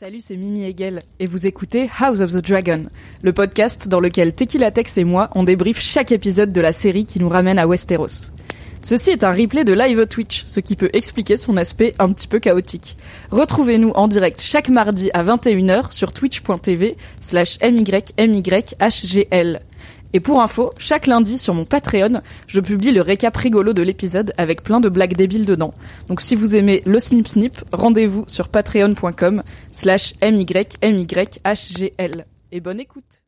Salut, c'est Mimi Hegel et vous écoutez House of the Dragon, le podcast dans lequel Tequila Tex et moi on débrief chaque épisode de la série qui nous ramène à Westeros. Ceci est un replay de live Twitch, ce qui peut expliquer son aspect un petit peu chaotique. Retrouvez-nous en direct chaque mardi à 21h sur twitch.tv slash mymyhgl. Et pour info, chaque lundi sur mon Patreon, je publie le récap rigolo de l'épisode avec plein de blagues débiles dedans. Donc si vous aimez le snip snip, rendez-vous sur patreon.com slash mymyhgl. Et bonne écoute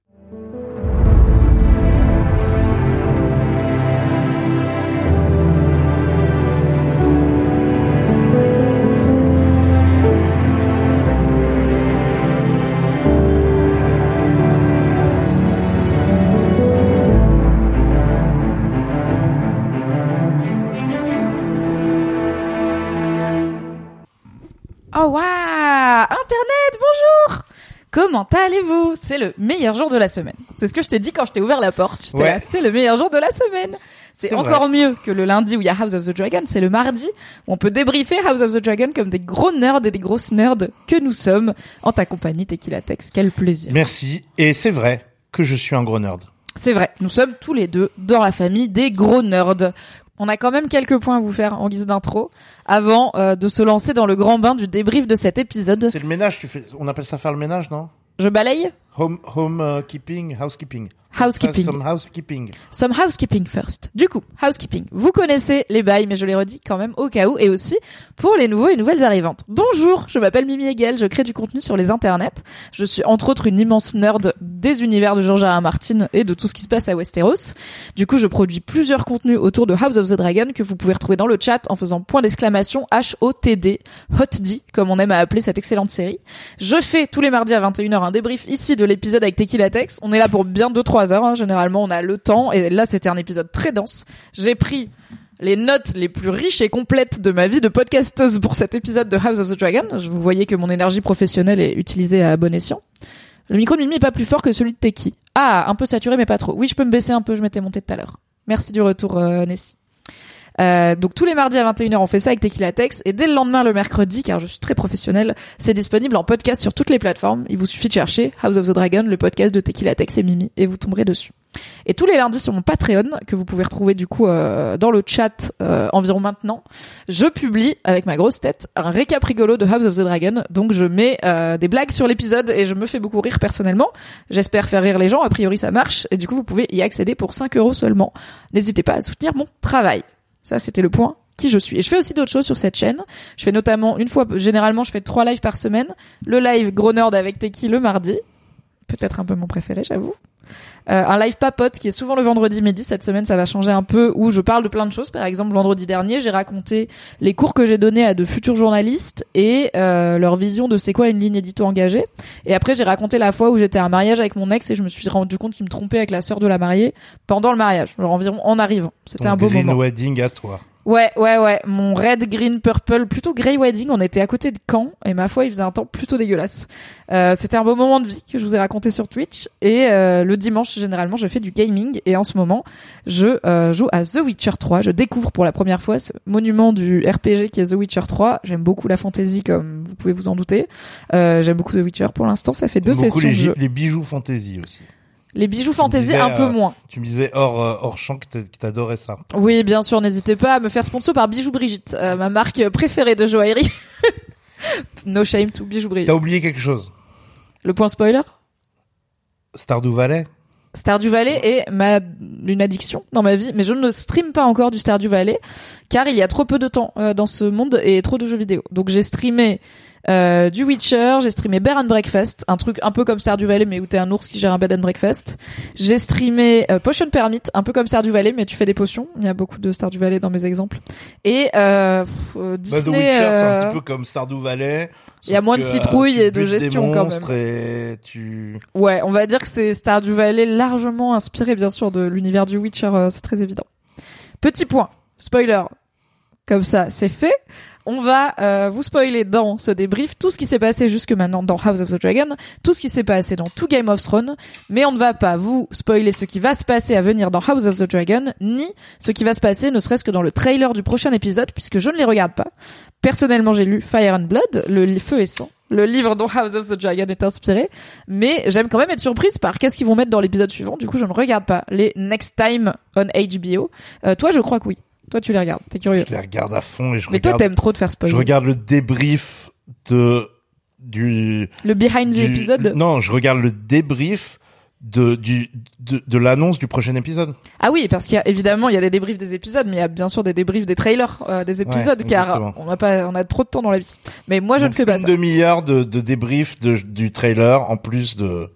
Oh waouh Internet, bonjour Comment allez-vous? C'est le meilleur jour de la semaine. C'est ce que je t'ai dit quand je t'ai ouvert la porte. Ouais. c'est le meilleur jour de la semaine. C'est C'est encore vrai. mieux que le lundi où il y a House of the Dragon. C'est le mardi où on peut débriefer House of the Dragon comme des gros nerds et des grosses nerds que nous sommes en ta compagnie Tequila Tex. Quel plaisir. Merci. Et c'est vrai que je suis un gros nerd. C'est vrai, nous sommes tous les deux dans la famille des gros nerds. On a quand même quelques points à vous faire en guise d'intro avant euh, de se lancer dans le grand bain du débrief de cet épisode. C'est le ménage, tu fais, on appelle ça faire le ménage, non? Je balaye? Home, home euh, keeping, housekeeping. Housekeeping. Some housekeeping. Some housekeeping first. Du coup, housekeeping. Vous connaissez les bails, mais je les redis quand même au cas où, et aussi pour les nouveaux et nouvelles arrivantes. Bonjour, je m'appelle Mimi Hegel, je crée du contenu sur les internets. Je suis entre autres une immense nerd des univers de George R. R. Martin et de tout ce qui se passe à Westeros. Du coup, je produis plusieurs contenus autour de House of the Dragon que vous pouvez retrouver dans le chat en faisant point d'exclamation H-O-T-D, Hot D, comme on aime à appeler cette excellente série. Je fais tous les mardis à 21h un débrief ici de l'épisode avec Tequila Tex. On est là pour bien 2-3 heures, hein. généralement on a le temps, et là c'était un épisode très dense. J'ai pris les notes les plus riches et complètes de ma vie de podcasteuse pour cet épisode de House of the Dragon. Vous voyez que mon énergie professionnelle est utilisée à bon escient. Le micro de Mimi est pas plus fort que celui de Teki. Ah, un peu saturé mais pas trop. Oui, je peux me baisser un peu, je m'étais monté tout à l'heure. Merci du retour, euh, Nessie. Euh, donc tous les mardis à 21h on fait ça avec Tequila Tex et dès le lendemain le mercredi car je suis très professionnel c'est disponible en podcast sur toutes les plateformes. Il vous suffit de chercher House of the Dragon le podcast de Tequila Tex et Mimi et vous tomberez dessus. Et tous les lundis sur mon Patreon que vous pouvez retrouver du coup euh, dans le chat euh, environ maintenant je publie avec ma grosse tête un récap rigolo de House of the Dragon. Donc je mets euh, des blagues sur l'épisode et je me fais beaucoup rire personnellement. J'espère faire rire les gens. A priori ça marche. Et du coup vous pouvez y accéder pour 5 euros seulement. N'hésitez pas à soutenir mon travail ça, c'était le point qui je suis. Et je fais aussi d'autres choses sur cette chaîne. Je fais notamment une fois, généralement, je fais trois lives par semaine. Le live Gros Nerd avec Teki le mardi. Peut-être un peu mon préféré, j'avoue. Euh, un live papote qui est souvent le vendredi midi. Cette semaine, ça va changer un peu où je parle de plein de choses. Par exemple, vendredi dernier, j'ai raconté les cours que j'ai donnés à de futurs journalistes et euh, leur vision de c'est quoi une ligne édito engagée. Et après, j'ai raconté la fois où j'étais à un mariage avec mon ex et je me suis rendu compte qu'il me trompait avec la sœur de la mariée pendant le mariage, genre environ en arrivant. C'était un beau green moment. wedding à toi. Ouais, ouais, ouais. Mon red, green, purple, plutôt grey wedding. On était à côté de Caen et ma foi, il faisait un temps plutôt dégueulasse. Euh, C'était un beau moment de vie que je vous ai raconté sur Twitch. Et euh, le dimanche, généralement, je fais du gaming et en ce moment, je euh, joue à The Witcher 3. Je découvre pour la première fois ce monument du RPG qui est The Witcher 3. J'aime beaucoup la fantasy, comme vous pouvez vous en douter. Euh, J'aime beaucoup The Witcher. Pour l'instant, ça fait deux Beaucoup sessions les, de jeu. les bijoux fantasy aussi. Les bijoux fantasy, un peu euh, moins. Tu me disais hors, euh, hors champ que t'a- que t'adorais ça. Oui, bien sûr, n'hésitez pas à me faire sponsor par Bijoux Brigitte, euh, ma marque préférée de joaillerie. no shame to Bijoux Brigitte. T'as oublié quelque chose? Le point spoiler? Stardew Valley? Stardew Valley est ma une addiction dans ma vie, mais je ne stream pas encore du Stardew Valley car il y a trop peu de temps euh, dans ce monde et trop de jeux vidéo. Donc j'ai streamé euh, du Witcher, j'ai streamé Bear and Breakfast, un truc un peu comme Stardew Valley mais où t'es un ours qui gère un bed and breakfast. J'ai streamé euh, Potion Permit, un peu comme Stardew Valley mais tu fais des potions. Il y a beaucoup de Stardew Valley dans mes exemples. Et euh, pff, euh, Bah, The Disney. Witcher, c'est un euh, petit peu comme Stardew Valley. Il y a moins de euh, citrouilles tu et de gestion, quand monstres Et tu... Ouais, on va dire que c'est Stardew Valley largement inspiré bien sûr de l'univers du Witcher, euh, c'est très évident. Petit point, spoiler, comme ça c'est fait. On va euh, vous spoiler dans ce débrief tout ce qui s'est passé jusque maintenant dans House of the Dragon, tout ce qui s'est passé dans tout Game of Thrones, mais on ne va pas vous spoiler ce qui va se passer à venir dans House of the Dragon, ni ce qui va se passer ne serait-ce que dans le trailer du prochain épisode, puisque je ne les regarde pas. Personnellement, j'ai lu Fire and Blood, le feu et sang, le livre dont House of the Dragon est inspiré, mais j'aime quand même être surprise par qu'est-ce qu'ils vont mettre dans l'épisode suivant. Du coup, je ne regarde pas les Next Time on HBO. Euh, toi, je crois que oui. Toi, tu les regardes. T'es curieux. Je les regarde à fond et je Mais toi, regarde, t'aimes trop te faire spoiler. je regarde le débrief de, du, Le behind the du- episode? Non, je regarde le débrief de, du, de, de l'annonce du prochain épisode. Ah oui, parce qu'il y a évidemment il y a des débriefs des épisodes, mais il y a bien sûr des débriefs des trailers euh, des épisodes, Ouais, car on a pas, on a trop de temps dans la vie. Mais moi, je ne Donc, fais pas une ça. demi-heure de, de débrief de, du trailer en plus de,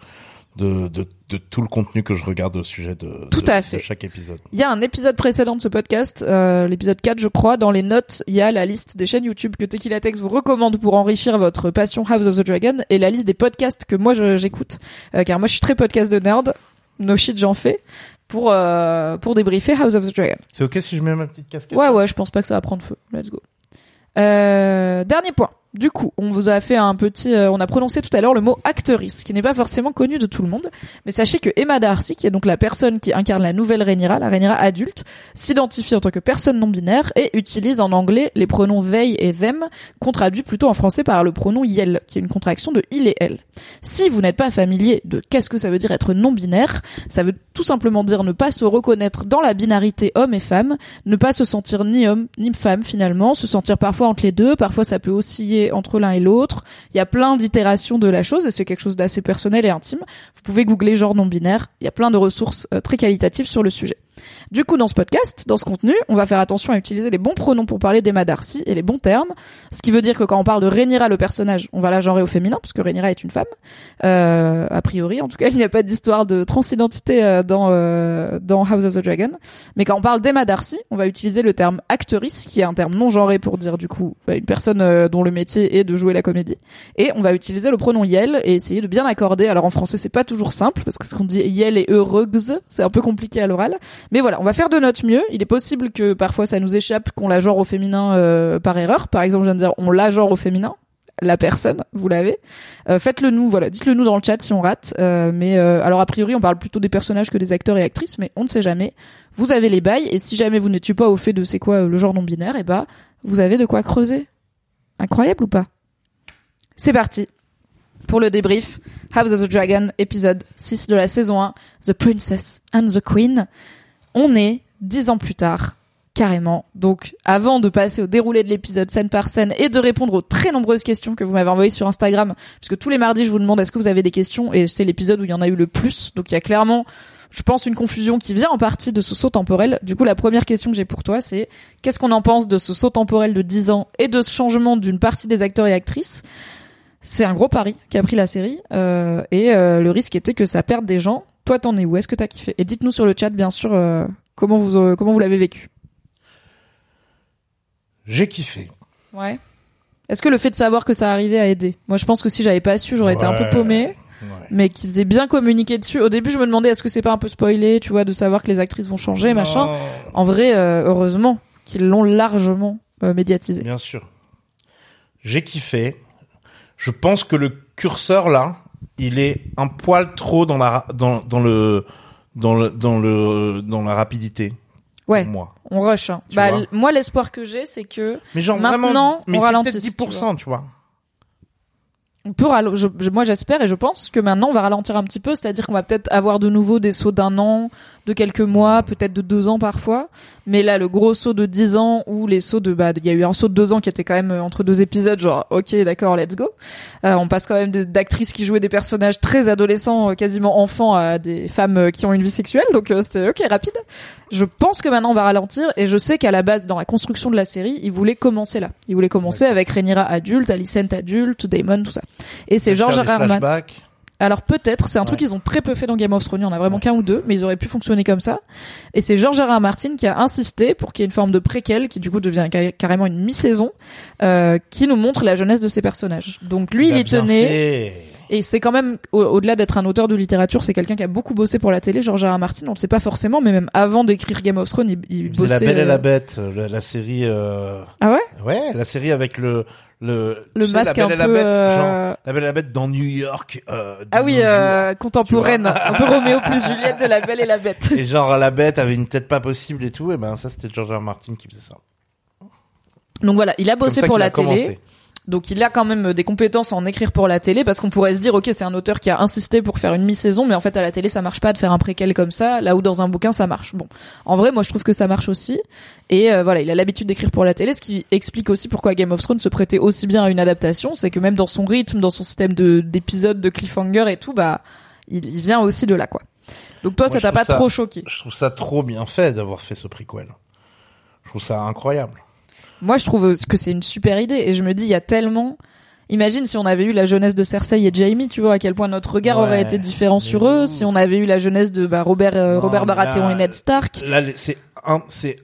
de, de, de tout le contenu que je regarde au sujet de, Tout de- à de fait. chaque épisode. Il y a un épisode précédent de ce podcast, euh, l'épisode 4 je crois, dans les notes, il y a la liste des chaînes YouTube que Tequila Tex vous recommande pour enrichir votre passion House of the Dragon et la liste des podcasts que moi j'écoute, Euh, car moi je suis très podcast de nerd, no shit j'en fais, pour, euh, pour débriefer House of the Dragon. C'est ok si je mets ma petite casquette? Ouais ouais, je pense pas que ça va prendre feu, let's go. Dernier point. Du coup, on vous a fait un petit, euh, on a prononcé tout à l'heure le mot actrice, qui n'est pas forcément connu de tout le monde, mais sachez que Emma Darcy, qui est donc la personne qui incarne la nouvelle Rhaenyra, la Rhaenyra adulte, s'identifie en tant que personne non binaire et utilise en anglais les pronoms they et them, qu'on traduit plutôt en français par le pronom yel, qui est une contraction de il et elle. Si vous n'êtes pas familier de qu'est-ce que ça veut dire être non binaire, ça veut tout simplement dire ne pas se reconnaître dans la binarité homme et femme, ne pas se sentir ni homme ni femme finalement, se sentir parfois entre les deux, parfois ça peut osciller entre l'un et l'autre. Il y a plein d'itérations de la chose et c'est quelque chose d'assez personnel et intime. Vous pouvez googler genre non binaire, il y a plein de ressources euh, très qualitatives sur le sujet. Du coup, dans ce podcast, dans ce contenu, on va faire attention à utiliser les bons pronoms pour parler d'Emma Darcy et les bons termes. Ce qui veut dire que quand on parle de Rhaenyra, le personnage, on va la genrer au féminin, parce que Rhaenyra est une femme. Euh, a priori, en tout cas, il n'y a pas d'histoire de transidentité euh, dans, euh, dans House of the Dragon. Mais quand on parle d'Emma Darcy, on va utiliser le terme actrice, qui est un terme non genré pour dire, du coup, bah, une personne euh, dont le métier est de jouer la comédie. Et on va utiliser le pronom yel et essayer de bien accorder. Alors en français, c'est pas toujours simple, parce que ce qu'on dit yel et heureuse, c'est un peu compliqué à l'oral. Mais voilà, on va faire de notre mieux. Il est possible que parfois ça nous échappe qu'on la genre au féminin euh, par erreur. Par exemple, je viens de dire on la genre au féminin. La personne, vous l'avez. Euh, Faites-le nous, voilà, dites-le nous dans le chat si on rate. Euh, mais euh, alors a priori, on parle plutôt des personnages que des acteurs et actrices, mais on ne sait jamais. Vous avez les bails et si jamais vous n'étiez pas au fait de c'est quoi euh, le genre non binaire, et bah vous avez de quoi creuser. Incroyable ou pas? C'est parti pour le débrief House of the Dragon, épisode 6 de la saison 1, The Princess and the Queen. On est dix ans plus tard, carrément. Donc, avant de passer au déroulé de l'épisode scène par scène et de répondre aux très nombreuses questions que vous m'avez envoyées sur Instagram, puisque tous les mardis, je vous demande est-ce que vous avez des questions, et c'est l'épisode où il y en a eu le plus. Donc, il y a clairement, je pense, une confusion qui vient en partie de ce saut temporel. Du coup, la première question que j'ai pour toi, c'est qu'est-ce qu'on en pense de ce saut temporel de 10 ans et de ce changement d'une partie des acteurs et actrices? C'est un gros pari qu'a pris la série euh, et euh, le risque était que ça perde des gens. Toi, t'en es où? Est-ce que t'as kiffé? Et dites-nous sur le chat, bien sûr, euh, comment vous euh, comment vous l'avez vécu. J'ai kiffé. Ouais. Est-ce que le fait de savoir que ça arrivait a aidé? Moi, je pense que si j'avais pas su, j'aurais été un peu paumé. Ouais. Mais qu'ils aient bien communiqué dessus. Au début, je me demandais est-ce que c'est pas un peu spoilé, tu vois, de savoir que les actrices vont changer, machin. En vrai, euh, heureusement qui l'ont largement euh, médiatisé. Bien sûr. J'ai kiffé. Je pense que le curseur là, il est un poil trop dans la dans dans le dans le dans le dans la rapidité. Ouais. Pour moi. On rush. Hein. Bah, vois. moi, l'espoir que j'ai, c'est que Mais genre Maintenant, vraiment, mais on peut-être si tu 10%, tu vois. on peut je- moi j'espère et je pense que maintenant on va ralentir un petit peu, c'est-à-dire qu'on va peut-être avoir de nouveau des sauts d'un an, de quelques mois, peut-être de deux ans parfois. Mais là, le gros saut de dix ans ou les sauts de, bah, il y a eu un saut de deux ans qui était quand même euh, entre deux épisodes, genre, ok, d'accord, let's go. Euh, on passe quand même d'actrices qui jouaient des personnages très adolescents, euh, quasiment enfants, à des femmes euh, qui ont une vie sexuelle, donc euh, c'était ok, rapide. Je pense que maintenant on va ralentir et je sais qu'à la base, dans la construction de la série, ils voulaient commencer là. Ils voulaient commencer avec Rhaenyra adulte, Alicent adulte, Daemon, tout ça. Et c'est George des Alors peut-être, c'est un truc qu'ils ont très peu fait dans Game of Thrones, il y en a vraiment qu'un ou deux, mais ils auraient pu fonctionner comme ça. Et c'est George R. R. Martin qui a insisté pour qu'il y ait une forme de préquel, qui du coup devient ca- carrément une mi-saison, euh, qui nous montre la jeunesse de ces personnages. Donc lui, il, a y tenait, fait. et c'est quand même, au- au-delà d'être un auteur de littérature, c'est quelqu'un qui a beaucoup bossé pour la télé, George R. R. Martin, on le sait pas forcément, mais même avant d'écrire Game of Thrones, il, bossait... La Belle et euh, la Bête, la, la série. Euh... Ah ouais? Ouais, la série avec le le Le tu sais, masque la un Belle peu... et la Bête, euh, genre la Belle et la Bête dans New York. Euh, Ah oui, euh, contemporaine, un peu Roméo plus Juliette de La Belle et la Bête. Et genre la Bête avait une tête pas possible et tout, et ben ça c'était George R. Martin qui faisait ça. Donc voilà, il a bossé pour la a télé. commencé. Donc il a quand même des compétences à en écrire pour la télé parce qu'on pourrait se dire ok c'est un auteur qui a insisté pour faire une mi-saison mais en fait à la télé ça marche pas de faire un préquel comme ça là où dans un bouquin ça marche. Bon en vrai moi je trouve que ça marche aussi et euh, voilà il a l'habitude d'écrire pour la télé ce qui explique aussi pourquoi Game of Thrones se prêtait aussi bien à une adaptation c'est que même dans son rythme dans son système de d'épisodes de cliffhanger et tout bah il, il vient aussi de là quoi. Donc toi Moi, ça t'a pas ça- trop choqué. Je trouve ça trop bien fait d'avoir fait ce prequel. Je trouve ça incroyable. Moi, je trouve que c'est une super idée et je me dis, il y a tellement. Imagine si on avait eu la jeunesse de Cersei et Jaime, tu vois à quel point notre regard Ouais, aurait été différent sur eux. Si on avait eu la jeunesse de bah, Robert euh, Non, Robert Baratheon là- et Ned Stark, Là, c'est un, c'est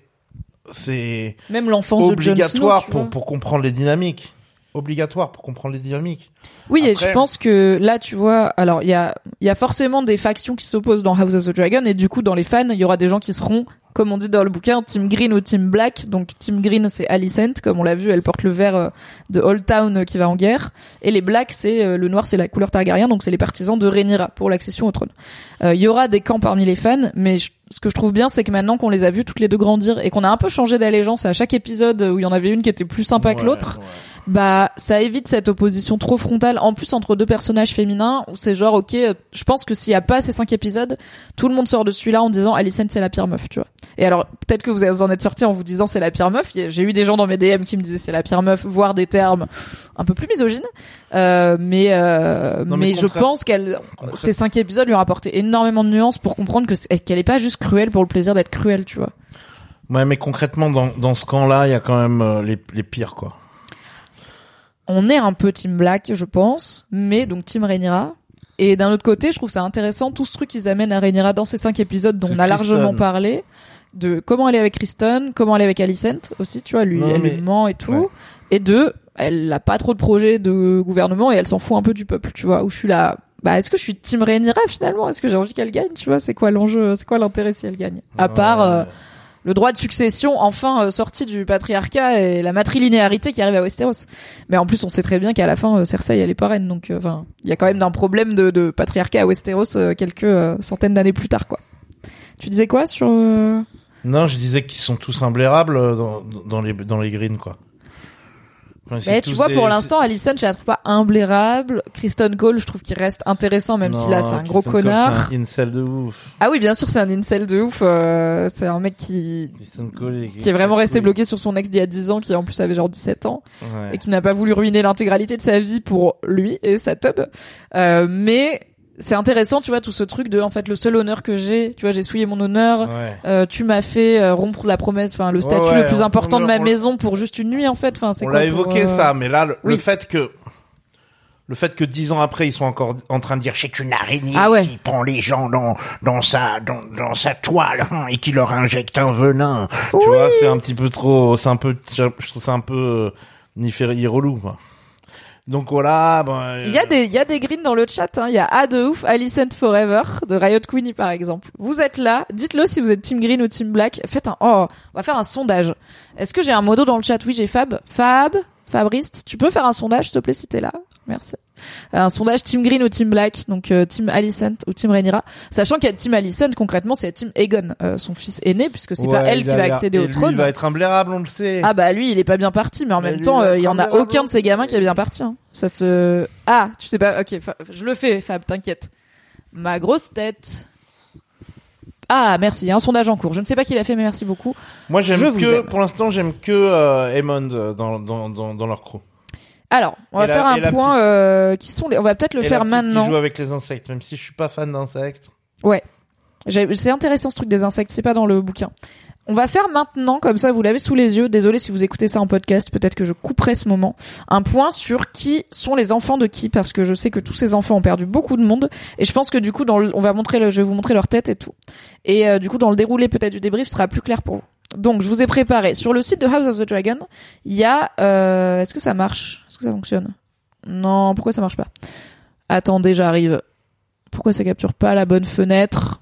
c'est même l'enfance de Jon Snow. pour pour comprendre les dynamiques. Obligatoire pour comprendre les dynamiques. Oui, et je pense que là, tu vois, alors il y a il y a forcément des factions qui s'opposent dans House of the Dragon et du coup dans les fans, il y aura des gens qui seront comme on dit dans le bouquin, Team Green ou Team Black. Donc Team Green, c'est Alicent, comme on l'a vu, elle porte le vert euh, de Old Town euh, qui va en guerre. Et les Blacks, c'est euh, le noir, c'est la couleur Targaryen, donc c'est les partisans de Rhaenyra pour l'accession au trône. Euh, Il y aura des camps parmi les fans, mais je- ce que je trouve bien, c'est que maintenant qu'on les a vus toutes les deux grandir et qu'on a un peu changé d'allégeance à chaque épisode où il y en avait une qui était plus sympa que l'autre, ouais. Bah ça évite cette opposition trop frontale. En plus entre deux personnages féminins où c'est genre ok euh, je pense que s'il y a pas ces cinq épisodes tout le monde sort de celui-là en disant Alicent c'est la pire meuf tu vois. Et alors peut-être que vous en êtes sorti en vous disant c'est la pire meuf. J'ai eu des gens dans mes DM qui me disaient c'est la pire meuf voire des termes un peu plus misogynes. Euh, mais euh, Non, mais, mais je pense qu'elle Concrètement- ces cinq épisodes lui ont apporté énormément de nuances pour comprendre que qu'elle est pas juste cruelle pour le plaisir d'être cruelle tu vois. Ouais, mais concrètement, dans, dans ce camp-là, il y a quand même euh, les, les pires, quoi. On est un peu Team Black, je pense, mais donc Team Rhaenyra. Et d'un autre côté, je trouve ça intéressant tout ce truc qu'ils amènent à Rhaenyra dans ces cinq épisodes dont on a largement parlé, de comment elle est avec Kristen, comment elle est avec Alicent aussi, tu vois, lui, Non, elle mais- lui ment et tout, ouais. et de, elle a pas trop de projets de gouvernement et elle s'en fout un peu du peuple, tu vois, où je suis là. Bah, est-ce que je suis Team Rhaenyra finalement? Est-ce que j'ai envie qu'elle gagne Tu vois, c'est quoi l'enjeu C'est quoi l'intérêt si elle gagne? À part euh, le droit de succession enfin euh, sorti du patriarcat et la matrilinéarité qui arrive à Westeros. Mais en plus, on sait très bien qu'à la fin, euh, Cersei, elle est pas reine. Donc, euh, enfin, il y a quand même un problème de, de patriarcat à Westeros quelques centaines d'années plus tard, quoi. Tu disais quoi sur... Non, je disais qu'ils sont tous imblérables dans, dans les dans les greens, quoi. Mais tu vois, des- pour l'instant, Alicent, je la trouve pas imblairable. Kristen Cole, je trouve qu'il reste intéressant, même si là, c'est un gros Kristen connard. C'est un incel de ouf. Ah oui, bien sûr, c'est un incel de ouf. euh, c'est un mec qui Cole qui est vraiment resté bloqué sur son ex d'il y a 10 ans, qui en plus avait genre 17 ans. Ouais. et qui n'a pas voulu ruiner l'intégralité de sa vie pour lui et sa tub. Euh, mais c'est intéressant, tu vois, tout ce truc de, en fait, le seul honneur que j'ai, tu vois, j'ai souillé mon honneur. Ouais. Euh, tu m'as fait euh, rompre la promesse, enfin le statut ouais, le plus on- important on- de ma on- maison pour juste une nuit en fait. Enfin c'est On l'a évoqué euh, ça, mais là, le, fait que le fait que dix ans après, ils sont encore en train de dire C'est une araignée Ah ouais. qui prend les gens dans, dans sa, dans, dans sa toile hein, et qui leur injecte un venin. Tu vois, c'est un petit peu trop, c'est un peu, je trouve ça un peu euh, niféri relou, quoi. Donc voilà. Euh, Il y a des, il y a des greens dans le chat. hein. Il y a A de ouf, Alicent Forever de Riot Queenie par exemple. Vous êtes là. Dites-le si vous êtes Team Green ou Team Black. Faites un. Oh, on va faire un sondage. Est-ce que j'ai un modo dans le chat? Oui, j'ai Fab. Fab, Fabrice, tu peux faire un sondage s'il te plaît si t'es là? Merci. Un sondage Team Green ou Team Black, donc euh, Team Alicent ou Team Rhaenyra. Sachant qu'il y a Team Alicent, concrètement, c'est Team Aegon, euh, son fils aîné, puisque c'est pas elle qui va accéder au lui, trône. Il va être imblairable, on le sait. Ah bah lui, il est pas bien parti, mais en Mais même temps, euh, il y en a aucun de ces gamins qui est bien parti. hein. Ça se. Ah, tu sais pas. Ok, je le fais, Fab, t'inquiète. Ma grosse tête. Ah, merci. Il y a un sondage en cours. Je ne sais pas qui l'a fait, mais merci beaucoup. Moi, j'aime que, aime. pour l'instant, j'aime que euh, Aemond dans, dans, dans, dans leur crew. Alors, on va Et la- faire un point. petite- euh, qui sont les... On va peut-être le Et la faire petite Qui maintenant. joue avec les insectes, même si je suis pas fan d'insectes. Ouais. C'est intéressant ce truc des insectes. C'est pas dans le bouquin. On va faire maintenant, comme ça vous l'avez sous les yeux. Désolé si vous écoutez ça en podcast, peut-être que je couperai ce moment. Un point sur qui sont les enfants de qui, parce que je sais que tous ces enfants ont perdu beaucoup de monde, et je pense que du coup, dans le- on va montrer, le... je vais vous montrer leur tête et tout. Et euh, du coup, dans le déroulé peut-être du débrief, ce sera plus clair pour vous. Donc, je vous ai préparé sur le site de House of the Dragon. Il y a, euh... est-ce que ça marche? Est-ce que ça fonctionne? Non, pourquoi ça marche pas? Attendez, j'arrive. Pourquoi ça capture pas la bonne fenêtre?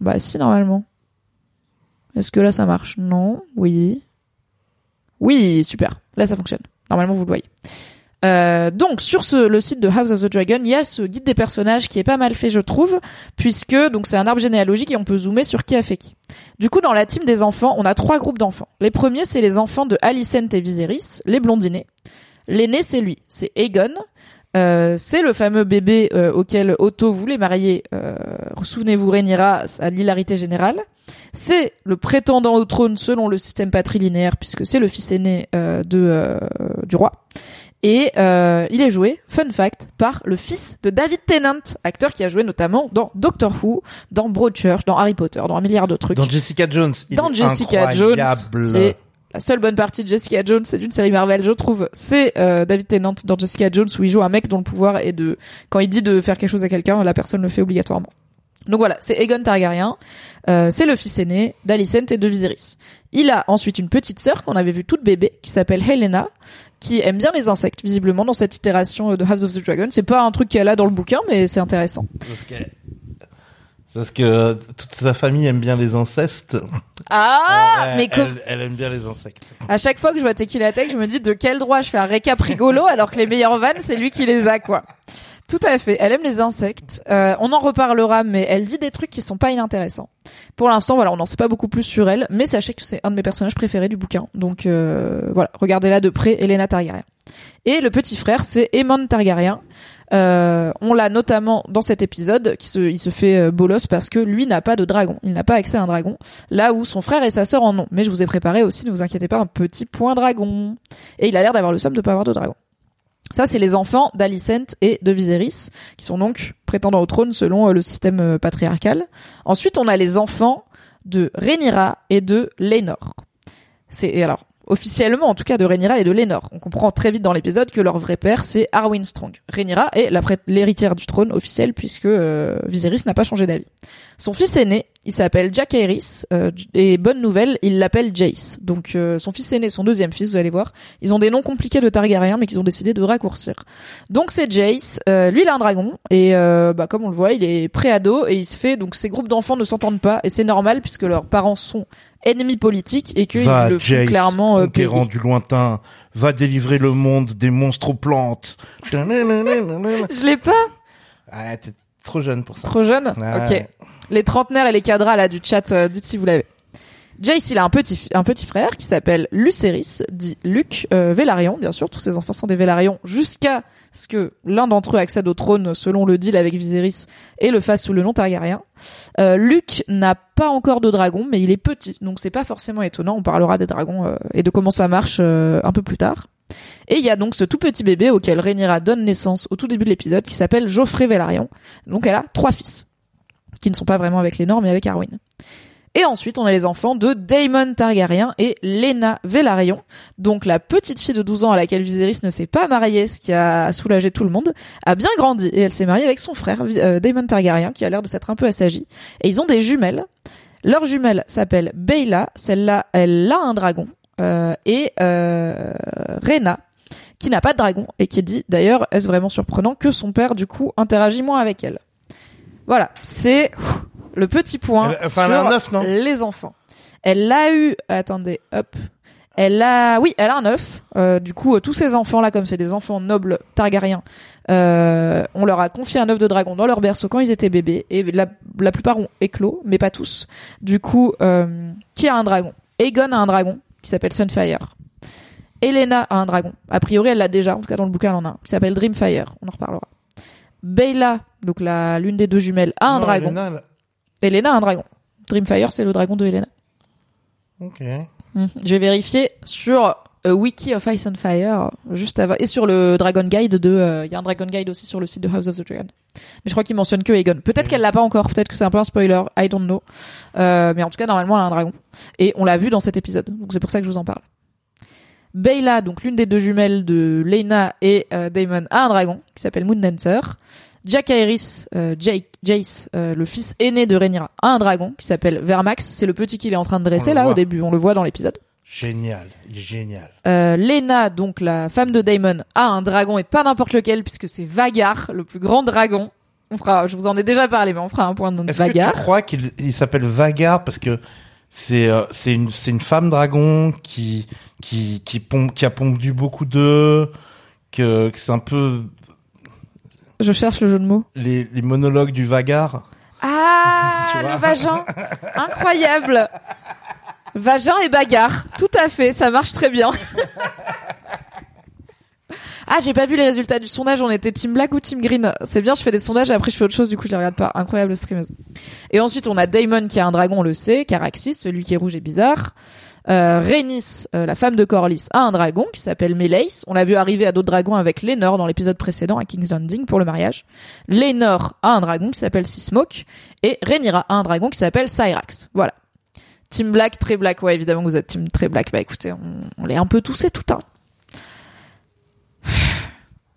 Bah si normalement. Est-ce que là ça marche? Non. Oui. Oui, super. Là ça fonctionne. Normalement vous le voyez. Euh, donc sur ce, le site de House of the Dragon, il y a ce guide des personnages qui est pas mal fait, je trouve, puisque donc c'est un arbre généalogique et on peut zoomer sur qui a fait qui. Du coup, dans la team des enfants, on a trois groupes d'enfants. Les premiers, c'est les enfants de Alicent et Viserys, les blondinés. L'aîné, c'est lui, c'est Aegon. Euh, c'est le fameux bébé euh, auquel Otto voulait marier. Euh, Souvenez-vous, Rhaenyra à l'hilarité générale. C'est le prétendant au trône selon le système patrilinéaire, puisque c'est le fils aîné euh, de euh, du roi. Et euh, il est joué, fun fact, par le fils de David Tennant, acteur qui a joué notamment dans Doctor Who, dans Broadchurch, dans Harry Potter, dans un milliard de trucs Dans Jessica Jones. il dans est Jessica Jones, incroyable. qui est la seule bonne partie de Jessica Jones, c'est une série Marvel, je trouve. C'est euh, David Tennant dans Jessica Jones où il joue un mec dont le pouvoir est de quand il dit de faire quelque chose à quelqu'un, la personne le fait obligatoirement. Donc voilà, c'est Aegon Targaryen, euh, c'est le fils aîné d'Alicent et de Viserys. Il a ensuite une petite sœur qu'on avait vue toute bébé, qui s'appelle Helena, qui aime bien les insectes, visiblement, dans cette itération de House of the Dragon. C'est pas un truc qu'elle a dans le bouquin, mais c'est intéressant. Parce que, parce que toute sa famille aime bien les incestes. Ah, Ouais, mais elle, comme elle aime bien les insectes. À chaque fois que je vois Tequila Tech, je me dis de quel droit je fais un récap rigolo alors que les meilleures vannes, c'est lui qui les a, quoi. Tout à fait. Elle aime les insectes. Euh, on en reparlera, mais elle dit des trucs qui sont pas inintéressants. Pour l'instant, voilà, on n'en sait pas beaucoup plus sur elle, mais sachez que c'est un de mes personnages préférés du bouquin. Donc euh, voilà, regardez-la de près, Elena Targaryen. Et le petit frère, c'est Aemon Targaryen. Euh, on l'a notamment dans cet épisode, qui se, il se fait bolos parce que lui n'a pas de dragon. Il n'a pas accès à un dragon, là où son frère et sa sœur en ont. Mais je vous ai préparé aussi, ne vous inquiétez pas, un petit point dragon. Et il a l'air d'avoir le somme de pas avoir de dragon. Ça, c'est les enfants d'Alicent et de Viserys, qui sont donc prétendants au trône selon euh, le système euh, patriarcal. Ensuite, on a les enfants de Rhaenyra et de Laenor. C'est alors officiellement en tout cas de Rhaenyra et de Laenor. On comprend très vite dans l'épisode que leur vrai père c'est Arwen Strong. Rhaenyra est l'héritière du trône officielle puisque euh, Viserys n'a pas changé d'avis. Son fils aîné, il s'appelle Jack Aerys euh, et bonne nouvelle, il l'appelle Jace. Donc euh, son fils aîné, son deuxième fils, vous allez voir, ils ont des noms compliqués de Targaryen mais qu'ils ont décidé de raccourcir. Donc c'est Jace, euh, lui il a un dragon et euh, bah, comme on le voit, il est préado et il se fait donc ces groupes d'enfants ne s'entendent pas et c'est normal puisque leurs parents sont ennemis politiques et qu'ils le font Jace, clairement euh, conquérant du lointain, va délivrer le monde des monstres aux plantes. Je l'ai pas ah, t'es trop jeune pour ça. trop jeune. Ah, ok. ouais. Les trentenaires et les cadras là du chat, euh, dites si vous l'avez. Jace, il a un petit un petit frère qui s'appelle Lucerys, dit Luc euh, Velaryon, bien sûr. Tous ses enfants sont des Velaryon jusqu'à ce que l'un d'entre eux accède au trône selon le deal avec Viserys et le fasse sous le nom Targaryen. Euh, Luc n'a pas encore de dragon, mais il est petit, donc c'est pas forcément étonnant. On parlera des dragons euh, et de comment ça marche euh, un peu plus tard. Et il y a donc ce tout petit bébé auquel Rhaenyra donne naissance au tout début de l'épisode qui s'appelle Geoffrey Velaryon. Donc elle a trois fils qui ne sont pas vraiment avec normes mais avec Arwen. Et ensuite, on a les enfants de Daemon Targaryen et Lena Velaryon. Donc la petite fille de 12 ans à laquelle Viserys ne s'est pas mariée, ce qui a soulagé tout le monde, a bien grandi et elle s'est mariée avec son frère euh, Daemon Targaryen qui a l'air de s'être un peu assagi. Et ils ont des jumelles. Leur jumelle s'appelle Beyla, celle-là, elle a un dragon. Euh, et euh, Rena, qui n'a pas de dragon et qui dit d'ailleurs, est-ce vraiment surprenant que son père du coup interagit moins avec elle? Voilà, c'est le petit point Elle- enfin, sur elle a un œuf, non les enfants. Elle l'a eu, attendez, hop. Elle a, oui, elle a un œuf. Euh, du coup, euh, tous ces enfants-là, comme c'est des enfants nobles Targaryens, euh, on leur a confié un œuf de dragon dans leur berceau quand ils étaient bébés, et la, la plupart ont éclos, mais pas tous. Du coup, qui a un dragon? Aegon a un dragon qui s'appelle Sunfire. Elena a un dragon. A priori, elle l'a déjà. En tout cas, dans le bouquin, elle en a un qui s'appelle Dreamfire. On en reparlera. Beyla, donc la l'une des deux jumelles, a un Non, dragon. Elena, elle- Elena a un dragon. Dreamfire, c'est le dragon de Elena. Ok. Mhm. J'ai vérifié sur euh, Wiki of Ice and Fire juste avant et sur le Dragon Guide de. euh, Il y a un Dragon Guide aussi sur le site de House of the Dragon. Mais je crois qu'il mentionne que Aegon. Peut-être qu'elle l'a pas encore. Peut-être que c'est un peu un spoiler. I don't know. Euh, mais en tout cas, normalement, elle a un dragon. Et on l'a vu dans cet épisode. Donc c'est pour ça que je vous en parle. Beyla, donc l'une des deux jumelles de Lena et euh, Daemon, a un dragon qui s'appelle Moondancer. Jack Aerys, euh, Jake, Jace, euh, le fils aîné de Rhaenyra, a un dragon qui s'appelle Vermax. C'est le petit qu'il est en train de dresser là au début. On le voit dans l'épisode. Génial, il est génial. Euh, Lena, donc la femme de Daemon, a un dragon et pas n'importe lequel puisque c'est Vagar, le plus grand dragon. On fera, je vous en ai déjà parlé, mais on fera un point de Est-ce que Vagar. tu crois qu'il il s'appelle Vagar parce que c'est euh, c'est une c'est une femme dragon qui qui qui pompe qui a pondu beaucoup d'œufs que, que c'est un peu Je cherche le jeu de mots. les les monologues du Vagar. Ah, le vagin, incroyable. Vagin et bagarre, tout à fait, ça marche très bien. Ah, j'ai pas vu les résultats du sondage. On était Team Black ou Team Green. C'est bien, je fais des sondages après je fais autre chose. Du coup, je les regarde pas. Incroyable streameuse. Et ensuite, on a Daemon qui a un dragon, on le sait. Caraxis, celui qui est rouge et bizarre. Euh, Rhaenys, euh, la femme de Corlys, a un dragon qui s'appelle Meleis. On l'a vu arriver à d'autres dragons avec Lenor dans l'épisode précédent à King's Landing pour le mariage. Lenor a un dragon qui s'appelle Sismok et Rhaenyra a un dragon qui s'appelle Cyrax. Voilà. Team Black, très Black. Ouais, évidemment, vous êtes Team très Black. Bah écoutez, on, on l'est un peu tous et tout. Hein.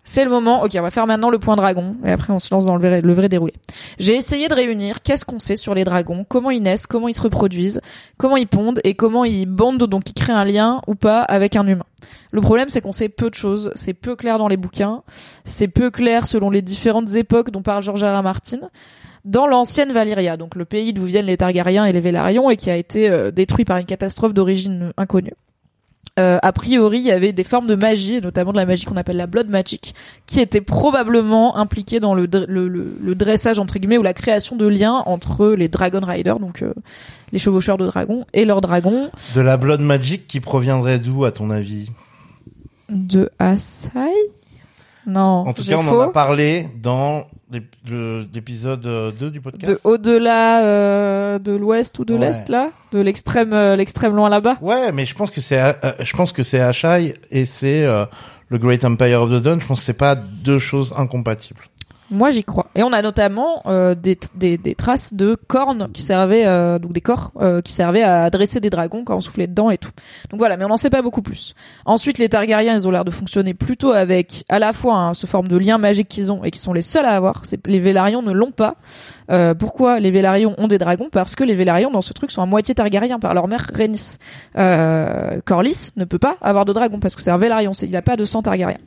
C'est le moment. Ok, on va faire maintenant le point dragon et après on se lance dans le vrai, déroulé. J'ai essayé de réunir qu'est-ce qu'on sait sur les dragons, comment ils naissent, comment ils se reproduisent, comment ils pondent et comment ils bondent, donc ils créent un lien ou pas avec un humain. Le problème, c'est qu'on sait peu de choses. C'est peu clair dans les bouquins. C'est peu clair selon les différentes époques dont parle George. R. Martin. Dans l'ancienne Valyria, donc le pays d'où viennent les Targaryens et les Vélarions et qui a été euh, détruit par une catastrophe d'origine inconnue. Euh, a priori, il y avait des formes de magie, notamment de la magie qu'on appelle la blood magic, qui était probablement impliquée dans le, dr- le, le- le dressage entre guillemets ou la création de liens entre les Dragon Riders, donc euh, les chevaucheurs de dragons, et leurs dragons De la blood magic qui proviendrait d'où à ton avis? De Asai? Non, En tout cas, on faux. en a parlé dans l'épisode euh, 2 du podcast? de au-delà euh, de l'ouest ou de Ouais. l'est là, de l'extrême euh, l'extrême loin là-bas? Ouais, mais je pense que c'est, euh, je pense que c'est Ashai et c'est euh, le Great Empire of the Dawn. Je pense que c'est pas deux choses incompatibles. Moi, j'y crois. Et on a notamment euh, des, des, traces de cornes qui servaient, euh, donc des corps euh, qui servaient à dresser des dragons quand on soufflait dedans et tout. Donc voilà, mais on n'en sait pas beaucoup plus. Ensuite, les Targaryens, ils ont l'air de fonctionner plutôt avec à la fois hein, ce forme de lien magique qu'ils ont et qui sont les seuls à avoir. Les Vélarions ne l'ont pas. Euh, pourquoi les Vélarions ont des dragons Parce que les Vélarions dans ce truc sont à moitié Targaryens par leur mère Rhaenys. Euh, Corlys ne peut pas avoir de dragon parce que c'est un Vélarion, il n'a pas de sang Targaryen.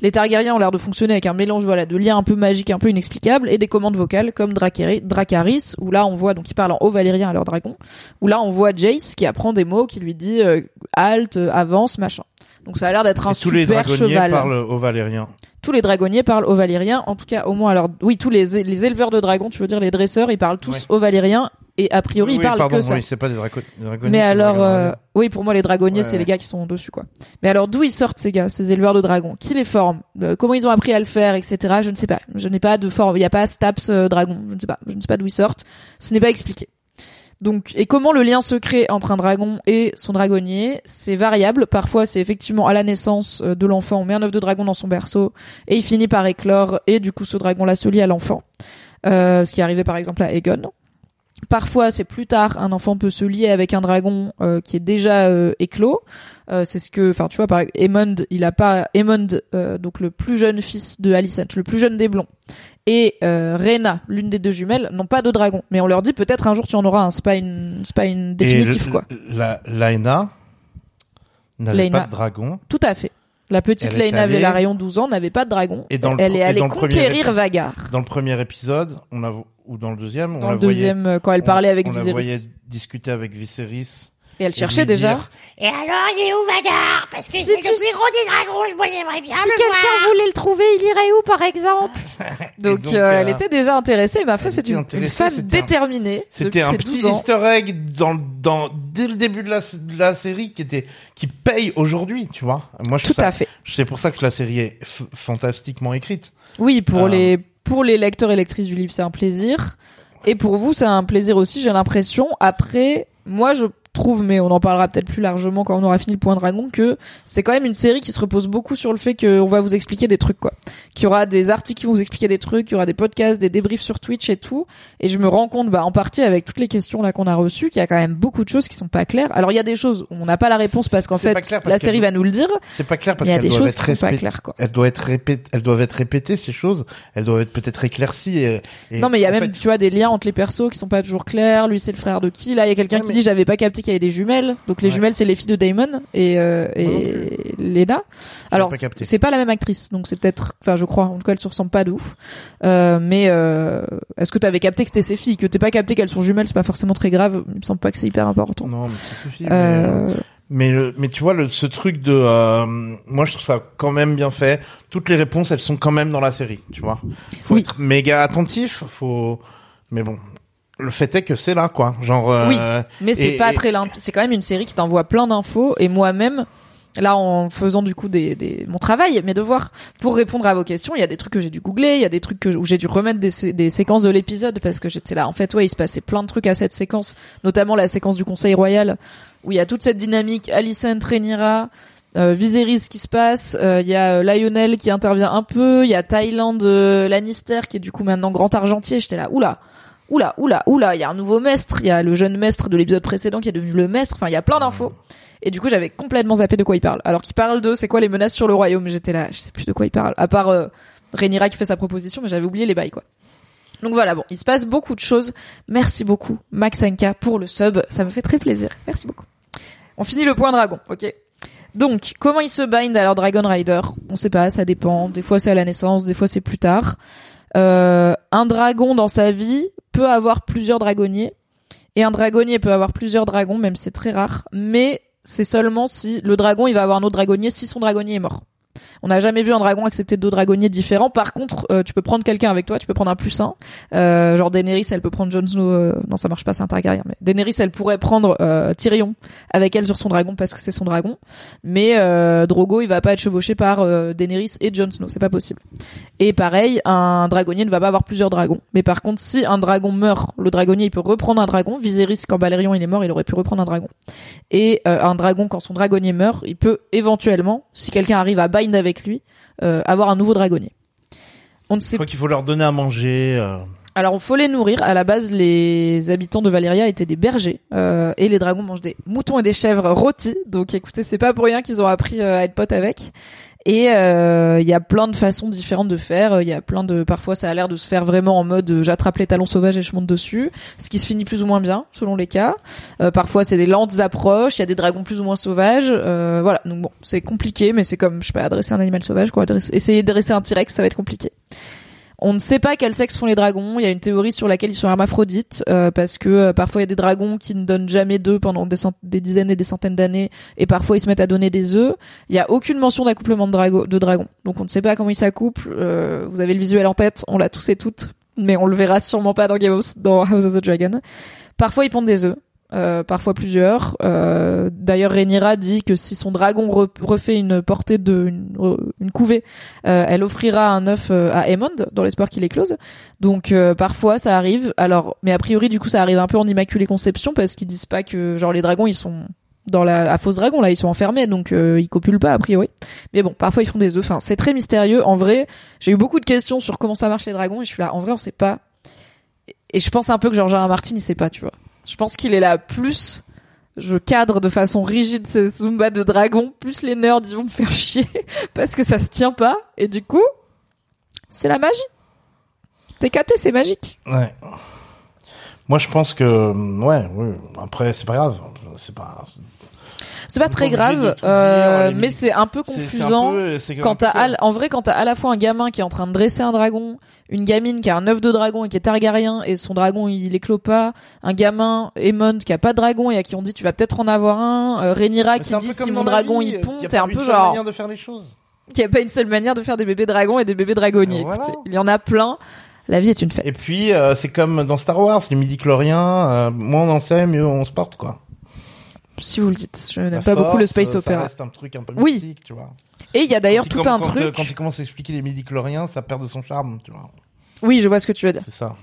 Les Targaryens ont l'air de fonctionner avec un mélange voilà de liens un peu magiques, un peu inexplicables et des commandes vocales comme Dracarys où là on voit donc ils parlent en haut valyrien à leur dragon où là on voit Jace qui apprend des mots qui lui dit euh, halte, euh, avance, machin. Donc ça a l'air d'être un Et tous les super cheval. parlent au Valérien. Tous les dragonniers parlent au valyrien, en tout cas au moins alors oui tous les les éleveurs de dragons, tu veux dire les dresseurs, ils parlent tous Ouais. au valyrien et a priori Oui, ils parlent pardon, que ça. oui, c'est pas des, draco- des dragonniers. Mais alors, euh, oui, pour moi, les dragonniers, Ouais, c'est ouais. les gars qui sont dessus, quoi. Mais alors, d'où ils sortent ces gars, ces éleveurs de dragons? Qui les forment Euh, Comment ils ont appris à le faire, etc. Je ne sais pas. Je n'ai pas de forme. Il n'y a pas Staps euh, dragon. Je ne sais pas. Je ne sais pas d'où ils sortent. Ce n'est pas expliqué. Donc, et comment le lien se crée entre un dragon et son dragonnier C'est variable. Parfois, c'est effectivement à la naissance euh, de l'enfant, on met un œuf de dragon dans son berceau et il finit par éclore et du coup, ce dragon-là se lie à l'enfant. Euh, ce qui est arrivé par exemple à Aegon. Parfois, c'est plus tard, un enfant peut se lier avec un dragon euh, qui est déjà euh, éclos. Euh, c'est ce que, enfin, tu vois, par Aemond, il a pas Aemond, euh, donc le plus jeune fils de Alicent, le plus jeune des blonds, et euh, Rhaena, l'une des deux jumelles, n'ont pas de dragon. Mais on leur dit peut-être un jour tu en auras un. C'est pas une, c'est pas une définitive quoi. La Laena n'avait pas de dragon. Tout à fait. La petite Lena allée- Velaryon, 12 ans, n'avait pas de dragon. Et dans le Elle est allée conquérir Vagar. Dans le premier épisode, on a ou dans le deuxième, Dans le deuxième, euh, quand elle on- parlait avec on la Viserys. voyait discuter avec Viserys. Et elle cherchait déjà. dire, Et alors, il est où Vagar Parce que Si c'est tu le sais- plus gros des dragons, je j'aimerais bien Si quelqu'un voulait le trouver, il irait où, par exemple? Donc, donc, euh, elle était déjà intéressée. Ma foi, c'est une, femme c'était un- déterminée. C'était un petit 12 ans. Easter egg dans, dans, dès le début de la, de la série qui était, qui paye aujourd'hui, tu vois. Moi, je Tout ça- à fait. C'est pour ça que la série est f- fantastiquement écrite. Oui, pour Euh. les pour les lecteurs et lectrices du livre, c'est un plaisir. Et pour vous, c'est un plaisir aussi, j'ai l'impression. Après, moi, je trouve, mais on en parlera peut-être plus largement quand on aura fini le point dragon, que c'est quand même une série qui se repose beaucoup sur le fait qu'on va vous expliquer des trucs, quoi. Qu'il y aura des articles qui vont vous expliquer des trucs, qu'il y aura des podcasts, des débriefs sur Twitch et tout. Et je me rends compte, bah, en partie avec toutes les questions là qu'on a reçues, qu'il y a quand même beaucoup de choses qui sont pas claires. Alors, il y a des choses où on n'a pas la réponse parce qu'en fait, parce la série va nous le dire. C'est pas clair parce Il y a qu'elles des doivent choses être qui sont pas respect- claires, quoi. Elles doivent être répétées, elles doivent être répétées, ces choses. Elles doivent être peut-être éclaircies et, et Non, mais il y a même, fait, tu vois, des liens entre les persos qui sont pas toujours clairs. Lui, c'est le frère de qui? Là, il y a quelqu'un qui mais- dit j'avais pas capté qu'il y avait des jumelles. Donc les Ouais. jumelles, c'est les filles de Damon et euh, et Lena. Alors c'est pas la même actrice, donc c'est peut-être, enfin je crois. En tout cas, elles se ressemblent pas de ouf. Euh, mais euh, est-ce que t'avais capté que c'était ses filles? Que t'es pas capté qu'elles sont jumelles, c'est pas forcément très grave. Il me semble pas que c'est hyper important. Non, mais ça suffit. mais, Euh, Mais, le- mais tu vois, le, ce truc de, euh, moi je trouve ça quand même bien fait. Toutes les réponses, elles sont quand même dans la série, tu vois. Faut Oui. être méga attentif, faut. Mais bon, le fait est que c'est là, quoi. Genre. euh, Oui. Mais c'est pas et- très limpide. C'est quand même une série qui t'envoie plein d'infos. Et moi-même, là, en faisant du coup des, des, mon travail, mes devoirs, pour répondre à vos questions, il y a des trucs que j'ai dû googler, il y a des trucs que, où j'ai dû remettre des, sé- des séquences de l'épisode parce que j'étais là. En fait, ouais, il se passait plein de trucs à cette séquence, notamment la séquence du Conseil Royal où il y a toute cette dynamique Alicent, Rhaenyra, euh, Viserys qui se passe, euh, il y a euh, Lionel qui intervient un peu, il y a Thailand euh, Lannister qui est du coup maintenant grand argentier. J'étais là, oula, oula, oula, oula, il y a un nouveau maître, il y a le jeune maître de l'épisode précédent qui est devenu le maître, enfin il y a plein d'infos. Et du coup j'avais complètement zappé de quoi il parle. Alors qu'il parle de c'est quoi les menaces sur le royaume, j'étais là, je sais plus de quoi il parle. À part euh, qui fait sa proposition, mais j'avais oublié les bails quoi. Donc voilà, bon, il se passe beaucoup de choses. Merci beaucoup, Max Anka, pour le sub. Ça me fait très plaisir. Merci beaucoup. On finit le point dragon, ok Donc, comment ils se bind à leur Dragon Rider? On sait pas, ça dépend. Des fois c'est à la naissance, des fois c'est plus tard. Euh, un dragon dans sa vie peut avoir plusieurs dragonniers. Et un dragonnier peut avoir plusieurs dragons, même si c'est très rare. Mais c'est seulement si le dragon, il va avoir un autre dragonnier si son dragonnier est mort. On n'a jamais vu un dragon accepter deux dragonniers différents. Par contre, euh, tu peux prendre quelqu'un avec toi, tu peux prendre un plus un. Euh, genre Daenerys, elle peut prendre Jon Snow. euh, non, ça marche pas, c'est un Daenerys, elle pourrait prendre Tyrion avec elle sur son dragon parce que c'est son dragon. Mais Drogo, il va pas être chevauché par Daenerys et Jon Snow, c'est pas possible. Et pareil, un dragonnier ne va pas avoir plusieurs dragons. Mais par contre, si un dragon meurt, le dragonnier il peut reprendre un dragon. Viserys, quand Balerion est mort, il aurait pu reprendre un dragon. Et un dragon, quand son dragonnier meurt, il peut éventuellement, si quelqu'un arrive à bind lui, euh, avoir un nouveau dragonnier. On ne Je sait crois qu'il faut leur donner à manger. euh, alors, il faut les nourrir. À la base, les habitants de Valyria étaient des bergers euh, et les dragons mangent des moutons et des chèvres rôtis. Donc, écoutez, c'est pas pour rien qu'ils ont appris euh, à être potes avec. Et euh, il y a plein de façons différentes de faire. Il y a plein de, parfois, ça a l'air de se faire vraiment en mode euh, j'attrape les talons sauvages et je monte dessus, ce qui se finit plus ou moins bien selon les cas. Euh, parfois, c'est des lentes approches. Il y a des dragons plus ou moins sauvages. Euh, voilà. Donc bon, c'est compliqué, mais c'est comme je sais pas adresser un animal sauvage quoi. Essayer de dresser un T-Rex, ça va être compliqué. On ne sait pas quel sexe font les dragons. Il y a une théorie sur laquelle ils sont hermaphrodites euh, parce que euh, parfois il y a des dragons qui ne donnent jamais d'œufs pendant des, dizaines et des centaines d'années et parfois ils se mettent à donner des œufs. Il y a aucune mention d'accouplement de dragons. Donc on ne sait pas comment ils s'accouplent. Euh, vous avez le visuel en tête, on l'a tous et toutes, mais on le verra sûrement pas dans Game of dans House of the Dragon. Parfois ils pondent des œufs. Euh, parfois plusieurs. Euh, D'ailleurs, Rhaenyra dit que si son dragon re- refait une portée de une, une couvée, euh, elle offrira un œuf euh, à Aemond dans l'espoir qu'il éclose. Donc euh, parfois ça arrive. Alors, mais a priori du coup ça arrive un peu en immaculée conception parce qu'ils disent pas que genre les dragons ils sont dans la à fausse dragon là ils sont enfermés donc euh, ils copulent pas a priori. Mais bon parfois ils font des œufs. Enfin c'est très mystérieux. En vrai j'ai eu beaucoup de questions sur comment ça marche les dragons et je suis là en vrai on sait pas. Et je pense un peu que George. R. Martin il sait pas tu vois. Je pense qu'il est là plus je cadre de façon rigide ces Zumba de dragons, plus les nerds ils vont me faire chier parce que ça se tient pas et du coup c'est la magie. TKT c'est magique. Ouais. Moi, je pense que, ouais, ouais. Après, c'est pas grave. C'est pas. C'est pas très grave, euh, mais c'est un peu confusant. c'est quand t'as, à en vrai, quand t'as à la fois un gamin qui est en train de dresser un dragon, une gamine qui a un œuf de dragon et qui est targaryen et son dragon il éclot pas, un gamin Aemond qui a pas de dragon et à qui on dit tu vas peut-être en avoir un, euh, Rhaenyra qui dit si mon dragon il pond, y a t'es pas un une peu seule genre manière de faire les choses. qu'il y a pas une seule manière de faire des bébés dragons et des bébés dragonniers. Voilà. Écoutez, il y en a plein. La vie est une fête. Et puis euh, c'est comme dans Star Wars, les midi-chloriens, euh, moins on en sait, mieux on se porte quoi. Si vous le dites, je n'aime pas beaucoup le space. Ça reste un truc un peu Oui. tu vois. Et il y a d'ailleurs tout un quand, truc. Quand il commence à expliquer les midi-chloriens, ça perd de son charme, tu vois. Oui, je vois ce que tu veux dire. C'est ça.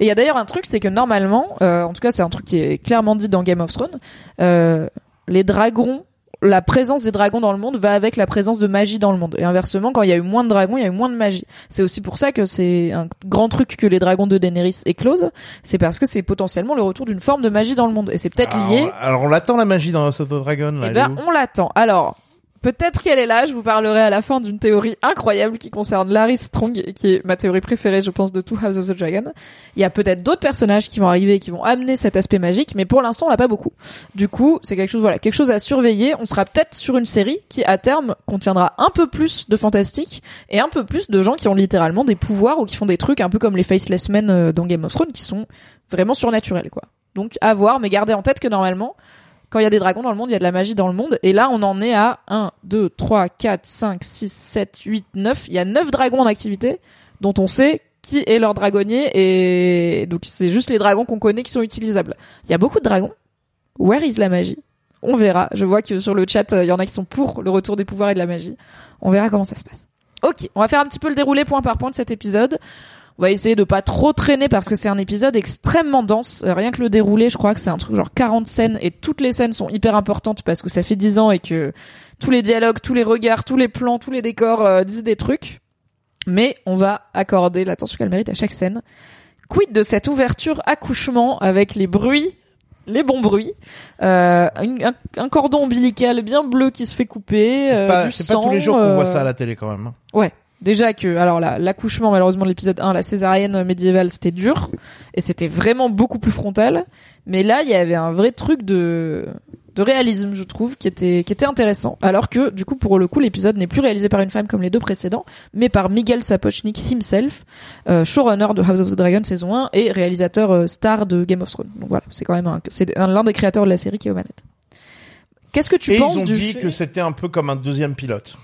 Et il y a d'ailleurs un truc, c'est que normalement, euh, en tout cas, c'est un truc qui est clairement dit dans Game of Thrones, euh, les dragons, la présence des dragons dans le monde va avec la présence de magie dans le monde. Et inversement, quand il y a eu moins de dragons, il y a eu moins de magie. C'est aussi pour ça que c'est un grand truc que les dragons de Daenerys éclosent. C'est parce que c'est potentiellement le retour d'une forme de magie dans le monde. Et c'est peut-être lié. Alors, on l'attend la magie dans House of the Dragon. Là, Eh ben, on l'attend. Alors, peut-être qu'elle est là. Je vous parlerai à la fin d'une théorie incroyable qui concerne Larry Strong, qui est ma théorie préférée, je pense, de tout House of the Dragon. Il y a peut-être d'autres personnages qui vont arriver et qui vont amener cet aspect magique, mais pour l'instant, on l'a pas beaucoup. Du coup, c'est quelque chose, voilà, quelque chose à surveiller. On sera peut-être sur une série qui, à terme, contiendra un peu plus de fantastique et un peu plus de gens qui ont littéralement des pouvoirs ou qui font des trucs un peu comme les Faceless Men euh, dans Game of Thrones, qui sont vraiment surnaturels, quoi. Donc, à voir, mais gardez en tête que normalement, quand il y a des dragons dans le monde, il y a de la magie dans le monde. Et là, on en est à 1, 2, 3, 4, 5, 6, 7, 8, 9. Il y a 9 dragons en activité dont on sait qui est leur dragonnier. Et donc, c'est juste les dragons qu'on connaît qui sont utilisables. Il y a beaucoup de dragons. Where is la magie? On verra. Je vois que sur le chat, euh, il y en a qui sont pour le retour des pouvoirs et de la magie. On verra comment ça se passe. Ok, on va faire un petit peu le déroulé point par point de cet épisode. On va essayer de pas trop traîner parce que c'est un épisode extrêmement dense. Euh, rien que le déroulé, je crois que c'est un truc genre 40 scènes et toutes les scènes sont hyper importantes parce que ça fait 10 ans et que tous les dialogues, tous les regards, tous les plans, tous les décors euh, disent des trucs. Mais on va accorder l'attention qu'elle mérite à chaque scène. Quid de cette ouverture accouchement avec les bruits, les bons bruits, euh, un, un cordon ombilical bien bleu qui se fait couper, C'est pas, du c'est pas tous les jours qu'on voit ça à la télé quand même. hein. Ouais. Déjà que, alors là, l'accouchement, malheureusement, de l'épisode 1, la césarienne médiévale, c'était dur. Et c'était vraiment beaucoup plus frontal. Mais là, il y avait un vrai truc de, de réalisme, je trouve, qui était, qui était intéressant. Alors que, du coup, pour le coup, l'épisode n'est plus réalisé par une femme comme les deux précédents, mais par Miguel Sapochnik himself, euh, showrunner de House of the Dragon saison 1 et réalisateur euh, star de Game of Thrones. Donc voilà, c'est quand même un, c'est un- l'un des créateurs de la série qui est aux manettes. Qu'est-ce que tu Et penses ils ont du dit fait- que c'était un peu comme un deuxième pilote.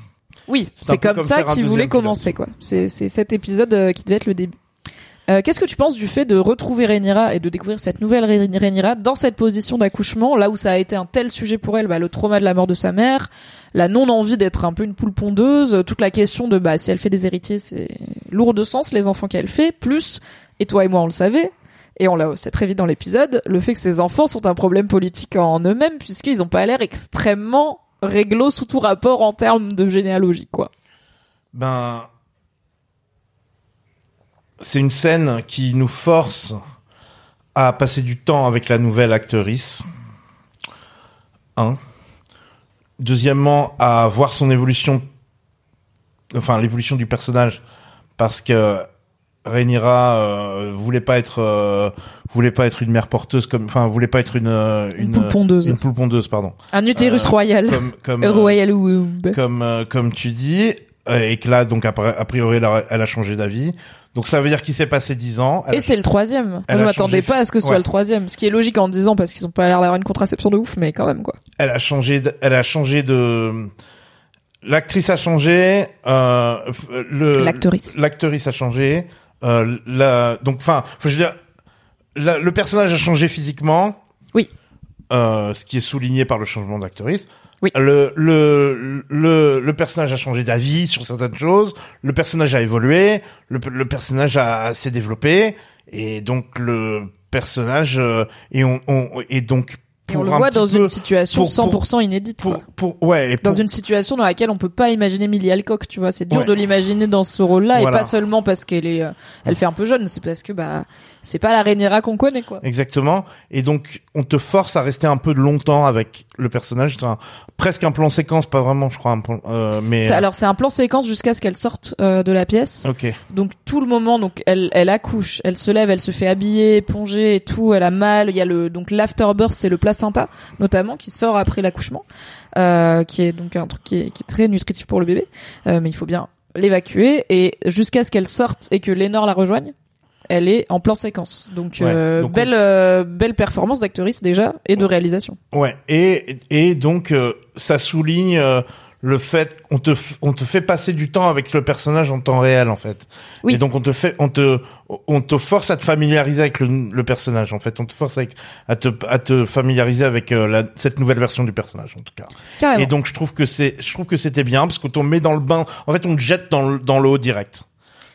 Oui, C'est c'est comme, comme ça qu'ils voulaient commencer, quoi. C'est c'est cet épisode euh, qui devait être le début. Euh, Qu'est-ce que tu penses du fait de retrouver Rhaenyra et de découvrir cette nouvelle Rhaeny- Rhaenyra dans cette position d'accouchement, là où ça a été un tel sujet pour elle, bah, le trauma de la mort de sa mère, la non-envie d'être un peu une poule pondeuse, euh, toute la question de bah si elle fait des héritiers, c'est lourd de sens les enfants qu'elle fait, plus et toi et moi on le savait. Et on l'a sait très vite dans l'épisode, le fait que ces enfants sont un problème politique en eux-mêmes, puisqu'ils ont pas l'air extrêmement réglo sous tout rapport en termes de généalogie, quoi. Ben, c'est une scène qui nous force à passer du temps avec la nouvelle actrice. Un. Deuxièmement, à voir son évolution, enfin l'évolution du personnage, parce que Rhaenyra euh, voulait pas être, euh, voulait pas être une mère porteuse comme, enfin voulait pas être une euh, Une poule pondeuse. une poule pondeuse, pardon. Un utérus Euh, royal. Comme comme A euh, royal womb. comme euh, comme tu dis euh, et que là donc a, priori elle a, elle a changé d'avis donc ça veut dire qu'il s'est passé dix ans Et c'est le troisième. Moi, je m'attendais changé- pas à ce que ce soit le troisième. Ce qui est logique en disant parce qu'ils ont pas l'air d'avoir une contraception de ouf, mais quand même, quoi. elle a changé de, elle a changé de l'actrice a changé euh, le L'actrice. l'actrice a changé euh, la donc enfin faut je veux dire la- le personnage a changé physiquement. Oui. euh, ce qui est souligné par le changement d'actrice. Oui. le, le le le personnage a changé d'avis sur certaines choses. Le personnage a évolué. Le, le personnage a s'est développé. Et donc le personnage euh, et on, on et donc Et on le voit dans une situation pour- pour- 100% inédite, pour, quoi. pour ouais et Dans une situation dans laquelle on peut pas imaginer Millie Alcock, tu vois. C'est dur Ouais. de l'imaginer dans ce rôle-là Voilà. et pas seulement parce qu'elle est, euh, elle fait un peu jeune, c'est parce que, bah, c'est pas la Rhaenyra qu'on connaît quoi. Exactement. Et donc, on te force à rester un peu longtemps avec le personnage. C'est un- presque un plan séquence, pas vraiment, je crois. Un plan, euh, mais C'est- Alors c'est un plan séquence jusqu'à ce qu'elle sorte euh, de la pièce. ok. Donc tout le moment, donc elle, elle accouche, elle se lève, elle se fait habiller, éponger et tout, elle a mal. Il y a le donc l'afterbirth, c'est le placenta notamment qui sort après l'accouchement, euh, qui est donc un truc qui est, qui est très nutritif pour le bébé, euh, mais il faut bien l'évacuer et jusqu'à ce qu'elle sorte et que Lénore la rejoigne. Elle est en plan séquence, donc, Ouais, euh, donc on- belle euh, belle performance d'actrice déjà et de réalisation. Ouais. Et et donc, euh, ça souligne euh, le fait qu'on te on te fait passer du temps avec le personnage en temps réel en fait. Oui. Et donc on te fait on te on te force à te familiariser avec le, le personnage en fait. On te force avec, à te à te familiariser avec euh, la, cette nouvelle version du personnage en tout cas. Carrément. Et donc je trouve que c'est je trouve que c'était bien parce qu'on te met dans le bain. En fait, on te jette dans le, dans l'eau direct.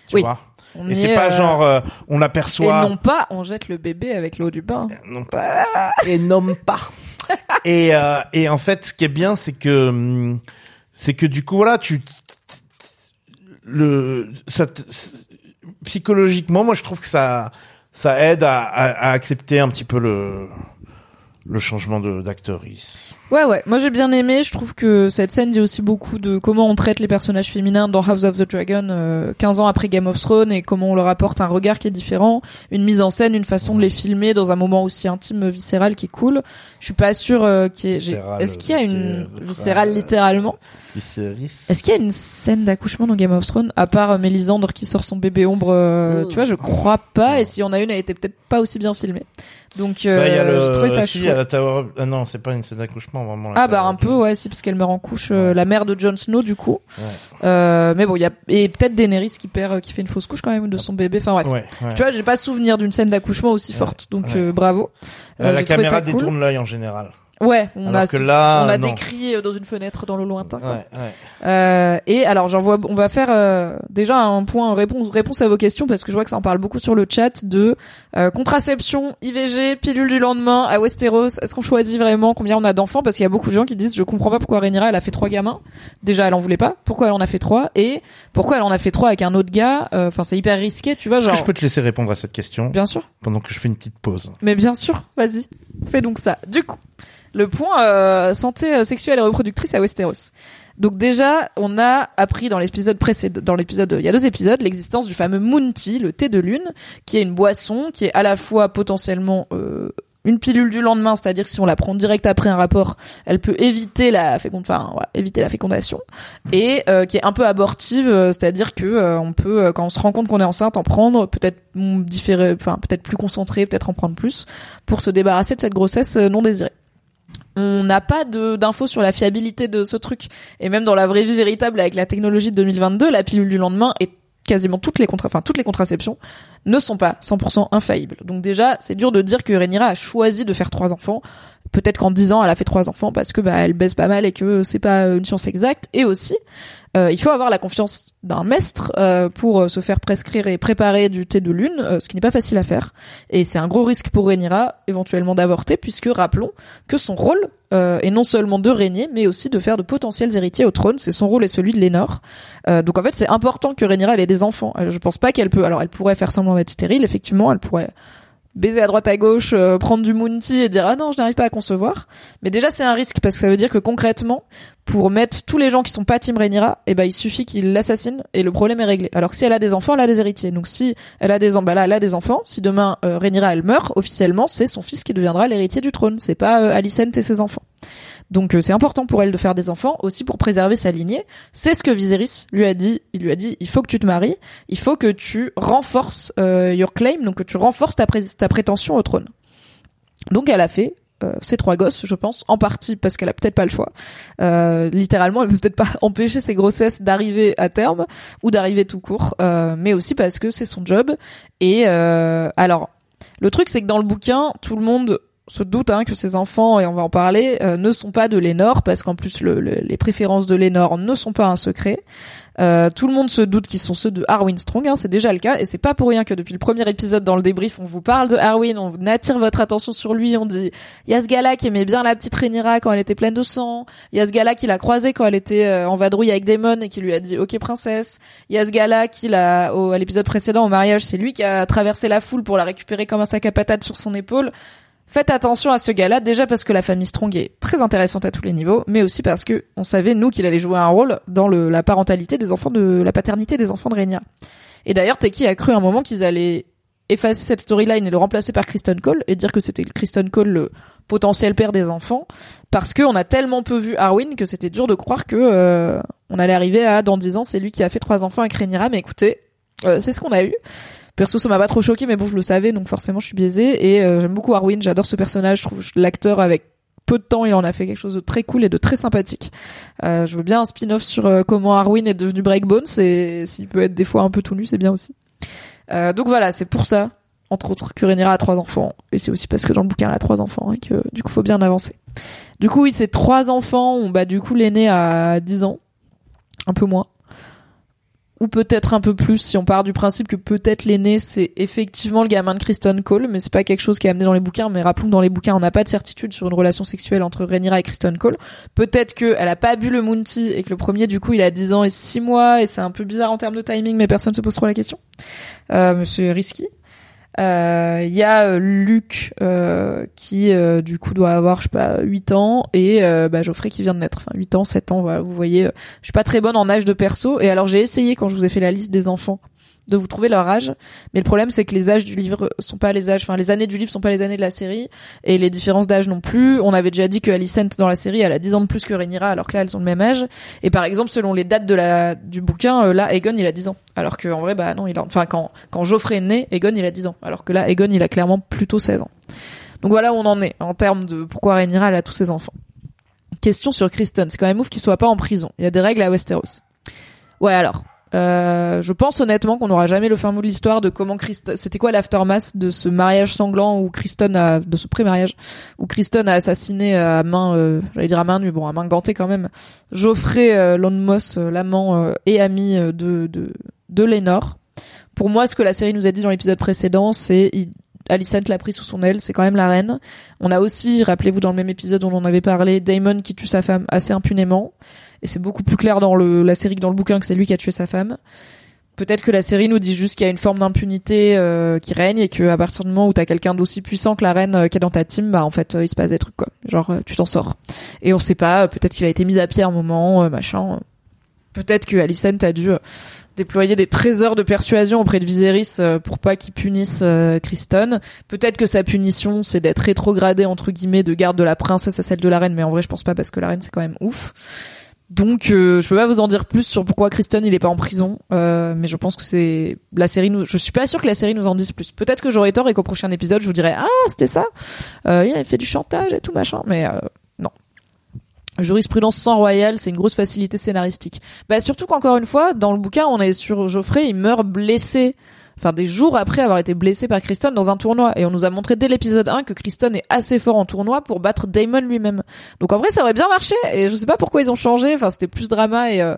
Tu Oui. vois? On Et c'est est, pas euh, genre euh, on et aperçoit non pas on jette le bébé avec l'eau du bain. non pas et nomme pas. et euh, et en fait, ce qui est bien, c'est que hum, c'est que du coup voilà, tu le ça te- psychologiquement, moi je trouve que ça ça aide à, à, à accepter un petit peu le le changement de d'actrice. Ouais, ouais. Moi, j'ai bien aimé. Je trouve que cette scène dit aussi beaucoup de comment on traite les personnages féminins dans House of the Dragon, euh, 15 ans après Game of Thrones, et comment on leur apporte un regard qui est différent, une mise en scène, une façon de les filmer dans un moment aussi intime, viscéral, qui est cool. Je suis pas sûre euh, qu'il y ait... Est-ce qu'il y a une viscéral. viscérale littéralement? Est-ce qu'il y a une scène d'accouchement dans Game of Thrones à part euh, Mélisandre qui sort son bébé ombre euh, Tu vois, je crois pas. Et s'il y en a une, elle était peut-être pas aussi bien filmée. Donc, euh, Bah, il y a j'ai trouvé le ça si, la Tower ah non, c'est pas une scène d'accouchement vraiment. Ah bah un peu ouais si parce qu'elle meurt en couche euh, Ouais. la mère de Jon Snow du coup Ouais. euh, mais bon il y a et peut-être Daenerys qui perd euh, qui fait une fausse couche quand même de son bébé enfin bref Ouais, tu vois j'ai pas souvenir d'une scène d'accouchement aussi forte donc euh, bravo Euh, Euh, la caméra cool. détourne l'œil en général. Ouais on Alors a que là, on a non. décrit euh, dans une fenêtre dans le lointain. Ouais, ouais. Euh, et alors j'en vois, on va faire euh, déjà un point réponse réponse à vos questions parce que je vois que ça en parle beaucoup sur le chat de euh, contraception, IVG, pilule du lendemain à Westeros. Est-ce qu'on choisit vraiment combien on a d'enfants? Parce qu'il y a beaucoup de gens qui disent je comprends pas pourquoi Rhaenyra elle a fait trois gamins. Déjà elle en voulait pas. Pourquoi elle en a fait trois? Et pourquoi elle en a fait trois avec un autre gars? Euh, Enfin c'est hyper risqué, tu vois genre. que je peux te laisser répondre à cette question Bien sûr. pendant que je fais une petite pause? Mais bien sûr, vas-y, fais donc ça. Du coup, le point euh, santé euh, sexuelle et reproductrice à Westeros. Donc déjà, on a appris dans l'épisode précédent, dans l'épisode, il y a deux épisodes, l'existence du fameux Moon Tea, le thé de lune, qui est une boisson qui est à la fois potentiellement euh, une pilule du lendemain, c'est-à-dire que si on la prend direct après un rapport, elle peut éviter la fécond- enfin, éviter la fécondation, et euh, qui est un peu abortive, euh, c'est-à-dire que euh, on peut, quand on se rend compte qu'on est enceinte, en prendre peut-être différé, enfin peut-être plus concentré, peut-être en prendre plus, pour se débarrasser de cette grossesse non désirée. On n'a pas d'infos sur la fiabilité de ce truc, et même dans la vraie vie véritable avec la technologie de 2022, la pilule du lendemain et quasiment toutes les contra, toutes les contraceptions ne sont pas 100% infaillibles. Donc déjà, c'est dur de dire que Rhaenyra a choisi de faire trois enfants. Peut-être qu'en 10 ans, elle a fait trois enfants parce que bah elle baisse pas mal et que c'est pas une science exacte. Et aussi, euh, il faut avoir la confiance d'un maître euh, pour euh, se faire prescrire et préparer du thé de lune, euh, ce qui n'est pas facile à faire. Et c'est un gros risque pour Rhaenyra éventuellement d'avorter, puisque rappelons que son rôle euh, est non seulement de régner, mais aussi de faire de potentiels héritiers au trône. C'est son rôle et celui de Lénore. Euh, donc en fait, c'est important que Rhaenyra ait des enfants. Je pense pas qu'elle peut. Alors elle pourrait faire semblant d'être stérile, effectivement, elle pourrait baiser à droite à gauche, euh, prendre du Mounty et dire ah non je n'arrive pas à concevoir. Mais déjà c'est un risque parce que ça veut dire que concrètement pour mettre tous les gens qui sont pas Team Rhaenyra, eh ben il suffit qu'ils l'assassinent et le problème est réglé. Alors que si elle a des enfants, elle a des héritiers. Donc si elle a des bah là, elle a des enfants, si demain euh, Rhaenyra elle meurt officiellement, c'est son fils qui deviendra l'héritier du trône. C'est pas euh, Alicent et ses enfants. Donc euh, c'est important pour elle de faire des enfants aussi pour préserver sa lignée. C'est ce que Viserys lui a dit. Il lui a dit il faut que tu te maries, il faut que tu renforces euh, your claim, donc que tu renforces ta, pré- ta prétention au trône. Donc elle a fait euh, ses trois gosses, je pense, en partie parce qu'elle a peut-être pas le choix. Euh, littéralement, elle peut peut-être pas empêcher ses grossesses d'arriver à terme ou d'arriver tout court, euh, mais aussi parce que c'est son job. Et euh, alors, le truc c'est que dans le bouquin, tout le monde se doute hein, que ces enfants, et on va en parler, euh, ne sont pas de Lénore, parce qu'en plus le- le- les préférences de Lénore ne sont pas un secret. Euh, tout le monde se doute qu'ils sont ceux de Arwen Strong, hein, c'est déjà le cas, et c'est pas pour rien que depuis le premier épisode dans le débrief, on vous parle de Arwen, on attire votre attention sur lui, on dit il y a ce qui aimait bien la petite Rhaenyra quand elle était pleine de sang, il y a ce qui l'a croisé quand elle était euh, en vadrouille avec Daemon et qui lui a dit ok princesse, il y a ce qui l'a à l'épisode précédent au mariage, c'est lui qui a traversé la foule pour la récupérer comme un sac à patates sur son épaule. Faites attention à ce gars-là, déjà parce que la famille Strong est très intéressante à tous les niveaux, mais aussi parce que on savait nous qu'il allait jouer un rôle dans la parentalité des enfants de la paternité des enfants de Rhaenyra. Et d'ailleurs, Teki a cru un moment qu'ils allaient effacer cette storyline et le remplacer par Kristen Cole et dire que c'était Kristen Cole le potentiel père des enfants parce qu'on a tellement peu vu Arwen que c'était dur de croire que euh, on allait arriver à dans 10 ans c'est lui qui a fait trois enfants avec Rhaenyra mais écoutez euh, c'est ce qu'on a eu perso ça m'a pas trop choqué mais bon je le savais donc forcément je suis biaisée. Et euh, j'aime beaucoup Arwen j'adore ce personnage je trouve l'acteur avec peu de temps il en a fait quelque chose de très cool et de très sympathique. Euh, je veux bien un spin-off sur euh, comment Arwen est devenu Breakbone c'est s'il peut être des fois un peu tout nu c'est bien aussi. Euh, donc voilà c'est pour ça entre autres que Rhaenyra a trois enfants. Et c'est aussi parce que dans le bouquin elle a trois enfants et que du coup faut bien avancer. Du coup oui c'est trois enfants on bah du coup l'aîné a 10 ans. Un peu moins ou peut-être un peu plus si on part du principe que peut-être l'aîné c'est effectivement le gamin de Kristen Cole mais c'est pas quelque chose qui est amené dans les bouquins. Mais rappelons que dans les bouquins on n'a pas de certitude sur une relation sexuelle entre Rhaenyra et Kristen Cole. Peut-être que elle a pas bu le Mounty et que le premier du coup il a 10 ans et 6 mois et c'est un peu bizarre en termes de timing mais personne se pose trop la question. Euh, c'est risqué Il y a euh, Luc euh, qui euh, du coup doit avoir je sais pas 8 ans et euh, bah, Geoffrey qui vient de naître. Enfin 8 ans 7 ans voilà vous voyez euh, je suis pas très bonne en âge de perso et alors j'ai essayé quand je vous ai fait la liste des enfants de vous trouver leur âge. Mais le problème c'est que les âges du livre sont pas les âges enfin les années du livre sont pas les années de la série et les différences d'âge non plus. On avait déjà dit que Alicent dans la série elle a 10 ans de plus que Rhaenyra alors que là elles ont le même âge. Et par exemple selon les dates de la du bouquin euh, là Aegon il a 10 ans. Alors que en vrai bah non il a enfin quand quand Geoffrey est né Aegon il a 10 ans. Alors que là Aegon il a clairement plutôt 16 ans. Donc voilà où on en est en termes de pourquoi Rhaenyra elle a tous ses enfants. Question sur Kristen. C'est quand même ouf qu'il soit pas en prison. Il y a des règles à Westeros. Ouais alors euh, je pense honnêtement qu'on n'aura jamais le fin mot de l'histoire de comment Kristen, c'était quoi l'aftermath de ce mariage sanglant où Kristen a, de ce pré-mariage, où Kristen a assassiné à main, euh, j'allais dire à main nue, bon, à main gantée quand même, Geoffrey euh, Lonmos, euh, l'amant euh, et ami euh, de, de, de Lénore. Pour moi, ce que la série nous a dit dans l'épisode précédent, c'est, il- Alicent l'a pris sous son aile, c'est quand même la reine. On a aussi, rappelez-vous dans le même épisode où on en avait parlé, Damon qui tue sa femme assez impunément. Et c'est beaucoup plus clair dans le, la série que dans le bouquin que c'est lui qui a tué sa femme. Peut-être que la série nous dit juste qu'il y a une forme d'impunité euh, qui règne et que à partir du moment où t'as quelqu'un d'aussi puissant que la reine euh, qui est dans ta team, bah en fait euh, il se passe des trucs quoi. Genre euh, tu t'en sors. Et on sait pas, euh, peut-être qu'il a été mis à pied à un moment, machin. Peut-être que Alicent a dû déployer des trésors de persuasion auprès de Viserys pour pas qu'il punisse euh, Kristen. Peut-être que sa punition c'est d'être rétrogradé entre guillemets de garde de la princesse à celle de la reine, mais en vrai je pense pas parce que la reine c'est quand même ouf. Donc euh, je peux pas vous en dire plus sur pourquoi Kristen il est pas en prison, euh, mais je pense que c'est la série nous. Je suis pas sûr que la série nous en dise plus. Peut-être que j'aurai tort et qu'au prochain épisode je vous dirai ah c'était ça, euh, il avait fait du chantage et tout machin, mais euh, non. Jurisprudence sans royale, c'est une grosse facilité scénaristique. Bah surtout qu'encore une fois, dans le bouquin, on est sur Geoffrey, il meurt blessé. Enfin, des jours après avoir été blessé par Kristen dans un tournoi. Et on nous a montré dès l'épisode 1 que Kristen est assez fort en tournoi pour battre Damon lui-même. Donc en vrai, ça aurait bien marché. Et je sais pas pourquoi ils ont changé. Enfin, c'était plus drama et euh,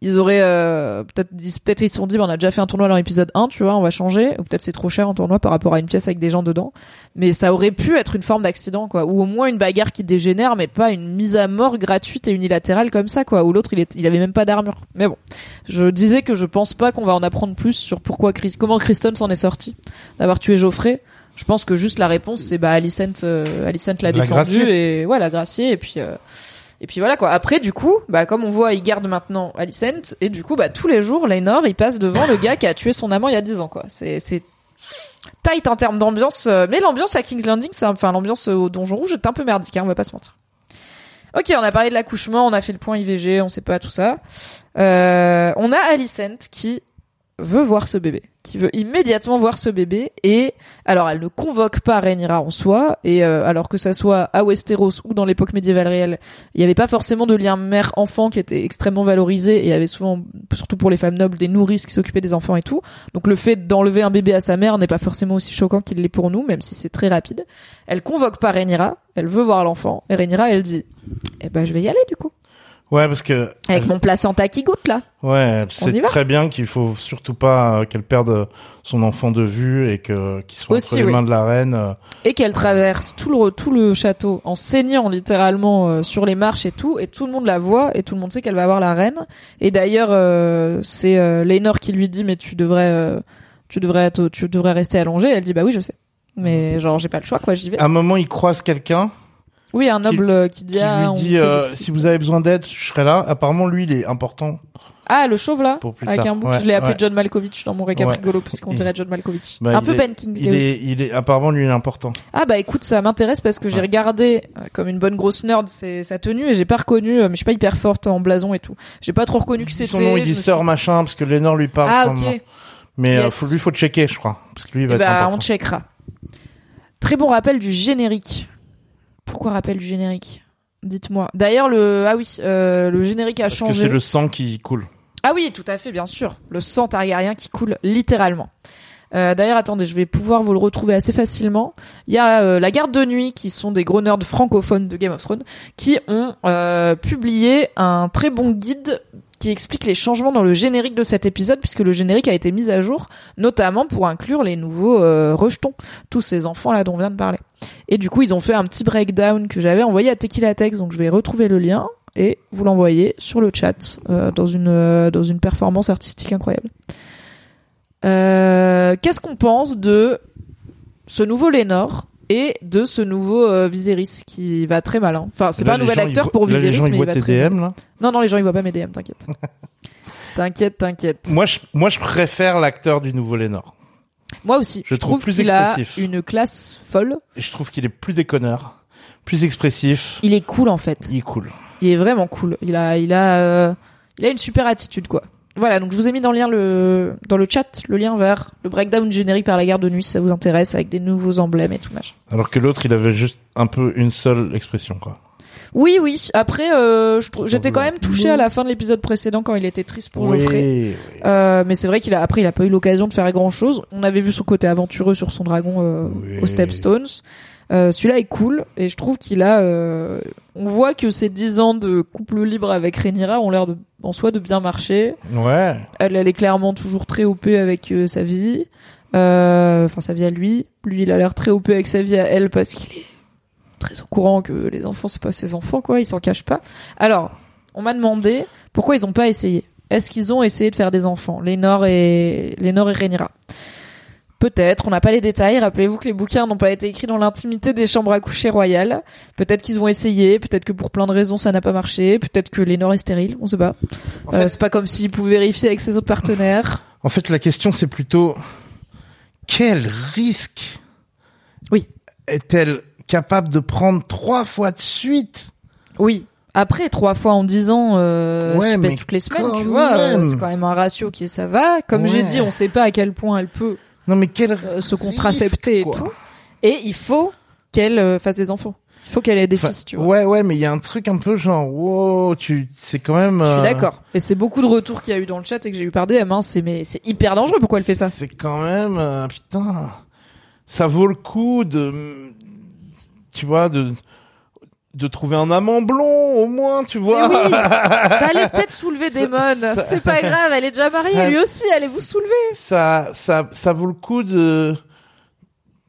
ils auraient euh, peut-être peut-être ils se sont dit, bah, on a déjà fait un tournoi dans l'épisode 1, tu vois, on va changer. Ou peut-être c'est trop cher en tournoi par rapport à une pièce avec des gens dedans. Mais ça aurait pu être une forme d'accident, quoi. Ou au moins une bagarre qui dégénère, mais pas une mise à mort gratuite et unilatérale comme ça, quoi. Ou l'autre, il avait même pas d'armure. Mais bon. Je disais que je pense pas qu'on va en apprendre plus sur pourquoi Chris, comment Kristen s'en est sorti d'avoir tué Geoffrey. Je pense que juste la réponse c'est bah Alicent, euh, Alicent l'a La défendu et voilà gracier et puis euh, et puis voilà quoi. Après du coup, bah comme on voit, il garde maintenant Alicent et du coup bah tous les jours Laenor il passe devant le gars qui a tué son amant il y a 10 ans quoi. C'est c'est tight en termes d'ambiance, euh, mais l'ambiance à King's Landing, c'est enfin l'ambiance au Donjon Rouge est un peu merdique, hein, on va pas se mentir. Ok, on a parlé de l'accouchement, on a fait le point IVG, on sait pas tout ça. Euh, on a Alicent qui veut voir ce bébé, qui veut immédiatement voir ce bébé. Et alors, elle ne convoque pas Rhaenyra en soi. Et euh, alors que ça soit à Westeros ou dans l'époque médiévale réelle, il n'y avait pas forcément de lien mère-enfant qui était extrêmement valorisé. Et il y avait souvent, surtout pour les femmes nobles, des nourrices qui s'occupaient des enfants et tout. Donc le fait d'enlever un bébé à sa mère n'est pas forcément aussi choquant qu'il l'est pour nous, même si c'est très rapide. Elle convoque pas Rhaenyra. Elle veut voir l'enfant. Et Rhaenyra, elle dit, eh ben je vais y aller du coup. Ouais, parce que Avec elle- mon placenta qui goûte là. ouais, va très bien qu'il faut surtout pas euh, qu'elle perde son enfant de vue et que qu'il soit Aussi, entre les oui. mains de la reine. euh. et qu'elle traverse tout le tout le château en saignant littéralement euh, sur les marches et tout et tout le monde la voit et tout le monde sait qu'elle va voir la reine et d'ailleurs euh, c'est euh, Lénore qui lui dit mais tu devrais euh, tu devrais être- tu devrais rester allongée elle dit bah oui je sais mais genre j'ai pas le choix quoi j'y vais À un moment, il croise quelqu'un oui un noble euh, qui dit qui ah, lui dit euh, si vous avez besoin d'aide, je serai là. Apparemment, lui, il est important. ah le chauve là Pour plus avec tard. un bout Ouais, je l'ai appelé ouais. John Malkovich dans mon récap Ouais. rigolo parce qu'on dirait John Malkovich Bah, un peu est- Ben Kingsley Il aussi est, il est apparemment lui, il est important. Ah bah écoute, ça m'intéresse parce que j'ai regardé euh, comme une bonne grosse nerd c'est sa tenue et j'ai pas reconnu, euh, mais je suis pas hyper forte en blason et tout. J'ai pas trop reconnu que c'était. son nom, il dit suis- sœur machin parce que Lénore lui parle. Ah ok. Mais Yes. faut, lui, faut checker, je crois, parce que lui, il va Eh être bah important. on checkera. Très bon rappel du générique. Pourquoi rappel du générique Dites-moi. D'ailleurs le ah oui, euh, le générique a Parce que changé. c'est le sang qui coule. Ah oui, tout à fait, bien sûr. Le sang targaryen qui coule littéralement. Euh, D'ailleurs, attendez, je vais pouvoir vous le retrouver assez facilement. Il y a euh, la garde de nuit, qui sont des gros nerds francophones de Game of Thrones, qui ont euh, publié un très bon guide qui explique les changements dans le générique de cet épisode, puisque le générique a été mis à jour, notamment pour inclure les nouveaux euh, rejetons, tous ces enfants-là dont on vient de parler. Et du coup, ils ont fait un petit breakdown que j'avais envoyé à Tequila Text, donc je vais retrouver le lien et vous l'envoyer sur le chat euh, dans une euh, dans une performance artistique incroyable. Qu'est-ce qu'on pense de ce nouveau Lénore? Et de ce nouveau euh, Viserys qui va très mal. hein. Enfin, c'est pas un nouvel gens, acteur voient- pour là, les Viserys, gens, ils il voient va très DM, là? Non, non, les gens ils voient pas mes DM, t'inquiète. t'inquiète, t'inquiète. Moi, je, moi, je préfère l'acteur du nouveau Lénore. Moi aussi. Je Je, trouve trouve plus qu'il a une classe folle. Et je trouve qu'il est plus déconneur, plus expressif. Il est cool en fait. Il est cool. Il est vraiment cool. Il a, il a, euh, il a une super attitude quoi. Voilà, donc je vous ai mis dans le lien le, dans le chat le lien vers le breakdown générique par la garde de nuit si ça vous intéresse avec des nouveaux emblèmes et tout machin. Alors que l'autre, il avait juste un peu une seule expression, quoi. Oui, oui. Après, euh, j'étais quand même touchée à la fin de l'épisode précédent quand il était triste pour Geoffrey. oui. Euh, mais c'est vrai qu'il a après il a pas eu l'occasion de faire grand chose. On avait vu son côté aventureux sur son dragon euh, Oui. aux Stepstones. Euh, Celui-là est cool et je trouve qu'il a. euh, on voit que ces 10 ans de couple libre avec Rhaenyra ont l'air de en soi de bien marcher. Ouais. Elle, elle est clairement toujours très OP avec euh, sa vie. Enfin sa vie à lui. Lui il a l'air très OP avec sa vie à elle parce qu'il est très au courant que les enfants c'est pas ses enfants quoi. Il s'en cache pas. Alors on m'a demandé pourquoi ils ont pas essayé. Est-ce qu'ils ont essayé de faire des enfants, Lénore et Lénore et Rhaenyra? Peut-être, on n'a pas les détails. Rappelez-vous que les bouquins n'ont pas été écrits dans l'intimité des chambres à coucher royales. Peut-être qu'ils ont essayé, peut-être que pour plein de raisons ça n'a pas marché, peut-être que Lénore est stérile, on sait pas. En Euh, fait- c'est pas comme s'ils pouvaient vérifier avec ses autres partenaires. En fait, la question, c'est plutôt quel risque Oui. est-elle capable de prendre trois fois de suite? Oui. Après, trois fois en dix ans, euh, Ouais, si tu toutes les semaines, tu vois, euh, c'est quand même un ratio qui ça va. Comme j'ai dit, on sait pas à quel point elle peut Non, mais quel euh, se contracepter et quoi. tout. Et il faut qu'elle euh, fasse des enfants. Il faut qu'elle ait des Enfin, fils, tu vois. Ouais, ouais, mais il y a un truc un peu genre, wow, tu, c'est quand même. Je suis euh, d'accord. Et c'est beaucoup de retours qu'il y a eu dans le chat et que j'ai eu par DM. Hein. C'est mais c'est hyper dangereux. Pourquoi elle fait ça C'est quand même, euh, putain, ça vaut le coup de, tu vois, de, de trouver un amant blond au moins, tu vois. Oui. Bah, allez peut-être soulever des mônes. C'est pas grave. Elle est déjà mariée. ça- Lui aussi. Allez vous soulever. ça, ça, ça vaut le coup de,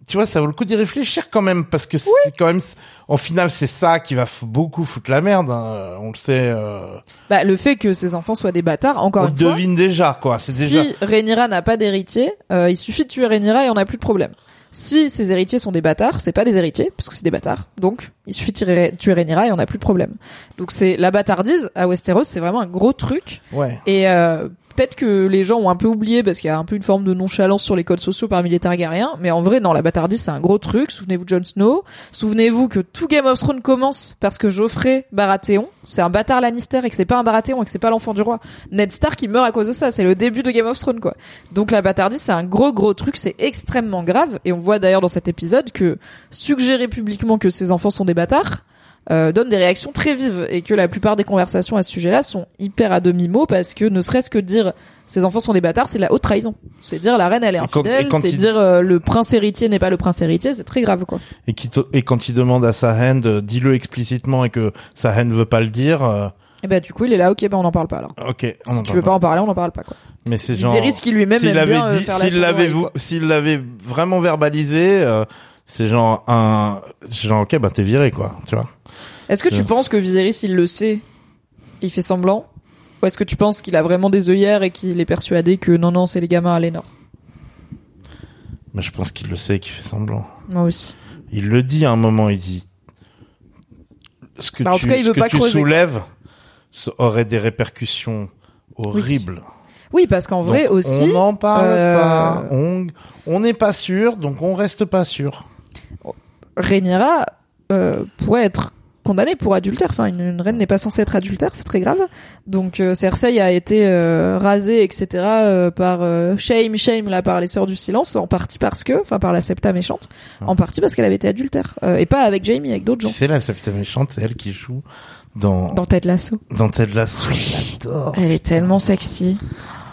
tu vois, ça vaut le coup d'y réfléchir quand même parce que c'est quand même, en final, c'est ça qui va beaucoup foutre la merde. hein. On le sait, euh, Bah le fait que ses enfants soient des bâtards. Encore on une fois. devine déjà quoi. C'est si déjà. Rhaenyra n'a pas d'héritier, euh, il suffit de tuer Rhaenyra et on n'a plus de problème. Si ses héritiers sont des bâtards, c'est pas des héritiers, parce que c'est des bâtards. Donc, il suffit de tirer- tuer Rhaenyra et on n'a plus de problème. Donc c'est la bâtardise à Westeros, c'est vraiment un gros truc. Ouais. Et euh, peut-être que les gens ont un peu oublié parce qu'il y a un peu une forme de nonchalance sur les codes sociaux parmi les Targaryens, mais en vrai, non, la bâtardise, c'est un gros truc. Souvenez-vous de Jon Snow. Souvenez-vous que tout Game of Thrones commence parce que Geoffrey Baratheon, c'est un bâtard Lannister et que c'est pas un Baratheon et que c'est pas l'enfant du roi. Ned Stark, il meurt à cause de ça. C'est le début de Game of Thrones, quoi. Donc la bâtardise, c'est un gros, gros truc. C'est extrêmement grave. Et on voit d'ailleurs dans cet épisode que suggérer publiquement que ses enfants sont des bâtards, euh, donne des réactions très vives et que la plupart des conversations à ce sujet-là sont hyper à demi-mot parce que ne serait-ce que dire ces enfants sont des bâtards, c'est de la haute trahison. C'est dire la reine elle est Et infidèle, et c'est il- dire euh, le prince héritier n'est pas le prince héritier, c'est très grave quoi. Et, qui et quand il demande à sa haine, de- dis-le explicitement et que sa haine veut pas le dire, euh, Et bah du coup il est là, ok bah on n'en parle pas alors. ok. on si en tu veux pas en parler, on n'en parle pas quoi. Mais c'est genre. Qui lui-même S'il l'avait euh, dit, s'il l'avait, s'il l'avait vraiment verbalisé, euh, c'est genre un, c'est genre ok, bah t'es viré quoi, tu vois. Est-ce que tu Ouais. penses que Viserys il le sait, il fait semblant, ou est-ce que tu penses qu'il a vraiment des œillères et qu'il est persuadé que non non c'est les gamins à Lénore? Mais je pense qu'il le sait, qu'il fait semblant. Moi aussi. Il le dit à un moment, il dit. Ce que Bah, en tu, tout cas, il ce veut que pas tu creuser, soulèves ça aurait des répercussions horribles. Oui parce qu'en vrai Donc, aussi. On n'en parle euh, pas. On, on n'est pas sûr, donc on reste pas sûr. Rhaenyra euh, pourrait être condamnée pour adultère. Enfin, une, une reine n'est pas censée être adultère, c'est très grave. Donc euh, Cersei a été euh, rasée, etc. euh, par euh, shame, shame là par les sœurs du silence, en partie parce que, enfin par la septa méchante, en partie parce qu'elle avait été adultère Euh, et pas avec Jamie, avec d'autres gens. Sais, la septième méchante, c'est elle qui joue dans, Dans Ted Lasso. dans Ted Lasso. J'adore. Elle est tellement sexy.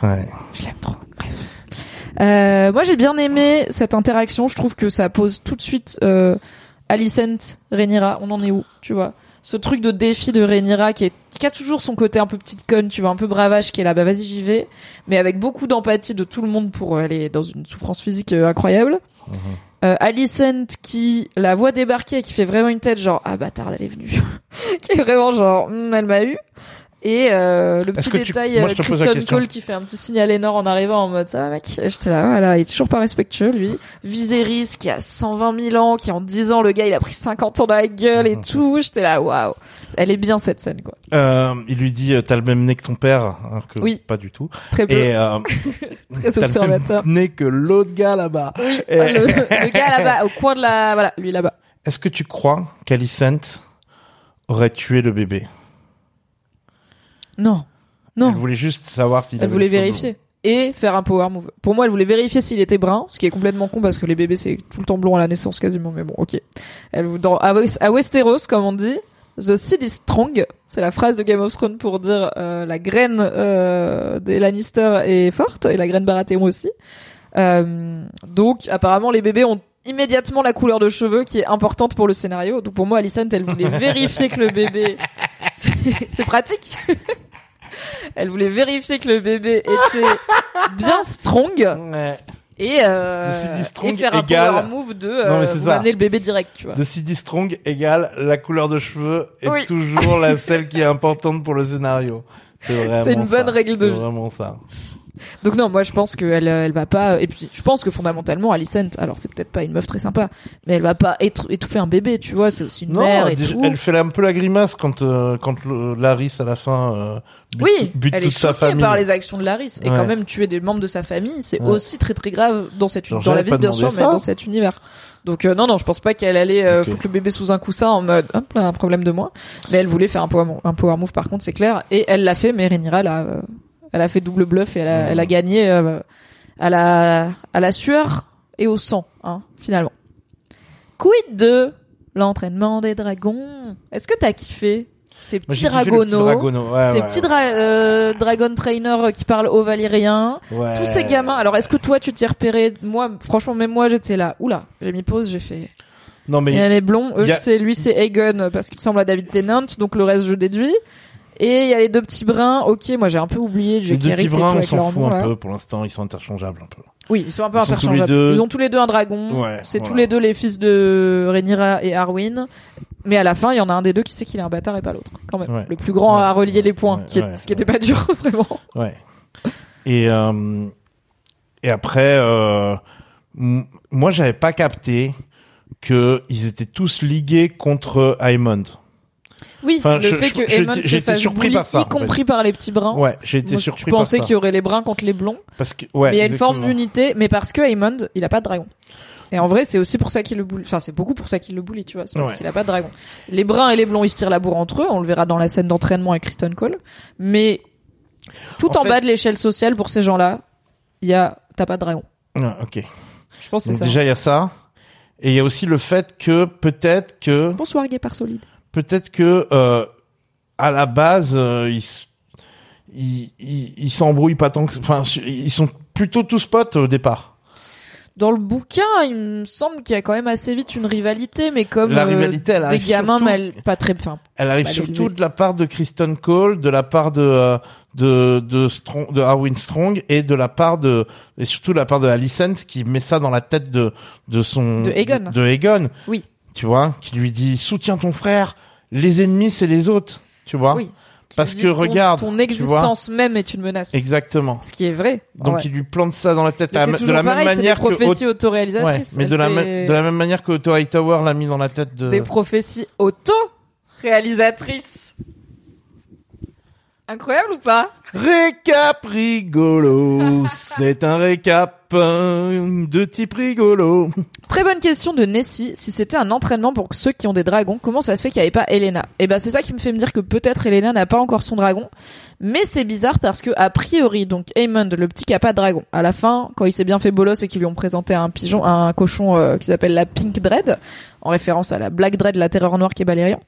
Ouais. Je l'aime trop. Bref. Euh, moi, j'ai bien aimé cette interaction. Je trouve que ça pose tout de suite euh, Alicent, Rhaenyra. On en est où, tu vois? Ce truc de défi de Rhaenyra qui, est, qui a toujours son côté un peu petite conne, tu vois, un peu bravage, qui est là, bah vas-y, j'y vais. Mais avec beaucoup d'empathie de tout le monde pour euh, aller dans une souffrance physique euh, incroyable. Euh, Alicent qui la voit débarquer et qui fait vraiment une tête genre ah bâtard elle est venue qui est vraiment genre Hmm, elle m'a eu et euh, le petit tu- détail moi, euh, la Kristen. Cole qui fait un petit signe à Lénore en arrivant en mode ça va mec? J'étais là voilà il est toujours pas respectueux lui. Viserys qui a 120 000 ans qui en 10 ans le gars il a pris 50 ans dans la gueule et tout. J'étais là waouh. Elle est bien cette scène quoi. Euh, il lui dit, euh, t'as le même nez que ton père, alors que Oui. pas du tout. très peu. Et euh, très t'as le observateur. même nez que l'autre gars là-bas. Et- Ah, le, le gars là-bas au coin de la voilà lui là-bas. Est-ce que tu crois qu'Alicent aurait tué le bébé? Non non Elle voulait juste savoir s'il Elle avait voulait vérifier. Et faire un power move. Pour moi, elle voulait vérifier s'il était brun, ce qui est complètement con parce que les bébés c'est tout le temps blond à la naissance quasiment. Mais bon, ok. Elle dans à, Wes- à Westeros, comme on dit, the seed is strong. C'est la phrase de Game of Thrones pour dire euh, la graine euh, des Lannister est forte et la graine Baratheon aussi. Euh, donc, apparemment, les bébés ont immédiatement la couleur de cheveux qui est importante pour le scénario. Donc pour moi, Alicent, elle voulait vérifier que le bébé, c'est pratique. Elle voulait vérifier que le bébé était bien strong Ouais. et, euh, strong et faire un égale- power move de euh, Non, c'est vous le bébé direct, tu vois. The CD Strong égale la couleur de cheveux est Oui. toujours la celle qui est importante pour le scénario. C'est vraiment C'est une bonne ça. règle de C'est vie. vraiment ça. Donc non, moi je pense qu'elle euh, elle va pas et puis je pense que fondamentalement Alicent, alors c'est peut-être pas une meuf très sympa, mais elle va pas étr- étouffer un bébé, tu vois, c'est aussi une Non, mère et déjà, tout. elle fait un peu la grimace quand euh, quand le, Laris à la fin euh, bute, Oui, bute elle toute est sa choquée famille. par les actions de Laris et Ouais. quand même tuer des membres de sa famille, c'est Ouais. aussi très très grave dans cette Genre, dans la vie bien sûr, mais dans cet univers. Donc euh, non non, je pense pas qu'elle allait euh, foutre le bébé sous un coussin en mode hop là un problème de moi, mais elle voulait faire un power move, un power move par contre c'est clair et elle l'a fait, mais Rhaenyra là, euh, elle a fait double bluff et elle a, elle a gagné euh, à la à la sueur et au sang hein finalement. Quid de l'entraînement des dragons? Est-ce que t'as kiffé ces petits dragonos dragono. Ouais, ces ouais, petits dra- euh, dragon trainers qui parlent au valyrien, ouais. tous ces gamins. Alors, est-ce que toi, tu t'y repéré Moi, franchement, même moi, j'étais là. Oula, j'ai mis pause, j'ai fait. Non mais Il y a les blonds. Eux, a- c'est lui, c'est Aegon parce qu'il ressemble à David Tennant, donc le reste, je déduis. Et il y a les deux petits bruns. Ok, moi, j'ai un peu oublié. J'ai les deux petits et tout on s'en fout un peu pour l'instant. Ils sont interchangeables un peu. Oui, ils sont un peu Ils interchangeables. deux- Ils ont tous les deux un dragon. Ouais, c'est tous les deux les fils de Rhaenyra et Arwyn. Mais à la fin, il y en a un des deux qui sait qu'il est un bâtard et pas l'autre. Quand même. Ouais. Le plus grand Ouais. à relier les points, qui est, ce qui était pas dur, vraiment. Ouais. Et euh, et après, euh, moi, j'avais pas capté que ils étaient tous ligués contre Aemond. Oui, Enfin, le je- fait que été- se fasse surpris bully, par ça, y en fait. compris par les petits bruns. Ouais, j'ai été Moi, surpris je pensais qu'il y aurait les bruns contre les blonds, Parce que, ouais, mais il y a une forme d'unité, mais parce que Aemond, il a pas de dragon. Et en vrai, c'est aussi pour ça qu'il le bully. Enfin, c'est beaucoup pour ça qu'il le bully, tu vois. C'est parce Ouais. qu'il a pas de dragon. Les bruns et les blonds, ils se tirent la bourre entre eux. On le verra dans la scène d'entraînement avec Kristen Cole. Mais tout en, En fait- bas de l'échelle sociale pour ces gens-là, il y a t'as pas de dragon. Ah, ok. Je pense que c'est ça. déjà il y a ça, et il y a aussi le fait que peut-être que Bonsoir, Guépard Solide. Peut-être que euh, à la base euh, ils ils s'embrouillent pas tant que enfin ils sont plutôt tous potes au départ. Dans le bouquin, il me semble qu'il y a quand même assez vite une rivalité, mais comme La euh, rivalité, elle des arrive gamins surtout- mal, pas très, enfin, Elle arrive surtout de la part de Kristen Cole, de la part de euh, de de Strong, de Arwin Strong et de la part de et surtout de la part de Alicent qui met ça dans la tête de de son De Aegon. de, de Aegon. Oui. Tu vois, qui lui dit soutiens ton frère, les ennemis c'est les autres, tu vois. oui. Parce que ton- regarde, ton tu existence même est une menace. Exactement. Ce qui est vrai. Donc Ouais. il lui plante ça dans la tête Mais de la même pareil, manière des que prophéties Ouais, auto-réalisatrices. mais de la, fait même de la même manière que Otto Hightower l'a mis dans la tête de Des prophéties auto-réalisatrices. Incroyable ou pas? Récap rigolo, c'est un récap euh, de type rigolo. Très bonne question de Nessie. Si c'était un entraînement pour ceux qui ont des dragons, comment ça se fait qu'il n'y avait pas Elena? Et ben c'est ça qui me fait me dire que peut-être Elena n'a pas encore son dragon. Mais c'est bizarre parce que a priori, donc Aemond, le petit qui a pas de dragon, à la fin, quand il s'est bien fait bolos et qu'ils lui ont présenté un pigeon, un cochon euh, qui s'appelle la Pink Dread, en référence à la Black Dread, la terreur noire qui est Balérion,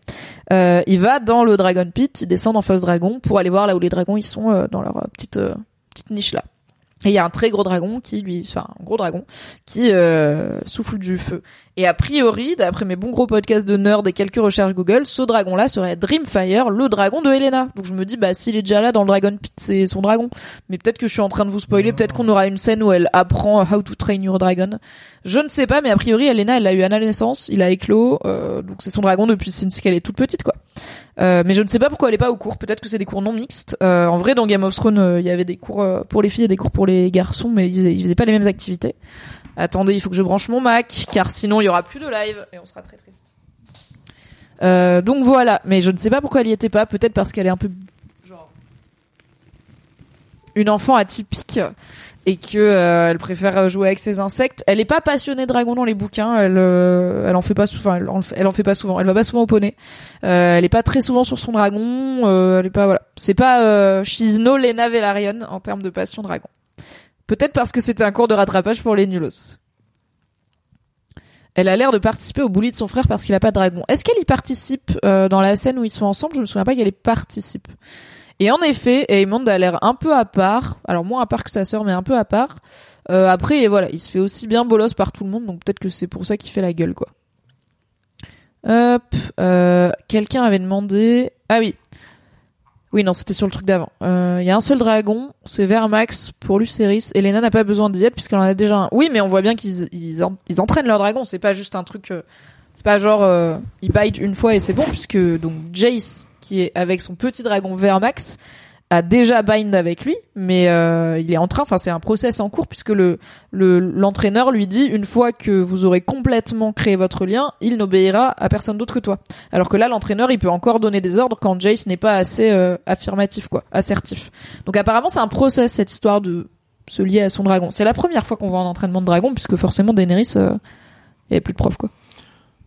euh, il va dans le Dragon Pit, il descend dans Fausse Dragon pour aller voir là où les dragons ils sont euh, dans leur euh, petite euh, niche là. Et il y a un très gros dragon qui lui, enfin un gros dragon qui souffle du feu. Et a priori, d'après mes bons gros podcasts de nerd et quelques recherches Google, ce dragon-là serait Dreamfire, le dragon de Helena. Donc je me dis, bah s'il est déjà là dans le Dragon Pit, c'est son dragon. Mais peut-être que je suis en train de vous spoiler, peut-être qu'on aura une scène où elle apprend How to Train Your Dragon. Je ne sais pas, mais a priori, Helena, elle l'a eu à la naissance, il a éclos, donc c'est son dragon depuis qu'elle est toute petite, quoi. Euh, mais je ne sais pas pourquoi elle est pas au cours. Peut-être que c'est des cours non mixtes. Euh, en vrai, dans Game of Thrones, euh, il y avait des cours pour les filles et des cours pour les garçons, mais ils, ils faisaient pas les mêmes activités. Attendez, il faut que je branche mon Mac, car sinon il y aura plus de live et on sera très triste. Donc voilà, mais je ne sais pas pourquoi elle y était pas. Peut-être parce qu'elle est un peu une enfant atypique et que euh, elle préfère jouer avec ses insectes. Elle est pas passionnée de dragon dans les bouquins. Elle, euh, elle en fait pas souvent. Elle, en- elle en fait pas souvent. Elle va pas souvent au poney. Euh, elle est pas très souvent sur son dragon. Euh, elle est pas voilà. C'est pas euh, she's no Lena Velaryon en termes de passion dragon. Peut-être parce que c'était un cours de rattrapage pour les nulos. Elle a l'air de participer au bully de son frère parce qu'il a pas de dragon. Est-ce qu'elle y participe euh, dans la scène où ils sont ensemble? Je me souviens pas qu'elle y participe. Et en effet, Aemond a l'air un peu à part. Alors moins à part que sa sœur, mais un peu à part. Euh, après, voilà, il se fait aussi bien bolos par tout le monde, donc peut-être que c'est pour ça qu'il fait la gueule, quoi. Hop, euh, quelqu'un avait demandé. Ah oui. Oui, non, c'était sur le truc d'avant. Euh, Il y a un seul dragon, c'est Vermax pour Lucerys. Elena n'a pas besoin d'y être puisqu'elle en a déjà un. Oui, mais on voit bien qu'ils ils, ils entraînent leur dragon. C'est pas juste un truc. euh, c'est pas genre euh, ils bite une fois et c'est bon puisque donc Jace qui est avec son petit dragon Vermax a déjà bind avec lui, mais euh, il est en train. Enfin, c'est un process en cours puisque le le l'entraîneur lui dit une fois que vous aurez complètement créé votre lien, il n'obéira à personne d'autre que toi. Alors que là, l'entraîneur, il peut encore donner des ordres quand Jace n'est pas assez euh, affirmatif, quoi, assertif. Donc apparemment, c'est un process cette histoire de se lier à son dragon. C'est la première fois qu'on voit un entraînement de dragon puisque forcément Daenerys, euh, il y avait plus de preuves, quoi.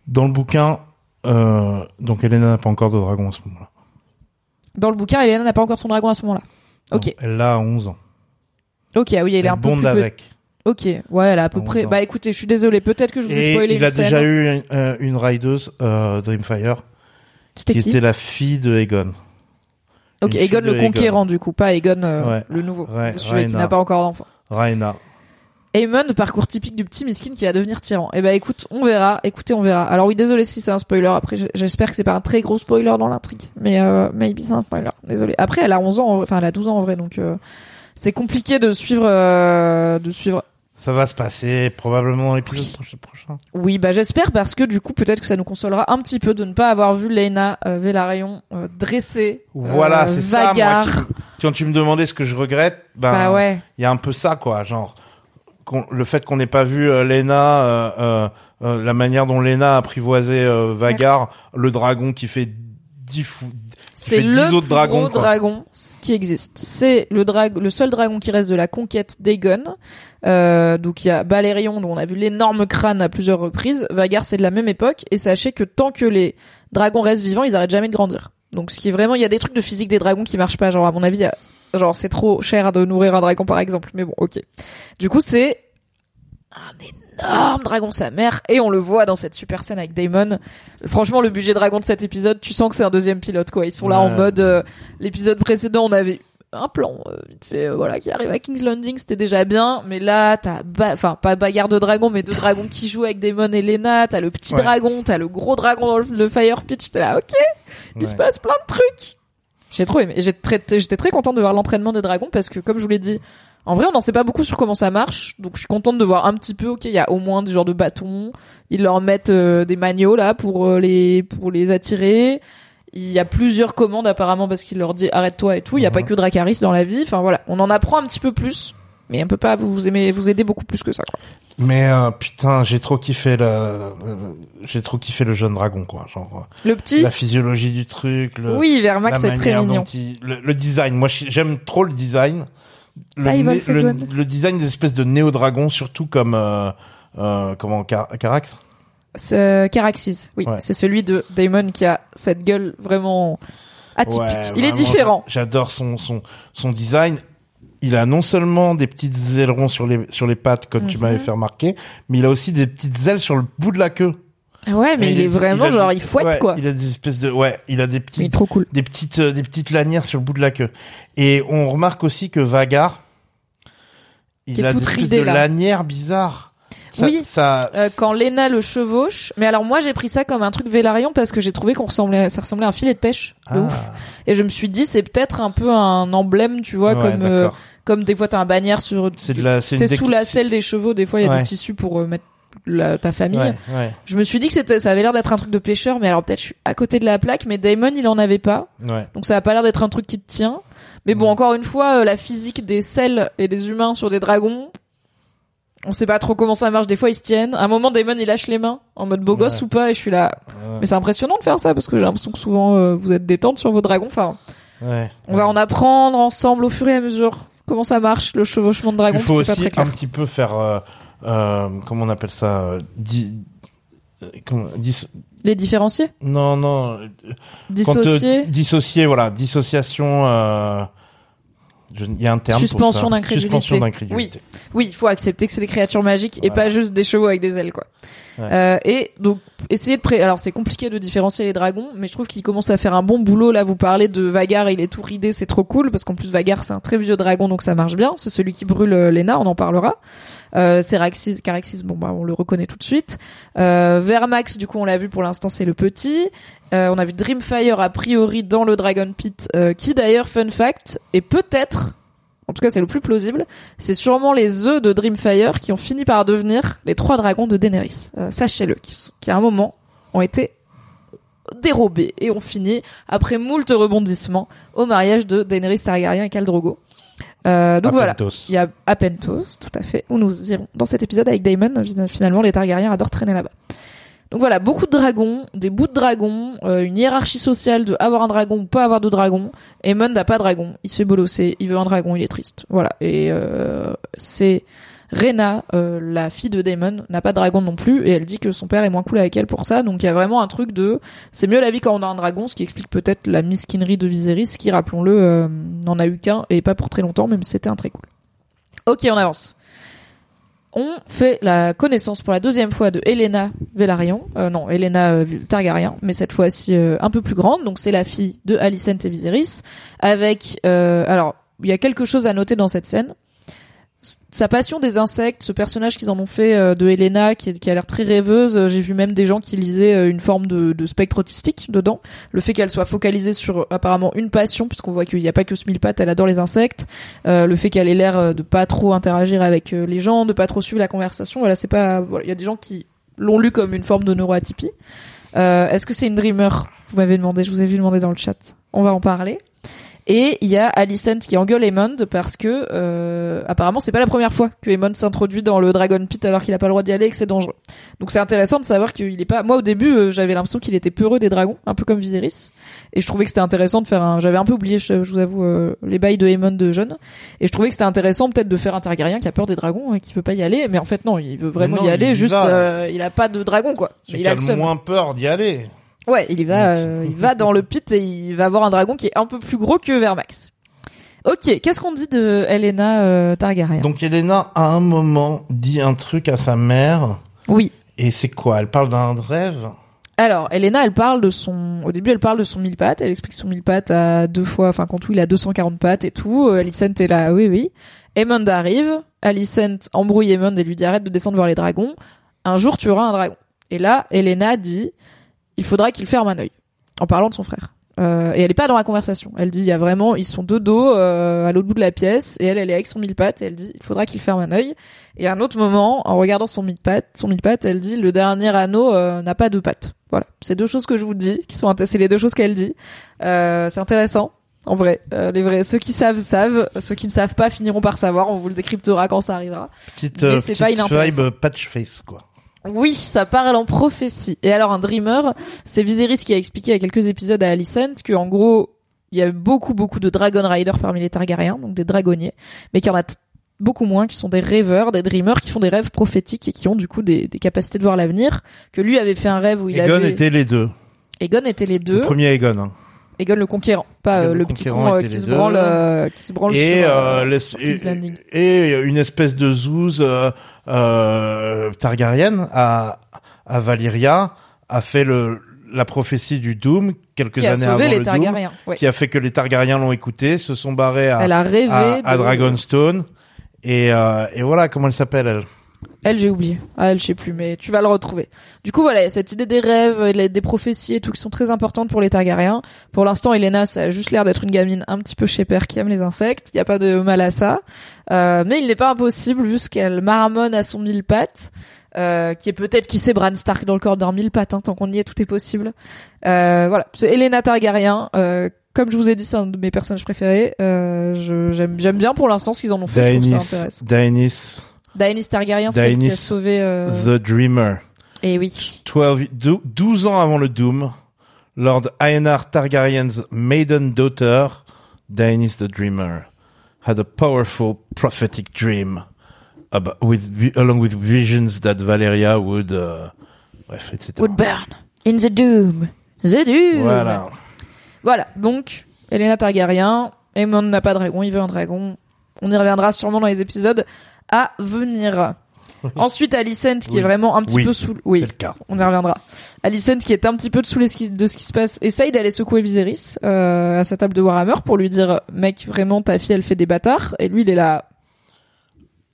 Dans le bouquin, euh, donc Elena n'a pas encore de dragon à ce moment-là. Dans le bouquin, Elena n'a pas encore son dragon à ce moment-là. Ok. Non, elle l'a à 11 ans. Ok, ah oui, elle est un peu bonde plus pe- avec. Ok, ouais, elle a à peu près. 11 ans. Bah écoutez, je suis désolée, peut-être que je vous ai Et spoilé il une a scène. déjà eu une, euh, une rideuse, euh, Dreamfire, qui qui était la fille de Aegon. Ok, fille le conquérant du coup, pas Aegon euh, Ouais. le nouveau. Ouais, suivez, qui n'a pas encore d'enfant. Rhaena. Aemon, parcours typique du petit miskin qui va devenir tyran. Eh ben écoute, on verra. Écoutez, on verra. Alors oui, désolé si c'est un spoiler. Après, j'espère que c'est pas un très gros spoiler dans l'intrigue. Mais euh, maybe c'est un spoiler. Désolé. Après, elle a 11 ans, enfin elle a 12 ans en vrai, donc euh, c'est compliqué de suivre, euh, de suivre. Ça va se passer probablement dans l'épisode proche- prochain. Oui, bah j'espère parce que du coup peut-être que ça nous consolera un petit peu de ne pas avoir vu Lena euh, Velaryon euh, dressée, Voilà, euh, c'est ça. Moi, qui- quand tu me demandais ce que je regrette, ben, Bah ouais. il y a un peu ça, quoi. Genre, le fait qu'on n'ait pas vu euh, Lena, euh, euh, la manière dont Lena a apprivoisé euh, Vagar, le dragon qui fait dix C'est le 10 plus autres dragons, gros dragon qui existe. C'est le drag, le seul dragon qui reste de la conquête d'Aegon. Euh, donc il y a Balerion dont on a vu l'énorme crâne à plusieurs reprises. Vagar c'est de la même époque et sachez que tant que les dragons restent vivants, ils arrêtent jamais de grandir. Donc ce qui est vraiment, il y a des trucs de physique des dragons qui marchent pas. Genre à mon avis, il y a- genre c'est trop cher de nourrir un dragon par exemple. Mais bon, ok. Du coup c'est un énorme dragon sa mère et on le voit dans cette super scène avec Daemon. Franchement, le budget dragon de cet épisode, tu sens que c'est un deuxième pilote quoi. Ils sont là en mode euh, l'épisode précédent, on avait un plan euh, vite fait euh, voilà qui arrive à King's Landing, c'était déjà bien, mais là t'as enfin pas bagarre de dragon mais deux dragons qui jouent avec Daemon et Lena, t'as le petit Ouais. dragon, t'as le gros dragon dans le, le fire pitch, t'es là OK, il se passe plein de trucs. J'ai trop aimé. Très, j'étais très contente de voir l'entraînement des dragons parce que, comme je vous l'ai dit, en vrai, on n'en sait pas beaucoup sur comment ça marche. Donc, je suis contente de voir un petit peu. Ok, il y a au moins des genres de bâtons. Ils leur mettent euh, des magnets là pour euh, les pour les attirer. Il y a plusieurs commandes apparemment parce qu'il leur dit arrête-toi et tout. Il y a pas que Dracarys dans la vie. Enfin voilà, on en apprend un petit peu plus, mais on peut pas vous aimer vous aider beaucoup plus que ça. Quoi. Mais euh, putain, j'ai trop kiffé le, euh, j'ai trop kiffé le jeune dragon, quoi. Genre euh, Le petit, la physiologie du truc, le, oui, Vermax c'est très mignon. il- le, le design. Moi, j'aime trop le design. Le, Ah, né- le le, design des espèces de néo-dragons, surtout comme euh, euh, comment Car- Carax? Caraxes, oui, Ouais. c'est celui de Damon qui a cette gueule vraiment atypique. Ouais, il est différent. j'a- J'adore son son son design. Il a non seulement des petites ailerons sur les sur les pattes comme tu Mhm. m'avais fait remarquer, mais il a aussi des petites ailes sur le bout de la queue. Ouais, mais il, est vraiment a genre des- il fouette ouais, quoi. Il a des espèces de ouais, il a des Il petites trop cool. des petites euh, des petites lanières sur le bout de la queue. Et on remarque aussi que Vagar il a des espèces de là. lanières bizarres. Ça, Oui. ça Euh, quand Lena le chevauche, mais alors moi j'ai pris ça comme un truc Vélarion parce que j'ai trouvé qu'on ressemblait, ça ressemblait à un filet de pêche, de Ah, ouf. Et je me suis dit c'est peut-être un peu un emblème, tu vois, ouais, comme euh, comme des fois t'as un bannière sur, c'est de la c'est c'est une sous la selle des chevaux, des fois il y a Ouais. du tissu pour euh, mettre la- ta famille. Ouais, ouais, Je me suis dit que c'était, ça avait l'air d'être un truc de pêcheur, mais alors peut-être je suis à côté de la plaque, mais Damon il en avait pas. ouais. Donc ça a pas l'air d'être un truc qui te tient. Mais bon, Ouais. encore une fois, euh, la physique des selles et des humains sur des dragons, on sait pas trop comment ça marche. Des fois, ils se tiennent. À un moment, Damon, il lâche les mains en mode beau gosse ou pas, et je suis là. Ouais, Mais c'est impressionnant de faire ça parce que j'ai l'impression que souvent euh, vous êtes détente sur vos dragons. Enfin, ouais. on va en apprendre ensemble au fur et à mesure comment ça marche le chevauchement de dragon. Il faut aussi pas très un petit peu faire euh, euh, comment on appelle ça di- comment, dis- Les différencier, non non quand, dissocier, dissocier voilà dissociation il y a un terme Suspension d'incrédulité. suspension d'incrédulité Oui, il faut accepter que c'est des créatures magiques et pas juste des chevaux avec des ailes, quoi. Ouais. Euh, et donc, essayer de pré... Alors, c'est compliqué de différencier les dragons, mais je trouve qu'il commence à faire un bon boulot. Là, vous parlez de Vagar, il est tout ridé, c'est trop cool, parce qu'en plus, Vagar, c'est un très vieux dragon, donc ça marche bien. C'est celui qui brûle euh, Lena, on en parlera. Euh, Ceraxis, Caraxis, bon, bah, on le reconnaît tout de suite. Euh, Vermax, du coup, on l'a vu pour l'instant, c'est le petit. Euh, on a vu Dreamfire, a priori, dans le Dragon Pit, euh, qui d'ailleurs, fun fact, est peut-être, en tout cas, c'est le plus plausible, c'est sûrement les œufs de Dreamfire qui ont fini par devenir les trois dragons de Daenerys. Euh, Sachez-le, qui, à un moment ont été dérobés et ont fini, après moult rebondissements, au mariage de Daenerys Targaryen et Khal Drogo. Euh, donc voilà. Apentos. Il y a Apentos, tout à fait, où nous irons dans cet épisode avec Daemon. Finalement, les Targaryens adorent traîner là-bas. Donc voilà, beaucoup de dragons, des bouts de dragons, euh, une hiérarchie sociale de avoir un dragon ou pas avoir de dragon. Aemon n'a pas de dragon, il se fait bolosser, il veut un dragon, il est triste. Voilà, et euh, c'est Rena, euh, la fille de Daemon, n'a pas de dragon non plus, et elle dit que son père est moins cool avec elle pour ça. Donc il y a vraiment un truc de, c'est mieux la vie quand on a un dragon, ce qui explique peut-être la misquinerie de Viserys, qui rappelons-le, n'en a eu qu'un et pas pour très longtemps, même si c'était un très cool. Ok, on avance. On fait la connaissance pour la deuxième fois de Helena Velaryon, euh, non Helena euh, Targaryen, mais cette fois-ci euh, un peu plus grande. Donc c'est la fille de Alicent et Viserys, avec alors il y a quelque chose à noter dans cette scène. Sa passion des insectes, ce personnage qu'ils en ont fait euh, de Helena, qui, a l'air très rêveuse. euh, J'ai vu même des gens qui lisaient euh, une forme de, spectre autistique dedans. Le fait qu'elle soit focalisée sur apparemment une passion, puisqu'on voit qu'il n'y a pas que pattes, elle adore les insectes. Le fait qu'elle ait l'air de pas trop interagir avec les gens, de pas trop suivre la conversation. Voilà, c'est pas. Voilà, il y a des gens qui l'ont lu comme une forme de neuroatypie. Est-ce que c'est une dreamer? Vous m'avez demandé, je vous ai vu demander dans le chat. On va en parler. Et il y a Alicent qui engueule Aemond parce que euh, apparemment c'est pas la première fois que Aemond s'introduit dans le Dragon Pit alors qu'il a pas le droit d'y aller et que c'est dangereux. Donc c'est intéressant de savoir qu'il est pas. Moi au début euh, j'avais l'impression qu'il était peureux des dragons, un peu comme Viserys, et je trouvais que c'était intéressant de faire un. J'avais un peu oublié, je, je vous avoue, euh, les bails de Aemond de jeune, et je trouvais que c'était intéressant peut-être de faire un Targaryen qui a peur des dragons et qui veut pas y aller, mais en fait non, il veut vraiment non, y aller, juste euh, il a pas de dragon quoi. Mais il a le seum. moins peur d'y aller. Ouais, il y va, euh, il va dans le pit et il va avoir un dragon qui est un peu plus gros que Vermax. Ok, qu'est-ce qu'on dit de Elena euh, Targaryen? Donc Elena, à un moment, dit un truc à sa mère. Oui. Et c'est quoi? Elle parle d'un rêve? Alors, Elena, elle parle de son. Au début, elle parle de son mille pattes. Elle explique son mille pattes à deux fois. Enfin, quand tout, il a 240 pattes et tout. Euh, Alicent est là. Oui, oui. Aemond arrive. Alicent embrouille Aemond et lui dit arrête de descendre voir les dragons. Un jour, tu auras un dragon. Et là, Elena dit il faudra qu'il ferme un œil. En parlant de son frère. Euh, et elle est pas dans la conversation. Elle dit il y a vraiment ils sont deux dos euh, à l'autre bout de la pièce et elle elle est avec son mille pattes et elle dit il faudra qu'il ferme un œil. Et à un autre moment en regardant son mille pattes, son mille pattes, elle dit le dernier anneau euh, n'a pas de pattes. Voilà, c'est deux choses que je vous dis qui sont c'est les deux choses qu'elle dit. Euh, c'est intéressant. En vrai, Euh, les vrais, ceux qui savent savent, ceux qui ne savent pas finiront par savoir. On vous le décryptera quand ça arrivera. Petite, Mais euh, c'est petite pas vibe patch face, quoi. Oui, ça parle en prophétie. Et alors un dreamer, c'est Viserys qui a expliqué a quelques épisodes à Alicent que en gros, il y a beaucoup beaucoup de Dragon Riders parmi les Targaryens, donc des dragonniers, mais qu'il y en a beaucoup moins qui sont des rêveurs, des dreamers qui font des rêves prophétiques et qui ont du coup des, des capacités de voir l'avenir. Que lui avait fait un rêve où il avait était les deux. Aegon était les deux, Le premier Aegon. hein. Aegon le conquérant, pas euh, le le petit con euh, qui se branle, euh, qui se branle Et, sur, euh, euh, les- et, et une espèce de zouze euh, euh, Targaryen à, à Valyria a fait le, la prophétie du Doom quelques qui a années sauvé avant les le Targaryens. Ouais. Doom, qui a fait que les Targaryens l'ont écouté, se sont barrés à, Elle a rêvé à, à de- Dragonstone. Et, euh, et voilà comment elle s'appelle elle. Elle, j'ai oublié. Ah, elle, je sais plus, mais tu vas le retrouver. Du coup, voilà, il y a cette idée des rêves, des prophéties et tout qui sont très importantes pour les Targaryens. Pour l'instant, Elena, ça a juste l'air d'être une gamine un petit peu père qui aime les insectes. Il n'y a pas de mal à ça. Euh, mais il n'est pas impossible, vu ce qu'elle marmonne à son mille pattes, euh, qui est peut-être qui sait Bran Stark dans le corps d'un mille pattes, hein, tant qu'on y est, tout est possible. Euh, voilà, c'est Elena Targaryen. Euh, comme je vous ai dit, c'est un de mes personnages préférés. Euh, je- j'aime, bien pour l'instant ce qu'ils en ont fait. Je trouve ça intéressant. Daenerys Targaryen, c'est qui a sauvé. Euh... the Dreamer. Et oui. 12, dou- 12 ans avant le Doom, Lord Aenar Targaryen's maiden daughter, Daenerys the Dreamer, had a powerful prophetic dream, ab- with, along with visions that Valeria would, uh, bref, etc. Would burn in the doom. The doom. Voilà. Voilà. Donc, Elena Targaryen. Aemon n'a pas de dragon, il veut un dragon. On y reviendra sûrement dans les épisodes à venir. Ensuite, Alicent qui Oui. est vraiment un petit Oui. peu sous. Oui. C'est le cas. On y reviendra. Alicent qui est un petit peu sous les ski- de ce qui se passe, essaye d'aller secouer Viserys euh, à sa table de Warhammer pour lui dire mec vraiment ta fille elle fait des bâtards et lui il est là.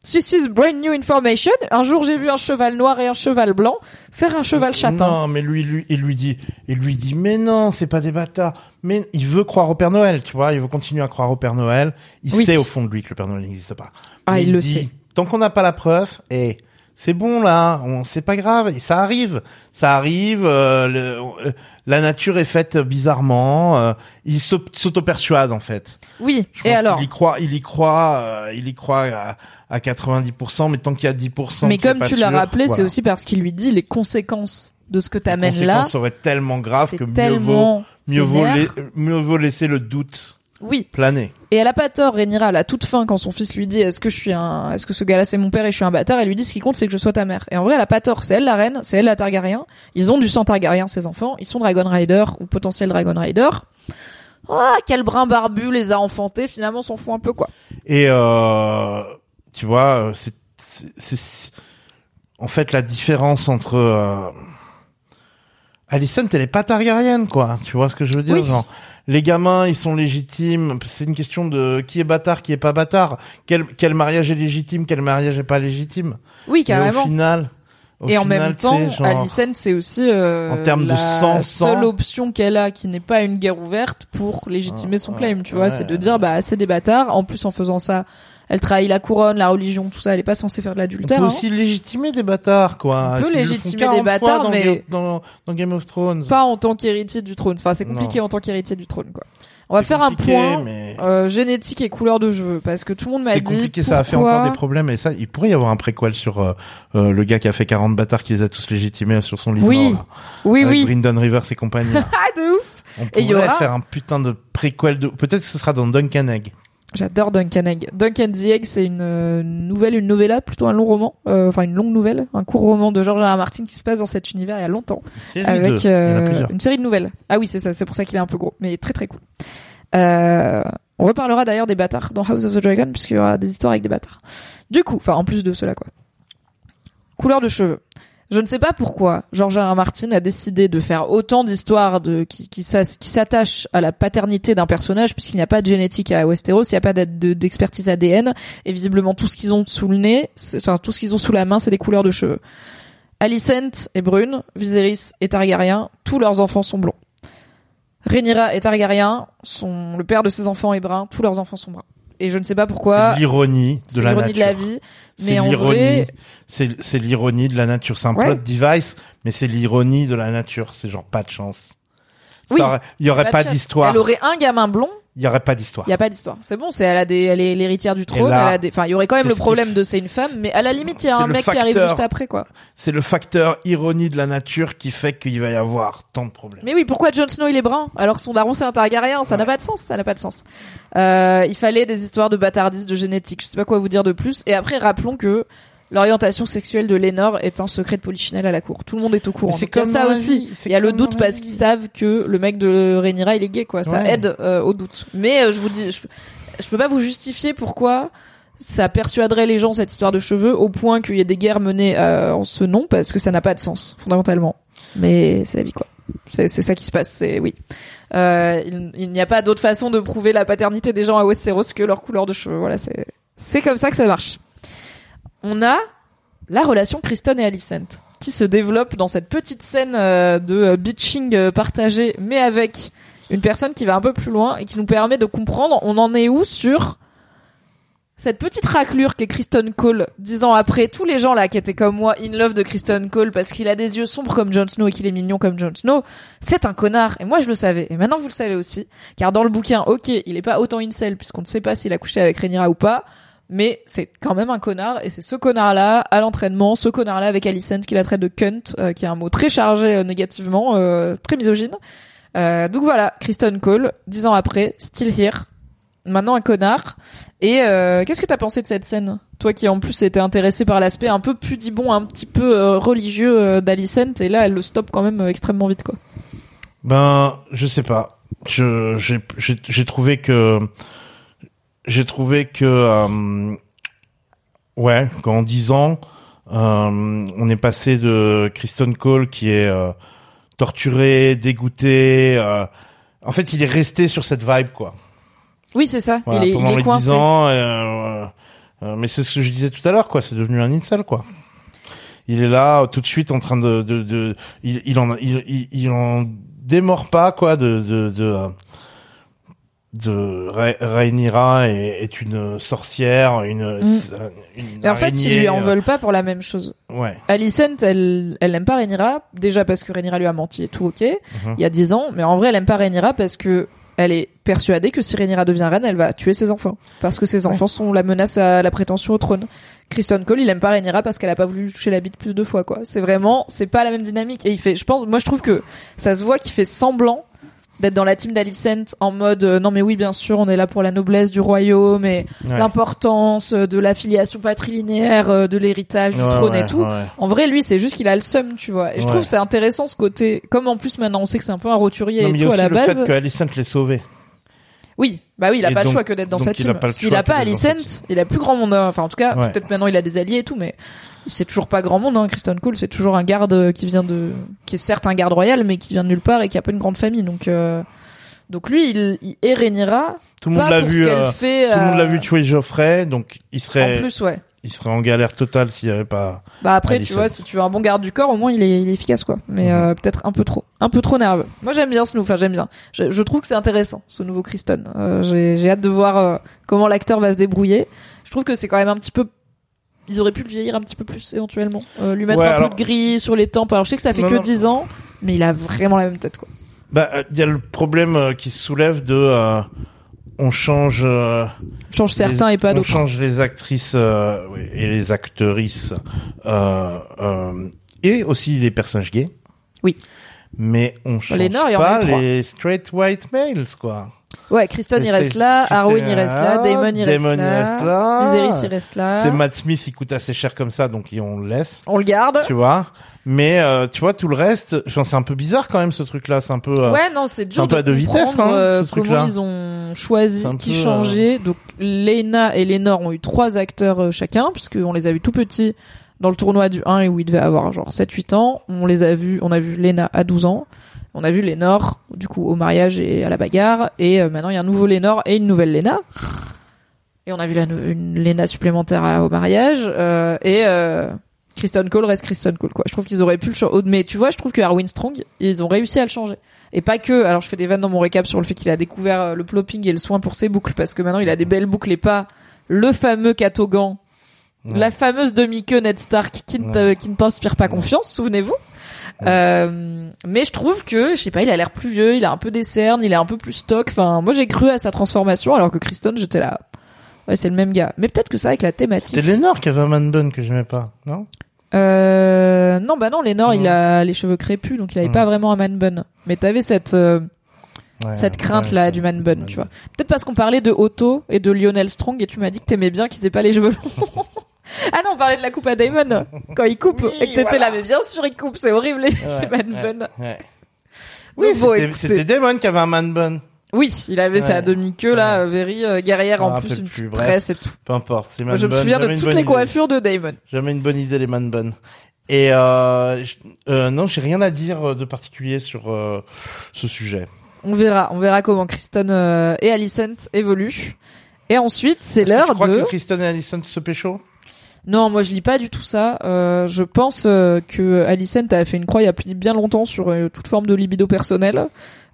This is brand new information. Un jour j'ai vu un cheval noir et un cheval blanc faire un cheval châtain. Non, mais lui, lui, il lui dit, il lui dit, mais non, c'est pas des bâtards. Mais il veut croire au Père Noël, tu vois. Il veut continuer à croire au Père Noël. Il Oui. sait au fond de lui que le Père Noël n'existe pas. Ah, il le dit, sait. Tant qu'on n'a pas la preuve, et c'est bon là, on, c'est pas grave, et ça arrive, ça arrive. euh, le- euh, la nature est faite bizarrement. euh, il s'au- s'auto-persuade en fait. Oui. Je Et alors qu'il y croit, il y croit, euh, il y croit à, à 90%, mais tant qu'il y a 10%. Mais comme tu l'as rappelé, c'est aussi parce qu'il lui dit les conséquences de ce que Les t'amènes là. conséquences seraient tellement graves que mieux vaut, mieux vaut, vénère. mieux vaut laisser le doute Oui. planer. Et elle a pas tort, Rhaenyra, à la toute fin, quand son fils lui dit est-ce que je suis un, est-ce que ce gars-là c'est mon père et je suis un bâtard, elle lui dit ce qui compte c'est que je sois ta mère. Et en vrai, elle a pas tort, c'est elle la reine, c'est elle la Targaryen. Ils ont du sang Targaryen, ces enfants, ils sont Dragon Rider ou potentiel Dragon Rider. Oh, quel brin barbu les a enfantés, finalement s'en fout un peu quoi. Et euh, tu vois, euh, c'est, en fait la différence entre euh, Alicent, elle est pas targaryenne, quoi. Tu vois ce que je veux dire Oui. Genre, les gamins, ils sont légitimes. C'est une question de qui est bâtard, qui est pas bâtard. Quel, quel mariage est légitime, quel mariage est pas légitime. Oui, Mais carrément. au final, au et en même temps, genre, Alicent, c'est aussi euh, En termes de la sang. seule option qu'elle a qui n'est pas une guerre ouverte pour légitimer Ah, son ouais, claim, tu vois, ouais. c'est de dire bah c'est des bâtards. En plus, en faisant ça, elle trahit la couronne, la religion, tout ça. Elle est pas censée faire de on l'adultère. peut hein. aussi légitimer des bâtards, quoi. On peut légitimer 40 des bâtards, dans mais- Ga- dans, dans Game of Thrones. pas en tant qu'héritier du trône. Enfin, c'est compliqué Non. en tant qu'héritier du trône, quoi. On va faire un point mais- euh, génétique et couleur de cheveux parce que tout le monde m'a dit C'est compliqué, ça a fait pourquoi- encore des problèmes et ça, il pourrait y avoir un préquel sur euh, euh, le gars qui a fait 40 bâtards qui les a tous légitimés sur son livre. Oui. là, Oui, oui. Brandon Rivers et compagnie. Ah, de ouf. On Et il y pourrait aura- faire un putain de préquel de, peut-être que ce sera dans Duncan Egg. J'adore Duncan Egg. Duncan the Egg, c'est une euh, nouvelle, une novella, plutôt un long roman, euh, enfin une longue nouvelle, un court roman de George R. R. Martin qui se passe dans cet univers il y a longtemps, Série avec a euh, une série de nouvelles. Ah oui, c'est ça, c'est pour ça qu'il est un peu gros, mais très très cool. Euh, on reparlera d'ailleurs des bâtards dans House of the Dragon puisqu'il y aura des histoires avec des bâtards. Du coup, enfin en plus de cela quoi. Couleur de cheveux. Je ne sais pas pourquoi George R. R. Martin a décidé de faire autant d'histoires de qui qui, s'as- qui s'attachent à la paternité d'un personnage puisqu'il n'y a pas de génétique à Westeros, il n'y a pas d'expertise ADN et visiblement tout ce qu'ils ont sous le nez, enfin tout ce qu'ils ont sous la main, c'est des couleurs de cheveux. Alicent est brune, Viserys est Targaryen, tous leurs enfants sont blonds. Rhaenyra est Targaryen, son le père de ses enfants est brun, tous leurs enfants sont bruns. Et je ne sais pas pourquoi. C'est l'ironie de C'est la l'ironie nature. de la vie. C'est l'ironie. C'est c'est l'ironie de la nature. C'est un Ouais. plot device, mais c'est l'ironie de la nature. C'est genre pas de chance. Oui. Il y aurait pas d'histoire. Elle aurait un gamin blond, Il y aurait pas d'histoire. il y a pas d'histoire. C'est bon, c'est elle a des elle est l'héritière du trône, là, elle a des enfin il y aurait quand même le problème de c'est une femme, mais à la limite il y a C'est un mec qui arrive juste après quoi. C'est le facteur ironie de la nature qui fait qu'il va y avoir tant de problèmes. Mais oui, pourquoi Jon Snow il est brun alors que son daron c'est un Targaryen? Ça n'a pas de sens, ça n'a pas de sens. Euh, il fallait des histoires de bâtardise, de génétique. Je sais pas quoi vous dire de plus. Et après, rappelons que l'orientation sexuelle de Lénore est un secret de polichinelle à la cour. Tout le monde est au courant. C'est comme ça aussi. Il y a le doute parce qu'ils savent que le mec de Rhaenyra il est gay quoi. Ça Ouais. aide euh, au doute. Mais euh, je vous dis, je, je peux pas vous justifier pourquoi ça persuaderait les gens cette histoire de cheveux au point qu'il y ait des guerres menées euh, en ce nom parce que ça n'a pas de sens fondamentalement. Mais c'est la vie quoi. C'est ça qui se passe. C'est oui. Euh, il il n'y a pas d'autre façon de prouver la paternité des gens à Westeros que leur couleur de cheveux. Voilà, c'est c'est comme ça que ça marche. On a la relation Kristen et Alicent qui se développe dans cette petite scène euh, de euh, bitching euh, partagé, mais avec une personne qui va un peu plus loin et qui nous permet de comprendre on en est où sur cette petite raclure qu'est Kristen Cole dix ans après. Tous les gens là qui étaient comme moi in love de Kristen Cole parce qu'il a des yeux sombres comme Jon Snow et qu'il est mignon comme Jon Snow c'est un connard. Et moi je le savais. Et maintenant vous le savez aussi. Car dans le bouquin ok il est pas autant incel puisqu'on ne sait pas s'il a couché avec Rhaenyra ou pas mais c'est quand même un connard et c'est ce connard là à l'entraînement ce connard là avec Alicent qui la traite de cunt euh, qui est un mot très chargé euh, négativement euh, très misogyne. Donc voilà Kristen Cole dix ans après still here. Maintenant un connard. Et qu'est-ce que t'as pensé de cette scène? Toi qui en plus étais intéressé par l'aspect un peu pudibond un petit peu religieux d'Alicent et là elle le stoppe quand même extrêmement vite quoi. Ben, je sais pas. J'ai trouvé que j'ai trouvé que euh, ouais, qu'en 10 ans, euh, on est passé de Kristen Cole qui est euh, torturé, dégoûté. euh, en fait, il est resté sur cette vibe quoi. oui c'est ça Voilà, il est, pendant il est les coincé 10 ans. euh, euh, mais c'est ce que je disais tout à l'heure, quoi. C'est devenu un incel, quoi. Il est là, tout de suite, en train de, de, de il, il en, il, il, il en démord pas, quoi, de, de, de, de Rha- Rhaenyra est, est une sorcière, une, Mm. une et en fait ils lui en veulent pas pour la même chose Ouais. Alicent, elle, elle aime pas Rhaenyra, déjà parce que Rhaenyra lui a menti et tout, ok, Mhm. il y a 10 ans, mais en vrai, elle aime pas Rhaenyra parce que elle est persuadée que si Rhaenyra devient reine, elle va tuer ses enfants. Parce que ses enfants sont la menace à la prétention au trône. Kristen Cole, il aime pas Rhaenyra parce qu'elle a pas voulu toucher la bite plus de fois, quoi. C'est vraiment, c'est pas la même dynamique. Et il fait, je pense, moi je trouve que ça se voit qu'il fait semblant d'être dans la team d'Alicent en mode, euh, non mais oui, bien sûr, on est là pour la noblesse du royaume et Ouais. l'importance euh, de l'affiliation patrilinéaire, euh, de l'héritage du Ouais, trône et tout. En vrai, lui, c'est juste qu'il a le seum, tu vois. Et je trouve c'est intéressant ce côté. Comme en plus maintenant, on sait que c'est un peu un roturier Non, et mais il y a tout à la le base. fait que Alicent l'ait sauvé. Oui, bah oui, il a Et pas le choix que d'être dans sa il a team. pas S'il a pas d'être dans sa Alicent, il a plus grand monde. hein. Enfin, en tout cas, Ouais. peut-être maintenant il a des alliés et tout, mais c'est toujours pas grand monde. Hein. Kristen Cole, c'est toujours un garde euh, qui vient de, qui est certes un garde royal, mais qui vient de nulle part et qui a pas une grande famille. Donc, euh... donc lui, il, il et Rhaenyra, Tout le monde l'a vu. euh, fait. Tout le monde euh, l'a vu tuer Geoffrey, donc il serait, En plus, ouais. il serait en galère totale s'il y avait pas. Bah après, tu vois, si tu veux un bon garde du corps, au moins il est, il est efficace, quoi. Mais Mhm. euh, peut-être un peu trop, un peu trop nerveux. Moi, j'aime bien ce nouveau. Enfin, j'aime bien. Je, je trouve que c'est intéressant, ce nouveau Kristen. Euh, j'ai, j'ai hâte de voir euh, comment l'acteur va se débrouiller. Je trouve que c'est quand même un petit peu. Ils auraient pu le vieillir un petit peu plus éventuellement, Euh, lui mettre Ouais, un alors- peu de gris sur les tempes. Alors je sais que ça fait Non, que non. 10 ans, mais il a vraiment la même tête, quoi. Bah, euh, il y a le problème euh, qui se soulève de euh, on change euh, Change certains les- et pas on d'autres. change les actrices et les actrices et aussi les personnages gays. Oui. Mais on change Les en a pas les straight white males quoi. Ouais, Kristen il reste là, Arwen il reste là, ah, Damon il reste là, reste là. Viserys il reste là. C'est Matt Smith, il coûte assez cher comme ça, donc on le laisse, On le garde. tu vois. Mais euh, tu vois tout le reste, je pense que c'est un peu bizarre quand même ce truc-là, c'est un peu. euh, Ouais, non, c'est dur un peu de vitesses, comprendre, hein, euh, ce truc-là. comment ils ont choisi, qui euh, changeait. Donc, Lena et Lénore ont eu trois acteurs euh, chacun, puisqu'on les a vus tout petits dans le tournoi du 1 et où ils devaient avoir genre 7-8 ans. On les a vus, on a vu Lena à 12 ans. On a vu Lénore, du coup, au mariage et à la bagarre. Et euh, maintenant, il y a un nouveau Lénore et une nouvelle Lena. Et on a vu une Lena supplémentaire au mariage. euh, et euh, Kristen Cole reste Kristen Cole, quoi. Je trouve qu'ils auraient pu le changer. Mais tu vois, je trouve que Arwen Strong, ils ont réussi à le changer. Et pas que. Alors, je fais des vannes dans mon récap sur le fait qu'il a découvert euh, le plopping et le soin pour ses boucles, parce que maintenant, il a des belles boucles et pas le fameux catogan, Ouais. la fameuse demi-queue Ned Stark qui ne te- qui ne t'inspire pas confiance, souvenez-vous. Euh, mais je trouve que, je sais pas, il a l'air plus vieux, il a un peu des cernes, il est un peu plus stock. Enfin, moi j'ai cru à sa transformation, alors que Kristen, j'étais là. Ouais, c'est le même gars. Mais peut-être que ça avec la thématique. C'était Lénore qui avait un man bun que j'aimais pas, non? Euh, non, bah non, Lénore, il a les cheveux crépus, donc il avait pas vraiment un man bun. Mais t'avais cette euh, Ouais, cette crainte ouais, là ouais, du man bun, man tu vois. Peut-être parce qu'on parlait de Otto et de Lionel Strong et tu m'as dit que t'aimais bien qu'ils aient pas les cheveux longs. ah non, on parlait de la coupe à Damon quand il coupe Oui, et que t'étais voilà. là, mais bien sûr il coupe, c'est horrible les Ouais, man ouais, bun. ouais. Oui, bon, c'était- Damon qui avait un man bun. Oui, il avait sa demi-queue là, Ouais. euh, very euh, guerrière en plus, une plus, petite bref. tresse et tout. Peu importe. les Moi, man je me souviens de toutes les idée. coiffures de Damon. Jamais une bonne idée les man bun. Et euh, je- euh, non, j'ai rien à dire de particulier sur euh, ce sujet. On verra, on verra comment Kristen euh, et Alicent évoluent. Et ensuite, c'est l'heure tu crois de. que Kristen et Alison se pécho? Non, moi je lis pas du tout ça. Euh, je pense euh, que Alicent a fait une croix il y a bien longtemps sur euh, toute forme de libido personnelle.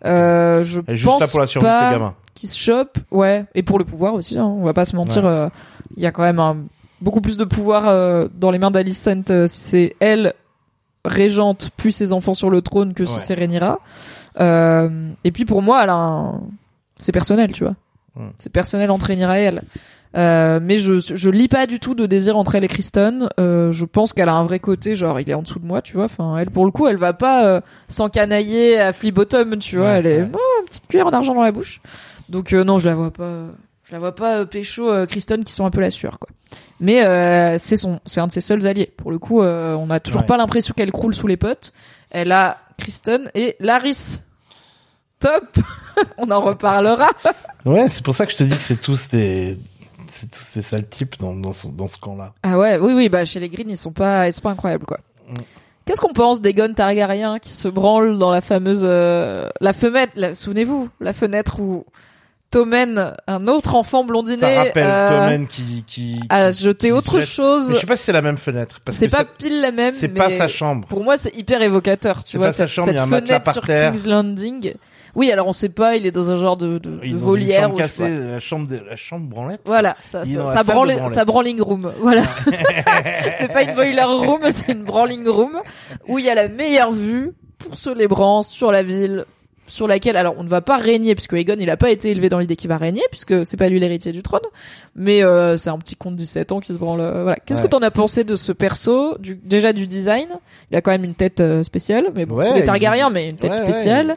Euh, je juste pense là pour la survie de pas tes gamins. qu'ils se chopent, ouais, et pour le pouvoir aussi. Hein, on va pas se mentir. Ouais. euh, Il y a quand même un, beaucoup plus de pouvoir dans les mains d'Alicent si c'est elle régente puis ses enfants sur le trône que si c'est Rhaenyra. Euh, et puis pour moi, elle a un... c'est personnel, tu vois. C'est personnel entre Rhaenyra et elle. Euh, mais je je lis pas du tout de désir entre elle et Kristen. Euh, je pense qu'elle a un vrai côté, genre il est en dessous de moi, tu vois. Enfin, elle pour le coup, elle va pas euh, s'encanailler à flip bottom, tu vois. Ouais, elle est ouais. oh, une petite cuillère en argent dans la bouche. Donc euh, non, je la vois pas. Je la vois pas euh, pécho euh, Kristen qui sont un peu la sueur, quoi. Mais euh, c'est son, c'est un de ses seuls alliés. Pour le coup, euh, on a toujours Ouais. pas l'impression qu'elle croule sous les potes. Elle a Kristen et Laris. Top. on en reparlera. Ouais, c'est pour ça que je te dis que c'est tous des, c'est tous des sales types dans, dans, ce- dans ce camp-là. Ah ouais, oui, oui, bah chez les Green, ils sont pas, ils sont pas incroyables, quoi. Mm. Qu'est-ce qu'on pense d'Egon Targaryen qui se branle dans la fameuse, euh, la fenêtre, souvenez-vous, la fenêtre où Tommen, un autre enfant blondiné, Ça rappelle euh, Tommen qui, qui, a jeté qui autre jette- chose. Mais je sais pas si c'est la même fenêtre. parce C'est pas pile la même, C'est pas sa chambre. pour moi, c'est hyper évocateur, tu vois. pas sa cette, chambre, il y a cette un matelas par terre. King's Landing. Oui, alors on sait pas, il est dans un genre de, de, Il est de dans volière une chambre cassée, la chambre, de, la chambre branlette. Voilà, ça, ça, ça, branle- ça brawling room. Voilà. c'est pas une boiler room, c'est une brawling room où il y a la meilleure vue pour Celebrant sur la ville sur laquelle alors on ne va pas régner puisque Aegon il a pas été élevé dans l'idée qu'il va régner puisque c'est pas lui l'héritier du trône mais euh, c'est un petit con de 17 ans qui se branle euh, voilà qu'est-ce Ouais. que t'en as pensé de ce perso du déjà du design? Il a quand même une tête euh, spéciale mais bon Ouais, il est Targaryen il- mais une tête ouais, spéciale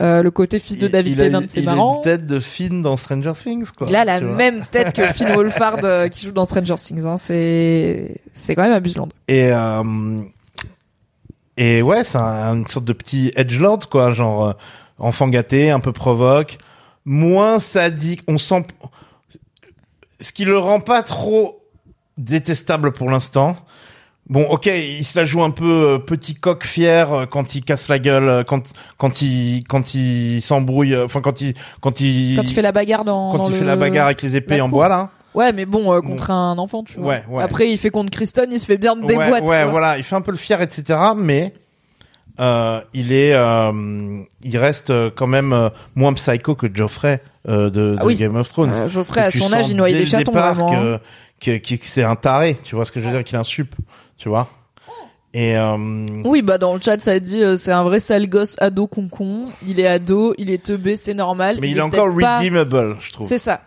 Euh, le côté fils de Il- David Tennant c'est il a marrant une tête de Finn dans Stranger Things, quoi. il a la même tête que Finn Wolfhard euh, qui joue dans Stranger Things. Hein. C'est c'est quand même abuseland. Et euh, et ouais, c'est un- une sorte de petit edgelord, quoi, genre euh, enfant gâté, un peu provoque, moins sadique. On sent ce qui le rend pas trop détestable pour l'instant. Bon, ok, il se la joue un peu euh, petit coq fier euh, quand il casse la gueule, euh, quand quand il quand il s'embrouille, euh, enfin quand il quand il Quand il fait la bagarre dans, quand dans il le- fait la bagarre avec les épées la en cour. bois là. Ouais, mais bon, euh, contre un enfant, tu vois. Ouais, ouais. Après, il fait contre Kristen, il se fait bien Ouais, déboîter. ouais, quoi. voilà, il fait un peu le fier, etc. Mais euh, il est, euh, il reste quand même euh, moins psycho que Geoffrey euh, de, de Ah oui. Game of Thrones. Geoffrey, à son âge, il noyait des chatons, départ vraiment. hein. que, que, que, que c'est un taré, tu vois ce que je veux dire, qu'il a un sup, tu vois. Et euh, Oui, bah dans le chat ça dit euh, c'est un vrai sale gosse ado concon. Il est ado, il est teubé, c'est normal. mais il, est, encore pas- redeemable, je trouve. C'est ça.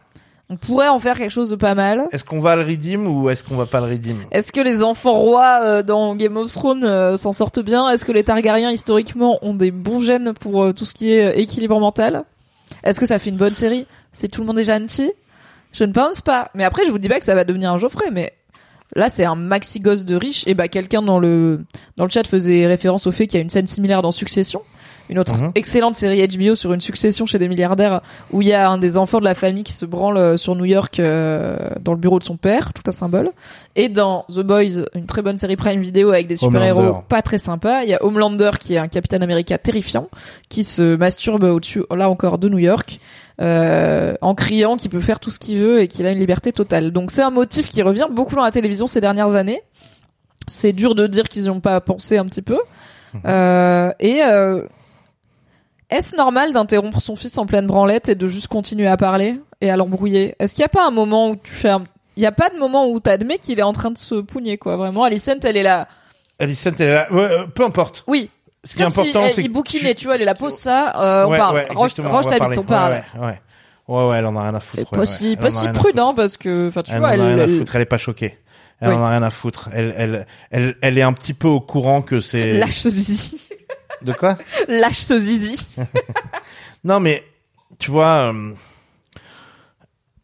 On pourrait en faire quelque chose de pas mal. Est-ce qu'on va le redeem ou est-ce qu'on va pas le redeem? Est-ce que les enfants rois euh, dans Game of Thrones euh, s'en sortent bien? Est-ce que les Targaryens historiquement ont des bons gènes pour euh, tout ce qui est euh, équilibre mental? Est-ce que ça fait une bonne série? Si tout le monde est gentil Je ne pense pas. Mais après, je vous dis pas que ça va devenir un Geoffrey, mais là, c'est un maxi gosse de riche. Et bah, quelqu'un dans le dans le chat faisait référence au fait qu'il y a une scène similaire dans Succession. Une autre Mhm. excellente série HBO sur une succession chez des milliardaires où il y a un des enfants de la famille qui se branle euh, sur New York euh, dans le bureau de son père, tout un symbole. Et dans The Boys, une très bonne série Prime Video avec des super-héros Homelander. pas très sympas, il y a Homelander qui est un Capitaine America terrifiant qui se masturbe au-dessus, là encore, de New York. Euh, en criant qu'il peut faire tout ce qu'il veut et qu'il a une liberté totale. Donc c'est un motif qui revient beaucoup dans la télévision ces dernières années. C'est dur de dire qu'ils n'y ont pas pensé un petit peu. Euh, et euh, est-ce normal d'interrompre son fils en pleine branlette et de juste continuer à parler et à l'embrouiller? Est-ce qu'il n'y a pas un moment où tu un... Il n'y a pas de moment où t'admets qu'il est en train de se pougner, quoi. Vraiment, Alicent, elle est là. Alicent, elle est là. Ouais, euh, peu importe. Oui. Ce qui est Comme si important, elle- c'est il bouquinait, tu- vois, elle est là, pose ça, euh, on Ouais, parle. ouais, range range on ta bite, on parle. Ouais, ouais. Ouais, ouais, elle en a rien à foutre. Pas si, Elle pas prudent, foutre. parce que, enfin, tu Elle vois, en a elle, rien à elle- foutre. Elle est pas choquée. Elle Oui. en a rien à foutre. Elle, elle, elle, elle est un petit peu au courant que c'est. lâche ce zizi. De quoi? Lâche ce zizi. Non, mais tu vois, euh,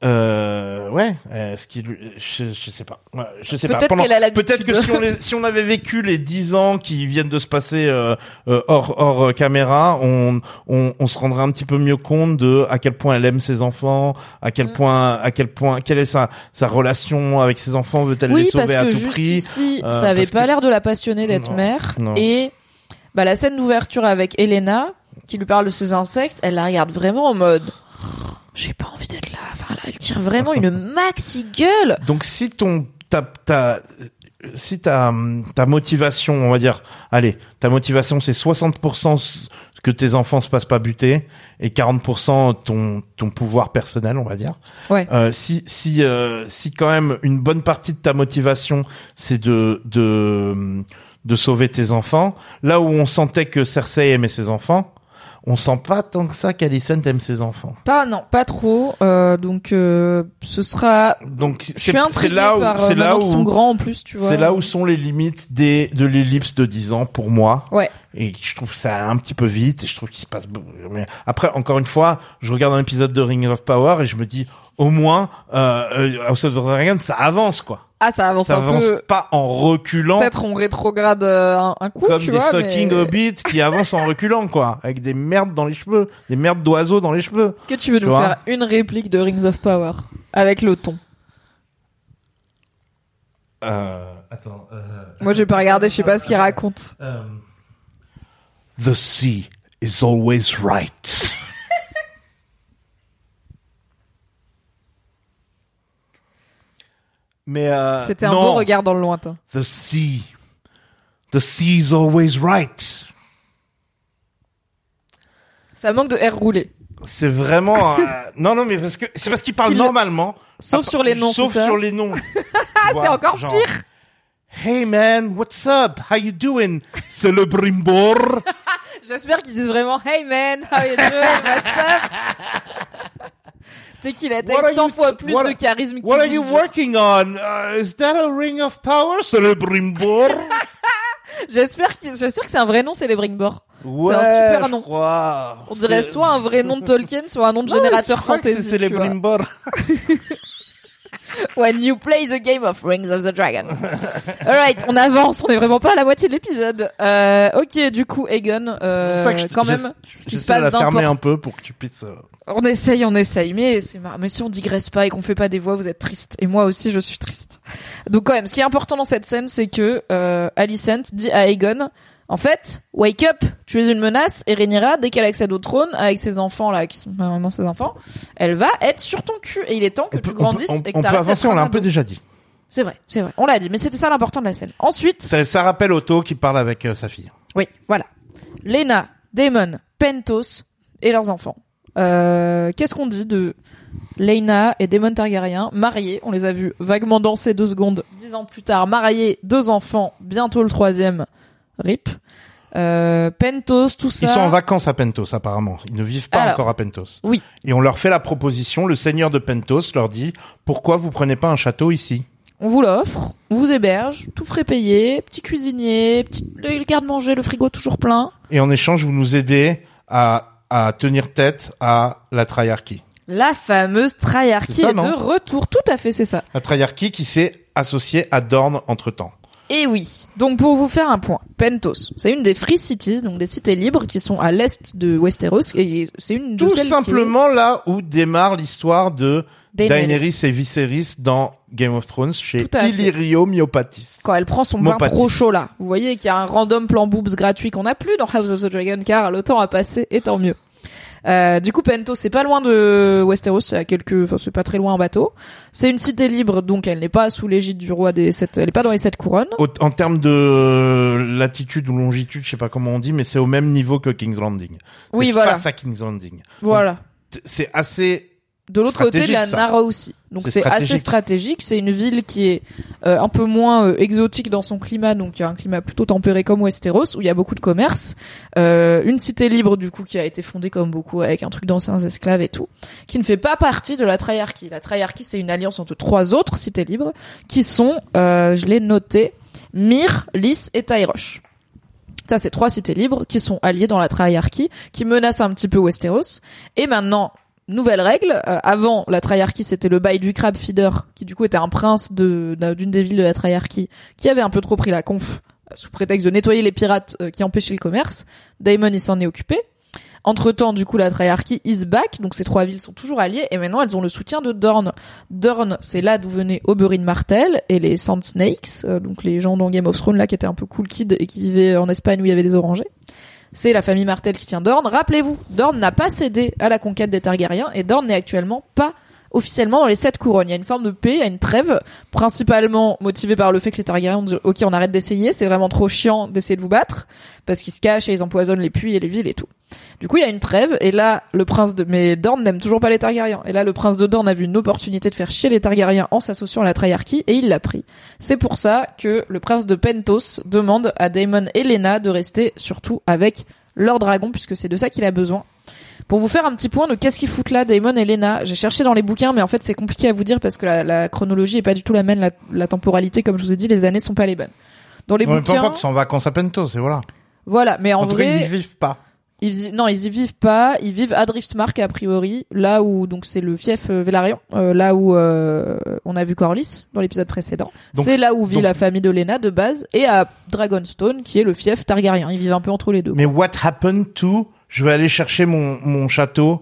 euh, ouais, euh, ce qui, je, je sais pas, Ouais, je sais pas. Peut-être Pendant- qu'elle a l'habitude. Peut-être que si on, les- si on avait vécu les dix ans qui viennent de se passer euh, euh, hors, hors euh, caméra, on, on, on se rendrait un petit peu mieux compte de à quel point elle aime ses enfants, à quel Mm. point, à quel point, quelle est sa, sa relation avec ses enfants, veut-elle les Oui, parce sauver à tout prix? jusqu'ici, euh, ça avait parce pas que- l'air de la passionner d'être Non, mère. non. Et bah, la scène d'ouverture avec Elena, qui lui parle de ses insectes, elle la regarde vraiment en mode j'ai pas envie d'être là. Enfin, là, elle tire vraiment une maxi gueule. Donc si ton ta ta si ta ta motivation, on va dire, allez, ta motivation c'est 60% que tes enfants se passent pas buter et 40% ton ton pouvoir personnel, on va dire. Ouais. Euh, si si euh, si quand même une bonne partie de ta motivation c'est de de de sauver tes enfants, là où on sentait que Cersei aimait ses enfants, on sent pas tant que ça qu'Alicent aime ses enfants. Pas, non, pas trop. Euh, donc, euh, ce sera. Donc Je c'est c'est là où par euh, c'est là qu'ils sont où grands en plus, tu vois. c'est là où sont les limites des de l'ellipse de 10 ans pour moi. Ouais. Et je trouve que ça un petit peu vite et je trouve qu'il se passe. Mais après, encore une fois, je regarde un épisode de Ring of Power et je me dis, au moins, euh, euh, House of the Dragon, ça avance quoi. Ah, ça avance Ça un avance peu. pas en reculant Peut-être on rétrograde euh, un, un coup, comme tu des vois. fucking mais... hobbits qui avancent en reculant quoi, avec des merdes dans les cheveux, des merdes d'oiseaux dans les cheveux. Est-ce que tu veux Tu nous faire une réplique de Rings of Power avec le ton Euh, attends. Euh, Moi, j'ai pas regardé, je sais pas ce qu'il raconte. euh, The sea is always right. Mais euh, C'était un non, beau regard dans le lointain. The sea, the sea is always right. Ça manque de air roulé. C'est vraiment euh, non non mais parce que c'est parce qu'il parle le- normalement. Sauf sur les noms, Sauf sur les noms. Ah, c'est encore Genre, pire. Hey man, what's up? How you doing? C'est le brimbor. J'espère qu'ils disent vraiment Hey man, how you doing, what's up? Tu sais qu'il a What are 100 you- fois plus what- de charisme What are you working on? Uh, is that a ring of power? C'est le brimbor. J'espère qu'il- j'espère que c'est un vrai nom, c'est les Bringbor. Ouais, un super nom. On dirait C'est- soit un vrai nom de Tolkien, soit un nom de Non, générateur que fantasy. C'est c'est les tu vois. brimbor. When you play the game of Rings of the Dragon. Alright, on avance, on est vraiment pas à la moitié de l'épisode. Euh, ok, du coup, Egon, euh, C'est pour ça que je- quand même, ce qui se passe la fermer un peu pour que tu puisses. euh, On essaye, on essaye, mais c'est marrant. Mais si on digresse pas et qu'on fait pas des voix, vous êtes triste. Et moi aussi, je suis triste. Donc quand même, ce qui est important dans cette scène, c'est que euh, Alicent dit à Aegon, en fait, wake up, tu es une menace. Et Rhaenyra, dès qu'elle accède au trône avec ses enfants là, qui sont pas vraiment ses enfants, elle va être sur ton cul. Et il est temps que On tu peut- grandisses on- et que on peut avancer, on l'a un peu déjà dit. C'est vrai, c'est vrai. On l'a dit, mais c'était ça l'important de la scène. Ensuite, Ça, ça rappelle Otto qui parle avec euh, sa fille. oui, voilà. Lena, Daemon, Pentos et leurs enfants. Euh, Qu'est-ce qu'on dit de Lena et Daemon Targaryen, mariés. On les a vus vaguement danser deux secondes. Dix ans plus tard, mariés, deux enfants, bientôt le troisième. Rip. Euh, Pentos, tout ça. Ils sont en vacances à Pentos, apparemment. Ils ne vivent pas Alors, encore à Pentos. oui. Et on leur fait la proposition. Le seigneur de Pentos leur dit pourquoi vous prenez pas un château ici? On vous l'offre, on vous héberge, tout frais payé, petit cuisinier, petit le garde-manger, le frigo toujours plein. Et en échange, vous nous aidez à, à tenir tête à la triarchie. La fameuse triarchie ça, est de retour. Tout à fait, c'est ça. La triarchie qui s'est associée à Dorne entre temps. Et oui. Donc pour vous faire un point, Pentos, c'est une des free cities, donc des cités libres qui sont à l'est de Westeros et c'est une de Tout celles qui est- simplement là où démarre l'histoire de Daenerys. Daenerys et Viserys dans Game of Thrones chez Tout à fait. Illyrio Myopatis. quand elle prend son bain Mopatis. trop chaud là. Vous voyez qu'il y a un random plan boobs gratuit qu'on n'a plus dans House of the Dragon car le temps a passé et tant mieux. Euh, du coup, Pentos, c'est pas loin de Westeros, c'est à quelques, enfin, c'est pas très loin en bateau. C'est une cité libre, donc elle n'est pas sous l'égide du roi des sept, elle est pas dans les sept couronnes. Au- en termes de latitude ou longitude, je sais pas comment on dit, mais c'est au même niveau que King's Landing. C'est Oui, voilà. Face à King's Landing. Voilà. T- C'est assez. De l'autre côté de la ça. Nara aussi. Donc C'est assez stratégique. stratégique. C'est une ville qui est euh, un peu moins euh, exotique dans son climat, donc il y a un climat plutôt tempéré comme Westeros, où il y a beaucoup de commerce. Euh, une cité libre du coup qui a été fondée comme beaucoup avec un truc d'anciens esclaves et tout, qui ne fait pas partie de la Triarchie. La Triarchie c'est une alliance entre trois autres cités libres qui sont, euh, je l'ai noté, Myr, Lys et Tyrosh. Ça, c'est trois cités libres qui sont alliées dans la Triarchie, qui menacent un petit peu Westeros. Et maintenant, nouvelle règle. euh, avant, la Triarchie, c'était le bail du Crab Feeder, qui du coup était un prince de d'un- d'une des villes de la Triarchie, qui avait un peu trop pris la conf euh, sous prétexte de nettoyer les pirates euh, qui empêchaient le commerce. Daemon, il s'en est occupé. Entre temps, du coup, la Triarchie is back, donc ces trois villes sont toujours alliées, et maintenant elles ont le soutien de Dorne. Dorne, c'est là d'où venaient Oberyn Martell et les Sand Snakes, euh, donc les gens dans Game of Thrones là qui étaient un peu cool kids et qui vivaient en Espagne où il y avait des orangers. C'est la famille Martell qui tient Dorne. Rappelez-vous, Dorne n'a pas cédé à la conquête des Targaryens et Dorne n'est actuellement pas officiellement dans les sept couronnes. Il y a une forme de paix, il y a une trêve, principalement motivée par le fait que les Targaryens ont dit ok on arrête d'essayer, c'est vraiment trop chiant d'essayer de vous battre parce qu'ils se cachent et ils empoisonnent les puits et les villes et tout. Du coup il y a une trêve et là le prince de mais Dorne n'aime toujours pas les Targaryens et là le prince de Dorne a vu une opportunité de faire chier les Targaryens en s'associant à la Triarchie et il l'a pris. C'est pour ça que le prince de Pentos demande à Daemon et Lena de rester surtout avec leur dragon puisque c'est de ça qu'il a besoin. Pour vous faire un petit point de qu'est-ce qu'ils foutent là, Daemon et Lena, j'ai cherché dans les bouquins, mais en fait c'est compliqué à vous dire parce que la, la chronologie est pas du tout la même, la, la temporalité, comme je vous ai dit, les années sont pas les bonnes. Dans les peu bouquins, importe, ils sont en vacances à Pentos, et voilà. voilà, mais en, En, tout cas, vrai, ils y vivent pas. ils y- non, ils y vivent pas. Ils vivent à Driftmark a priori, là où donc c'est le fief euh, euh, là où euh, on a vu Corlys dans l'épisode précédent. C'est là où vit donc- la famille de Lena de base, et à Dragonstone qui est le fief Targaryen. Ils vivent un peu entre les deux. Mais what happened to je vais aller chercher mon, mon château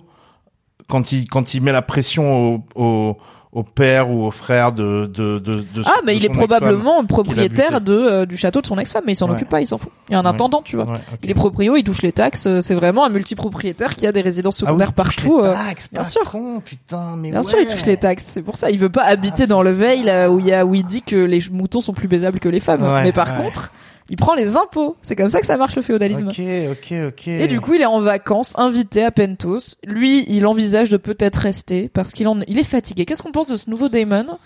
quand il quand il met la pression au, au, au père ou au frère de de de, de Ah, mais de il est probablement propriétaire de euh, du château de son ex-femme, mais il s'en Ouais. occupe pas, il s'en fout. Il y a un Ouais. intendant, tu vois. Ouais, ok. Il est proprio, il touche les taxes. euh, C'est vraiment un multipropriétaire qui a des résidences Ah oui, secondaires il touche partout. les euh, taxes, bien sûr. con, putain, mais Bien sûr, il touche les taxes. C'est pour ça. Il veut pas habiter dans le Veil là, où il y a où il dit que les moutons sont plus baisables que les femmes. Mais par contre, il prend les impôts. C'est comme ça que ça marche le féodalisme. Ok, ok, ok. Et du coup, il est en vacances, invité à Pentos. Lui, il envisage de peut-être rester parce qu'il en, il est fatigué. Qu'est-ce qu'on pense de ce nouveau Daemon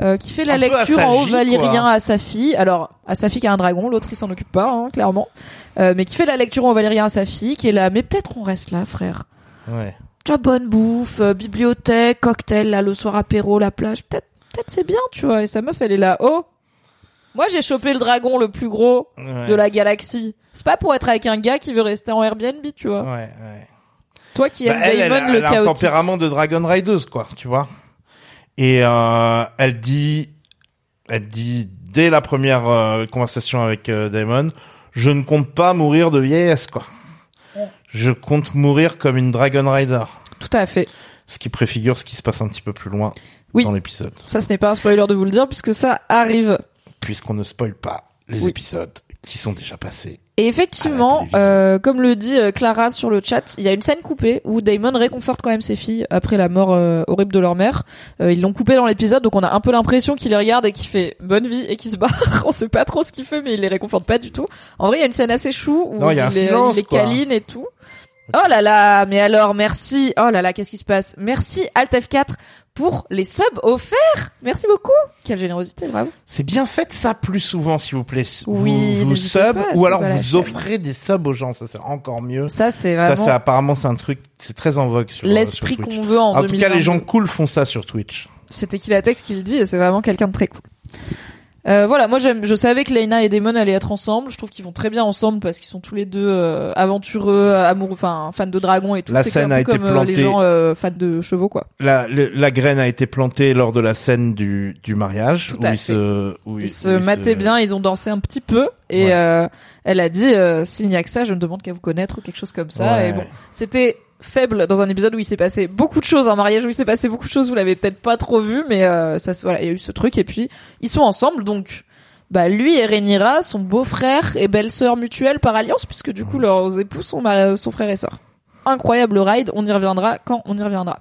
euh, qui fait la Un lecture en haut valyrien quoi. à sa fille? Alors, à sa fille qui a un dragon, l'autre il s'en occupe pas, hein, clairement. Euh, mais qui fait la lecture en haut valyrien à sa fille, qui est là. Mais peut-être on reste là, frère. Ouais. Tu vois, bonne bouffe, euh, bibliothèque, cocktail, là, le soir apéro, la plage. Peut-être, peut-être c'est bien, tu vois. Et sa meuf, elle est là. Oh, moi j'ai chopé le dragon le plus gros Ouais. de la galaxie. C'est pas pour être avec un gars qui veut rester en Airbnb, tu vois. Ouais, ouais. Toi qui Bah, aimes elle, elle, Daemon elle le a un tempérament de Dragon Rideuse, quoi, tu vois. Et euh, elle dit, elle dit dès la première euh, conversation avec euh, Daemon, je ne compte pas mourir de vieillesse, quoi. Je compte mourir comme une Dragon Rider. Tout à fait. Ce qui préfigure ce qui se passe un petit peu plus loin Oui. dans l'épisode. Ça, ce n'est pas un spoiler de vous le dire puisque ça arrive. Puisqu'on ne spoil pas les Oui. épisodes qui sont déjà passés. Et effectivement, euh, comme le dit euh, Clara sur le chat, il y a une scène coupée où Damon réconforte quand même ses filles après la mort euh, horrible de leur mère. Euh, ils l'ont coupé dans l'épisode, donc on a un peu l'impression qu'il les regarde et qu'il fait bonne vie et qu'il se barre. on sait pas trop ce qu'il fait, mais il les réconforte pas du tout. En vrai, il y a une scène assez chou où Non, il y a un les, silence, il les quoi. câline et tout. Oh là là, mais alors merci. Oh là là, qu'est-ce qui se passe? Merci Alt F4 pour les subs offerts. Merci beaucoup. Quelle générosité, bravo. C'est bien fait ça plus souvent, s'il vous plaît. Vous, Oui, vous n'hésitez sub pas, ou alors la vous offrez des subs aux gens. Ça, c'est encore mieux. Ça c'est Ça, vraiment c'est apparemment c'est un truc, c'est très en vogue sur l'esprit qu'on veut en, En tout cas, 2022. les gens cool font ça sur Twitch. C'était Killatex qui le dit et c'est vraiment quelqu'un de très cool. Euh, voilà, moi j'aime, je savais que Lena et Damon allaient être ensemble. Je trouve qu'ils vont très bien ensemble parce qu'ils sont tous les deux euh, aventureux, amoureux, enfin fans de dragons et tout. La scène a été comme euh, les plantée. gens euh, fans de chevaux quoi. La, le- la graine a été plantée lors de la scène du, du mariage Tout où ils se, où Ils ils- se où mataient bien, ils ont dansé un petit peu et Ouais. euh, elle a dit euh, s'il n'y a que ça, je ne demande qu'à vous connaître ou quelque chose comme ça. Ouais. Et bon, c'était faible dans un épisode où il s'est passé beaucoup de choses, un mariage où il s'est passé beaucoup de choses. Vous l'avez peut-être pas trop vu, mais euh, ça, voilà, il y a eu ce truc et puis ils sont ensemble donc. Bah lui et Rhaenyra sont beau-frère et belle-sœur mutuelle par alliance puisque du coup leurs époux sont, sont frères et sœurs. Incroyable ride, on y reviendra quand on y reviendra.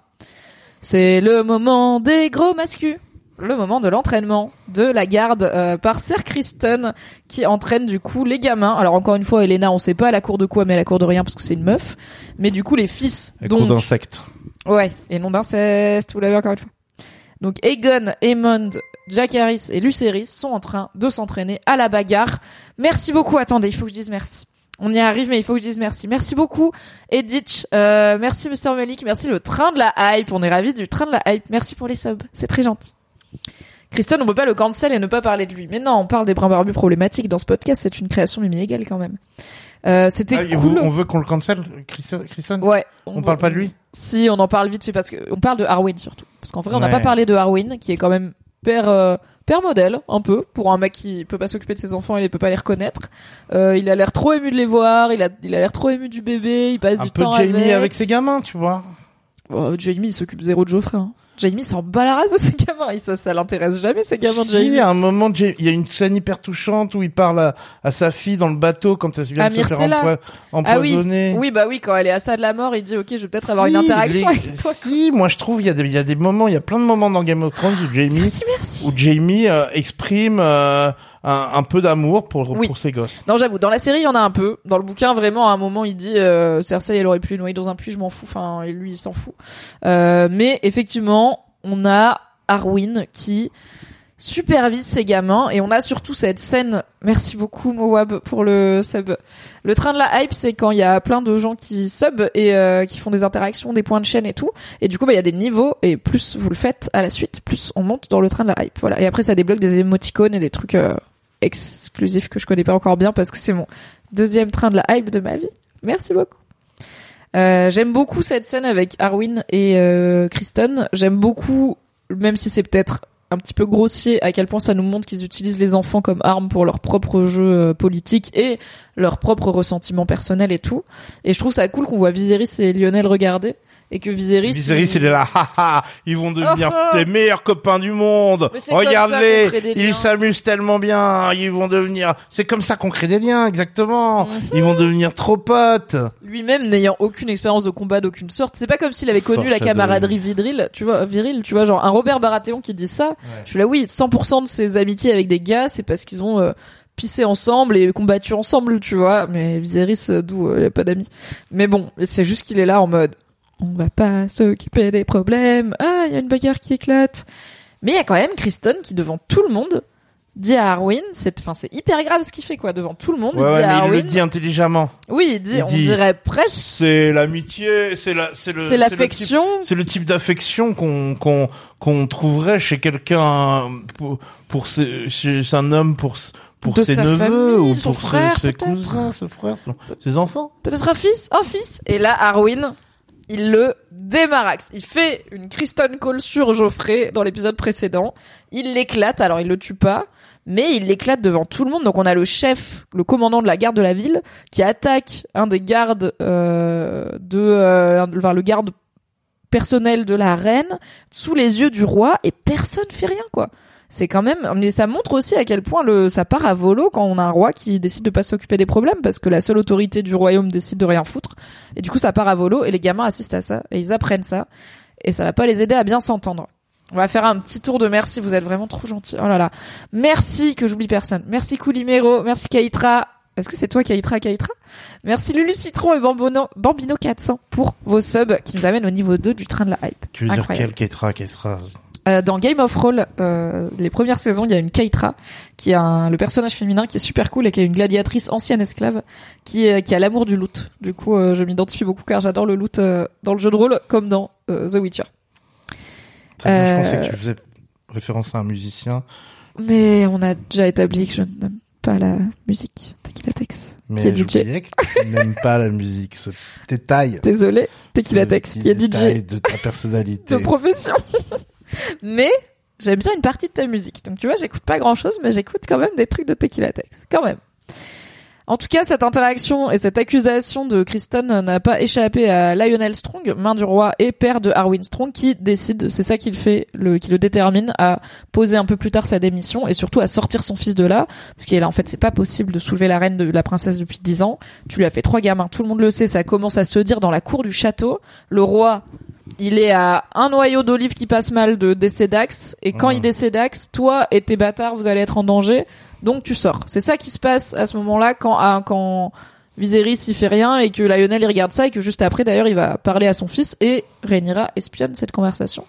C'est le moment des gros mascus. Le moment de l'entraînement de la garde euh, par Sir Kristen qui entraîne du coup les gamins. Alors encore une fois, Elena, on sait pas à la cour de quoi, mais à la cour de rien parce que c'est une meuf. Mais du coup, les fils. Un donc, d'insectes. Ouais, et non d'inceste, vous l'avez encore une fois. Donc Aegon, Aemond, Jack Harris et Lucerys sont en train de s'entraîner à la bagarre. Merci beaucoup. Attendez, il faut que je dise merci. On y arrive, mais il faut que je dise merci. Merci beaucoup, Edith. Euh, merci, Mr. Malik. Merci, le train de la hype. On est ravis du train de la hype. Merci pour les subs. C'est très gentil. Christian, on peut pas le cancel et ne pas parler de lui. Mais non, on parle des brins barbus problématiques dans ce podcast. C'est une création Mimi égale quand même. Euh, C'était Ah, cool. on veut qu'on le cancel, Christian, Christian Ouais. On parle pas de lui? Si, on en parle vite fait parce que on parle de Arwen surtout. Parce qu'en vrai, on n'a pas parlé de Arwen, qui est quand même père euh, père modèle un peu pour un mec qui peut pas s'occuper de ses enfants, il ne peut pas les reconnaître. Euh, il a l'air trop ému de les voir, il a il a l'air trop ému du bébé, il passe Un du peu temps Jamie avec. avec ses gamins, tu vois. Oh, Jamie, il s'occupe zéro de Geoffrey. Hein. Jamie s'en bat la race de ses gamins, il, ça ça l'intéresse jamais ces gamins de Si, Jamie. à un moment, il y a une scène hyper touchante où il parle à, à sa fille dans le bateau quand elle vient Ah, de se faire Myrcella. empoi- Ah oui, empoisonner. oui bah oui, quand elle est à ça de la mort, il dit OK, je vais peut-être avoir une Si, interaction les- avec toi. Si, moi je trouve il y a des il y a des moments, il y a plein de moments dans Game of Thrones où Jamie Merci, merci. où Jamie euh, exprime euh, un, un peu d'amour pour Oui. pour ses gosses. Non, j'avoue, dans la série, il y en a un peu. Dans le bouquin, vraiment, à un moment, il dit euh, Cersei, elle aurait pu les noyer dans un puits, je m'en fous. Enfin, et lui, il s'en fout. Euh, mais effectivement, on a Arwen qui supervise ses gamins et on a surtout cette scène. Merci beaucoup Moab pour le sub. Le train de la hype, c'est quand il y a plein de gens qui sub et euh, qui font des interactions, des points de chaîne et tout. Et du coup, bah, il y a des niveaux et plus vous le faites à la suite, plus on monte dans le train de la hype. Voilà. Et après, ça débloque des émoticônes et des trucs euh, exclusifs que je connais pas encore bien parce que c'est mon deuxième train de la hype de ma vie. Merci beaucoup. Euh, j'aime beaucoup cette scène avec Arwen et euh, Kristen. J'aime beaucoup, même si c'est peut-être un petit peu grossier, à quel point ça nous montre qu'ils utilisent les enfants comme armes pour leur propre jeu euh, politique et leur propre ressentiment personnel et tout. Et je trouve ça cool qu'on voit Viserys et Lionel regarder et que Viserys. Viserys il est là, haha, ils vont devenir Ah, ah. les meilleurs copains du monde. Liens. ils s'amusent tellement bien, ils vont devenir. C'est comme ça qu'on crée des liens, exactement. Mhm. Ils vont devenir trop potes. lui-même n'ayant aucune expérience de combat d'aucune sorte. C'est pas comme s'il avait connu la camaraderie viril, tu vois, viril, tu vois, genre un Robert Baratheon qui dit ça. Je suis là, oui, 100% de ses amitiés avec des gars, c'est parce qu'ils ont euh, pissé ensemble et combattu ensemble, tu vois. Mais Viserys, euh, d'où il y a pas d'amis. Mais bon, c'est juste qu'il est là en mode, on va pas s'occuper des problèmes. Ah, il y a une bagarre qui éclate. Mais il y a quand même Kristen qui devant tout le monde dit à Arwen, c'est, enfin, c'est hyper grave ce qu'il fait quoi, devant tout le monde. Ouais, il dit ouais, à mais il le dit intelligemment. oui, il dit, il on dit- dirait presque, C'est l'amitié, c'est la, c'est le, c'est l'affection. C'est le type d'affection qu'on qu'on qu'on trouverait chez quelqu'un pour pour ses, chez un homme pour pour De ses neveux famille, ou son pour ses- frère, ses, peut-être. cousins, ses frères, non, ses enfants. Peut-être un fils, un fils. Et là, Arwen, il le démaraxe. Il fait une Kristen Call sur Geoffrey dans l'épisode précédent. Il l'éclate, alors il le tue pas, mais il l'éclate devant tout le monde. Donc on a le chef, le commandant de la garde de la ville, qui attaque un des gardes euh, de, euh, le garde personnel de la reine sous les yeux du roi et personne fait rien quoi. C'est quand même, mais ça montre aussi à quel point le, ça part à volo quand on a un roi qui décide de pas s'occuper des problèmes parce que la seule autorité du royaume décide de rien foutre. Et du coup, ça part à volo et les gamins assistent à ça et ils apprennent ça et ça va pas les aider à bien s'entendre. On va faire un petit tour de merci, vous êtes vraiment trop gentils. Oh là là. Merci que j'oublie personne. Merci Koulimero, merci Kaitra, Est-ce que c'est toi, Kaitra, Kaitra? Merci Lulu Citron et Bambino, Bambino 400 pour vos subs qui nous amènent au niveau 2 du train de la hype. Tu veux dire quel Keitra Keitra Euh, dans Game of Roll, euh, les premières saisons, il y a une Keitra, qui est un, le personnage féminin qui est super cool et qui est une gladiatrice ancienne esclave, qui, est, qui a l'amour du loot. Du coup, euh, je m'identifie beaucoup car j'adore le loot euh, dans le jeu de rôle comme dans euh, The Witcher. Très bien, Je Euh, pensais que tu faisais référence à un musicien, Mais on a déjà établi que je n'aime pas la musique. Tequila Tex, qui est mais DJ. que tu n'aimes pas la musique. Ce détail. Désolé, Tequila Tex, qui est DJ de ta personnalité. de profession. mais j'aime bien une partie de ta musique. Donc tu vois, j'écoute pas grand chose, mais j'écoute quand même des trucs de Tequila Tex. Quand même. En tout cas, cette interaction et cette accusation de Kristen n'a pas échappé à Lionel Strong, main du roi et père de Arwen Strong, qui décide, c'est ça qui le fait, le, qui le détermine à poser un peu plus tard sa démission et surtout à sortir son fils de là, parce qu'il en fait, c'est pas possible de soulever la reine de la princesse depuis dix ans. Tu lui as fait trois gamins, tout le monde le sait, ça commence à se dire dans la cour du château. Le roi, il est à un noyau d'olive qui passe mal de Décédax, et quand Mmh. il décédax, toi et tes bâtards, vous allez être en danger, donc tu sors. C'est ça qui se passe à ce moment-là quand, ah, quand Viserys il fait rien et que Lionel il regarde ça et que juste après d'ailleurs il va parler à son fils et Rhaenyra espionne cette conversation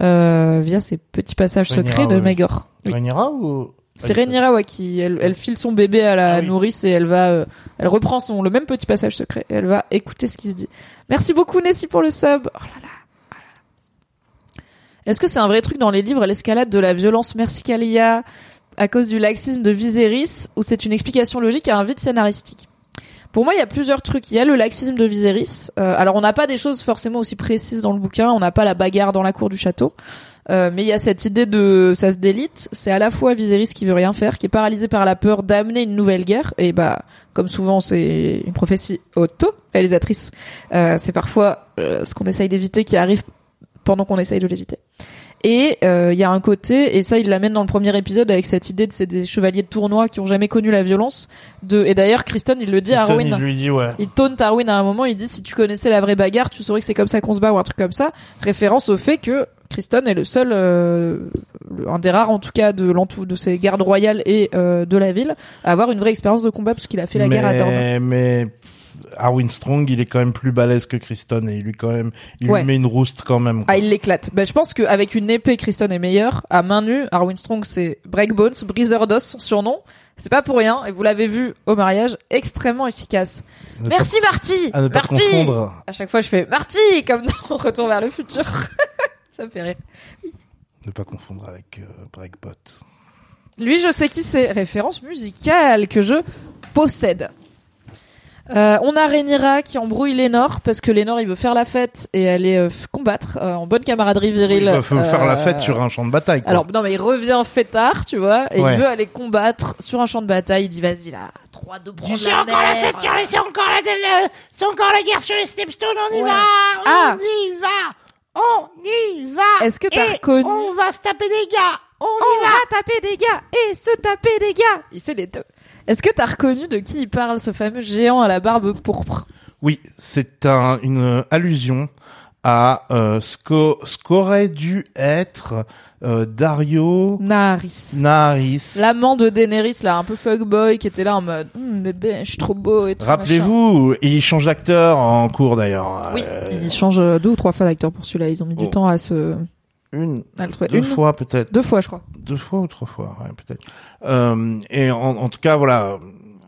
euh, via ces petits passages Rhaenyra, secrets de oui. Maegor. Oui. Rhaenyra ou C'est Rhaenyra ouais, qui elle, elle file son bébé à la Ah nourrice et elle va euh, elle reprend son le même petit passage secret et elle va écouter ce qui se dit. Merci beaucoup Nessie pour le sub. Oh là là. Est-ce que c'est un vrai truc dans les livres l'escalade de la violence Merci Kalia à cause du laxisme de Viserys ou c'est une explication logique à un vide scénaristique? Pour moi, il y a plusieurs trucs. Il y a le laxisme de Viserys. Euh, alors, on n'a pas des choses forcément aussi précises dans le bouquin. On n'a pas la bagarre dans la cour du château. Euh, mais il y a cette idée de ça se délite. C'est à la fois Viserys qui veut rien faire, qui est paralysé par la peur d'amener une nouvelle guerre. Et bah, comme souvent, c'est une prophétie auto-réalisatrice. Euh, c'est parfois ce qu'on essaye d'éviter qui arrive pendant qu'on essaye de l'éviter. Et euh, il y a un côté, et ça il l'amène dans le premier épisode avec cette idée de c'est des chevaliers de tournoi qui ont jamais connu la violence. De et d'ailleurs Kristen il le dit à Kristen, Arwen. il lui dit ouais. Il taunte Arwen à un moment, il dit si tu connaissais la vraie bagarre, tu saurais que c'est comme ça qu'on se bat ou un truc comme ça. Référence au fait que Kristen est le seul, euh, un des rares en tout cas de l'entou de ces gardes royales et euh, de la ville à avoir une vraie expérience de combat parce qu'il a fait la mais, guerre à Dorne. Mais Arwen Strong, il est quand même plus balèze que Kristen et il lui quand même, il Ouais. lui met une rouste quand même. quoi. Ah, il l'éclate. Ben, je pense qu'avec une épée, Kristen est meilleur. À main nue, Arwen Strong, c'est Breakbones, briseur d'os, son surnom. C'est pas pour rien, et vous l'avez vu au mariage, extrêmement efficace. Ne Merci Marty à ne pas Marty confondre. À chaque fois, je fais Marty comme dans Retour vers le futur. Ça me fait rire. Ne pas confondre avec euh, Breakbot. Lui, je sais qui c'est. Référence musicale que je possède. Euh, on a Rhaenyra qui embrouille Lénore parce que Lénore il veut faire la fête et aller euh, combattre euh, en bonne camaraderie virile. Il va faut faire la Euh, fête sur un champ de bataille. Quoi. Alors non mais il revient fêtard, tu vois, et Ouais. il veut aller combattre sur un champ de bataille. Il dit vas-y là, trois de prendre C'est la encore la fête sur les, c'est encore la, le- c'est encore la guerre sur les Stepstones, on y Ouais. va, on Ah. y va, on y va. Est-ce que t'as reconnu On va se taper des gars, on, On y va. va taper des gars et se taper des gars. Il fait les deux. Est-ce que t'as reconnu de qui il parle, ce fameux géant à la barbe pourpre? Oui, c'est un, une euh, allusion à euh, ce qu'au- ce qu'aurait dû être euh, Dario Naharis. Naharis. L'amant de Daenerys, là, un peu fuckboy, qui était là en mode Hum, bébé, je suis trop beau et tout. Rappelez-vous, il change d'acteur en cours d'ailleurs. Oui, Euh, il change deux ou trois fois d'acteur pour celui-là. Ils ont mis du Oh. temps à se. une, à le trouver. deux Une fois peut-être. Deux fois, je crois. deux fois ou trois fois, ouais, peut-être. Euh, et en, en tout cas, voilà,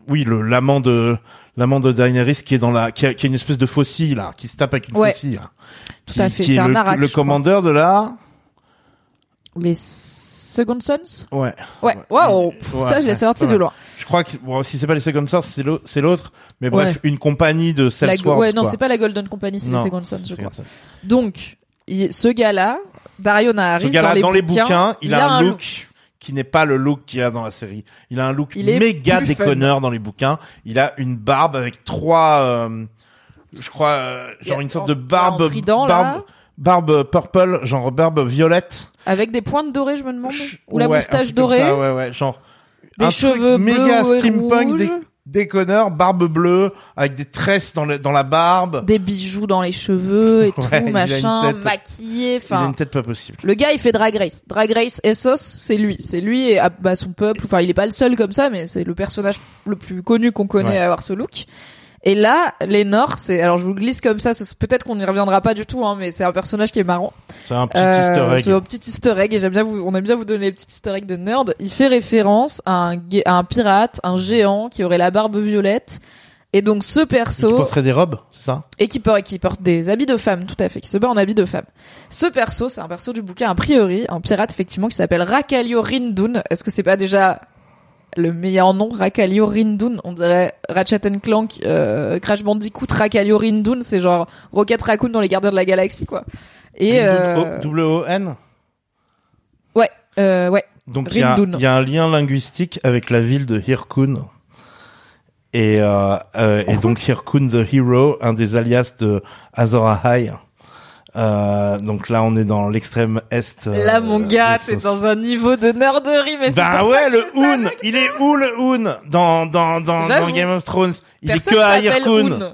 oui, le l'amant de l'amant de Daenerys qui est dans la, qui a, qui a une espèce de faucille là, qui se tape avec une Ouais. faucille. là. Tout qui, à fait, Qui c'est est un le, le crois. commandeur de la. Les Second Sons Ouais. Ouais, pff, Ouais, ça je l'ai sorti ouais. de loin. Je crois que bon, si c'est pas les Second Source, c'est l'au- c'est l'autre. Mais bref, Ouais. une compagnie de go- ouais, non, c'est pas la Golden Company, c'est les Second Sons, je crois. Sons. Donc, il- ce gars-là, Dario Naharis, Ce gars-là, dans les, bouquins, il, a, un look, look. Qui n'est pas le look qu'il a dans la série. Il a un look Il méga plus fun. déconneur dans les bouquins. Il a une barbe avec trois, euh, je crois, euh, genre a- une sorte en- de barbe, en trident, barbe, barbe purple, genre barbe violette. Avec des pointes dorées, je me demande. Ou la Ouais, moustache dorée. ça, ouais, ouais, genre. Des un cheveux truc méga bleus steampunk, des- déconneur, barbe bleue, avec des tresses dans, le- dans la barbe. Des bijoux dans les cheveux et Ouais, tout, machin, tête- maquillé, Il a enfin. une tête pas possible. Le gars, il fait Drag Race. Drag Race Essos, c'est lui. C'est lui et ah, bah, son peuple. Enfin, il est pas le seul comme ça, mais c'est le personnage le plus connu qu'on connaît Ouais. à avoir ce look. Et là, Lénore, c'est, alors je vous glisse comme ça, peut-être qu'on n'y reviendra pas du tout, hein, mais c'est un personnage qui est marrant. C'est un petit Euh, easter egg. un petit easter egg et j'aime bien vous, on aime bien vous donner les petits easter eggs de nerd. Il fait référence à un, à un pirate, un géant qui aurait la barbe violette. Et donc ce Et Qui perso, porterait des robes, c'est ça? Et qui porte, qui porte des habits de femme, tout à fait, qui se bat en habits de femme. Ce perso, c'est un perso du bouquin a priori, un pirate effectivement qui s'appelle Rakalio Rindun. Est-ce que c'est pas déjà le meilleur nom, Rakalio Rindun On dirait Ratchet and Clank, euh, Crash Bandicoot, Rakalio Rindun, c'est genre Rocket Raccoon dans les Gardiens de la Galaxie, quoi. Et euh, W-O-N ouais, euh, ouais, Donc il y, a, Rindun. il y a un lien linguistique avec la ville de Hirkun. Et, euh, euh, et donc Hirkun the Hero, un des alias de Azor Ahai. Euh, donc là, on est dans l'extrême est. euh, Là, mon gars, des t'es sauces. dans un niveau de nerderie, mais c'est Bah ça ouais, que je le Hoon, que il est où le Hoon? Dans dans dans, dans Game of Thrones Il Personne est que à. Hoon.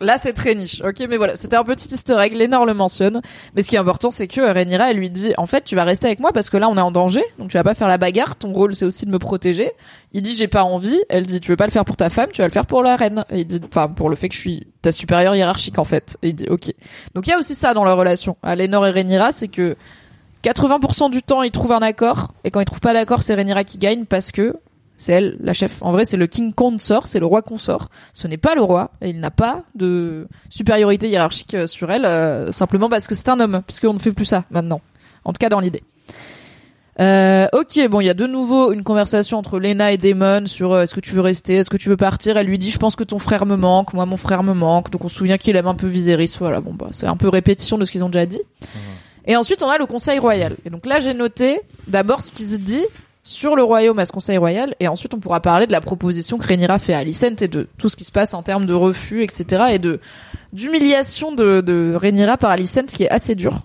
Là, c'est très niche. Ok, mais voilà, c'était un petit easter egg. Lénore le mentionne. Mais ce qui est important, c'est que Rhaenyra, elle lui dit, en fait, tu vas rester avec moi parce que là, on est en danger. Donc, tu vas pas faire la bagarre. Ton rôle, c'est aussi de me protéger. Il dit, j'ai pas envie. Elle dit, tu veux pas le faire pour ta femme, tu vas le faire pour la reine. Et il dit, enfin, pour le fait que je suis ta supérieure hiérarchique, en fait. Et il dit, ok. Donc, il y a aussi ça dans leur relation. À Lénore et Rhaenyra, c'est que 80% du temps, ils trouvent un accord. Et quand ils trouvent pas d'accord, c'est Rhaenyra qui gagne parce que c'est elle, la chef. En vrai, c'est le king consort, c'est le roi consort. Ce n'est pas le roi, et il n'a pas de supériorité hiérarchique euh, sur elle, euh, simplement parce que c'est un homme, puisqu'on ne fait plus ça maintenant. En tout cas, dans l'idée. Euh, ok, bon, il y a de nouveau une conversation entre Lena et Damon sur euh, est-ce que tu veux rester, est-ce que tu veux partir? Elle lui dit, je pense que ton frère me manque, moi mon frère me manque. Donc on se souvient qu'il aime un peu Viserys. Voilà, bon bah c'est un peu répétition de ce qu'ils ont déjà dit. Et ensuite on a le Conseil royal. Et donc là j'ai noté d'abord ce qui se dit sur le royaume à ce Conseil royal, et ensuite on pourra parler de la proposition que Rhaenyra fait à Alicent et de tout ce qui se passe en termes de refus, etc. et de d'humiliation de, de Rhaenyra par Alicent qui est assez dur.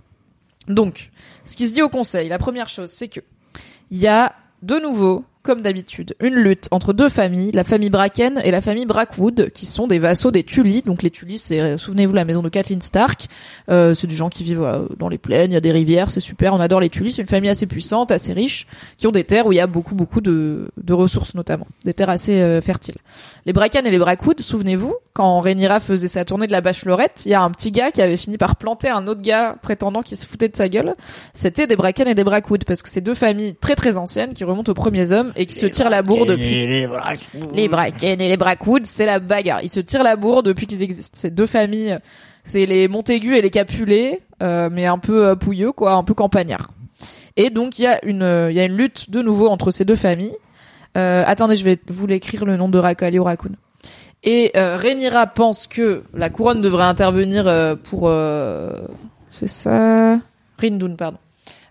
Donc, ce qui se dit au Conseil, la première chose, c'est que il y a de nouveau, comme d'habitude, une lutte entre deux familles, la famille Bracken et la famille Brackwood, qui sont des vassaux des Tully. Donc les Tully, c'est, euh, souvenez-vous, la maison de Kathleen Stark. Euh, c'est des gens qui vivent euh, dans les plaines, il y a des rivières, c'est super, on adore les Tully. C'est une famille assez puissante, assez riche, qui ont des terres où il y a beaucoup, beaucoup de, ressources notamment, des terres assez euh, fertiles. Les Bracken et les Brackwood, souvenez-vous, quand Rhaenyra faisait sa tournée de la bachelorette, il y a un petit gars qui avait fini par planter un autre gars prétendant qui se foutait de sa gueule. C'était des Bracken et des Brackwood, parce que c'est deux familles très très anciennes qui remontent aux premiers hommes et qui se tirent la bourre depuis les Bracken et les Brackwood, c'est la bagarre. Ils se tirent la bourre depuis qu'ils existent. C'est deux familles, c'est les Montaigu et les Capulet, euh, mais un peu euh, pouilleux, quoi, un peu campagnards. Et donc il y a une, euh, il y a une lutte de nouveau entre ces deux familles. Euh, attendez, je vais vous l'écrire le nom de Rakalio Raccoon. Et euh, Rhaenyra pense que la couronne devrait intervenir euh, pour, euh, c'est ça, Rindun, pardon.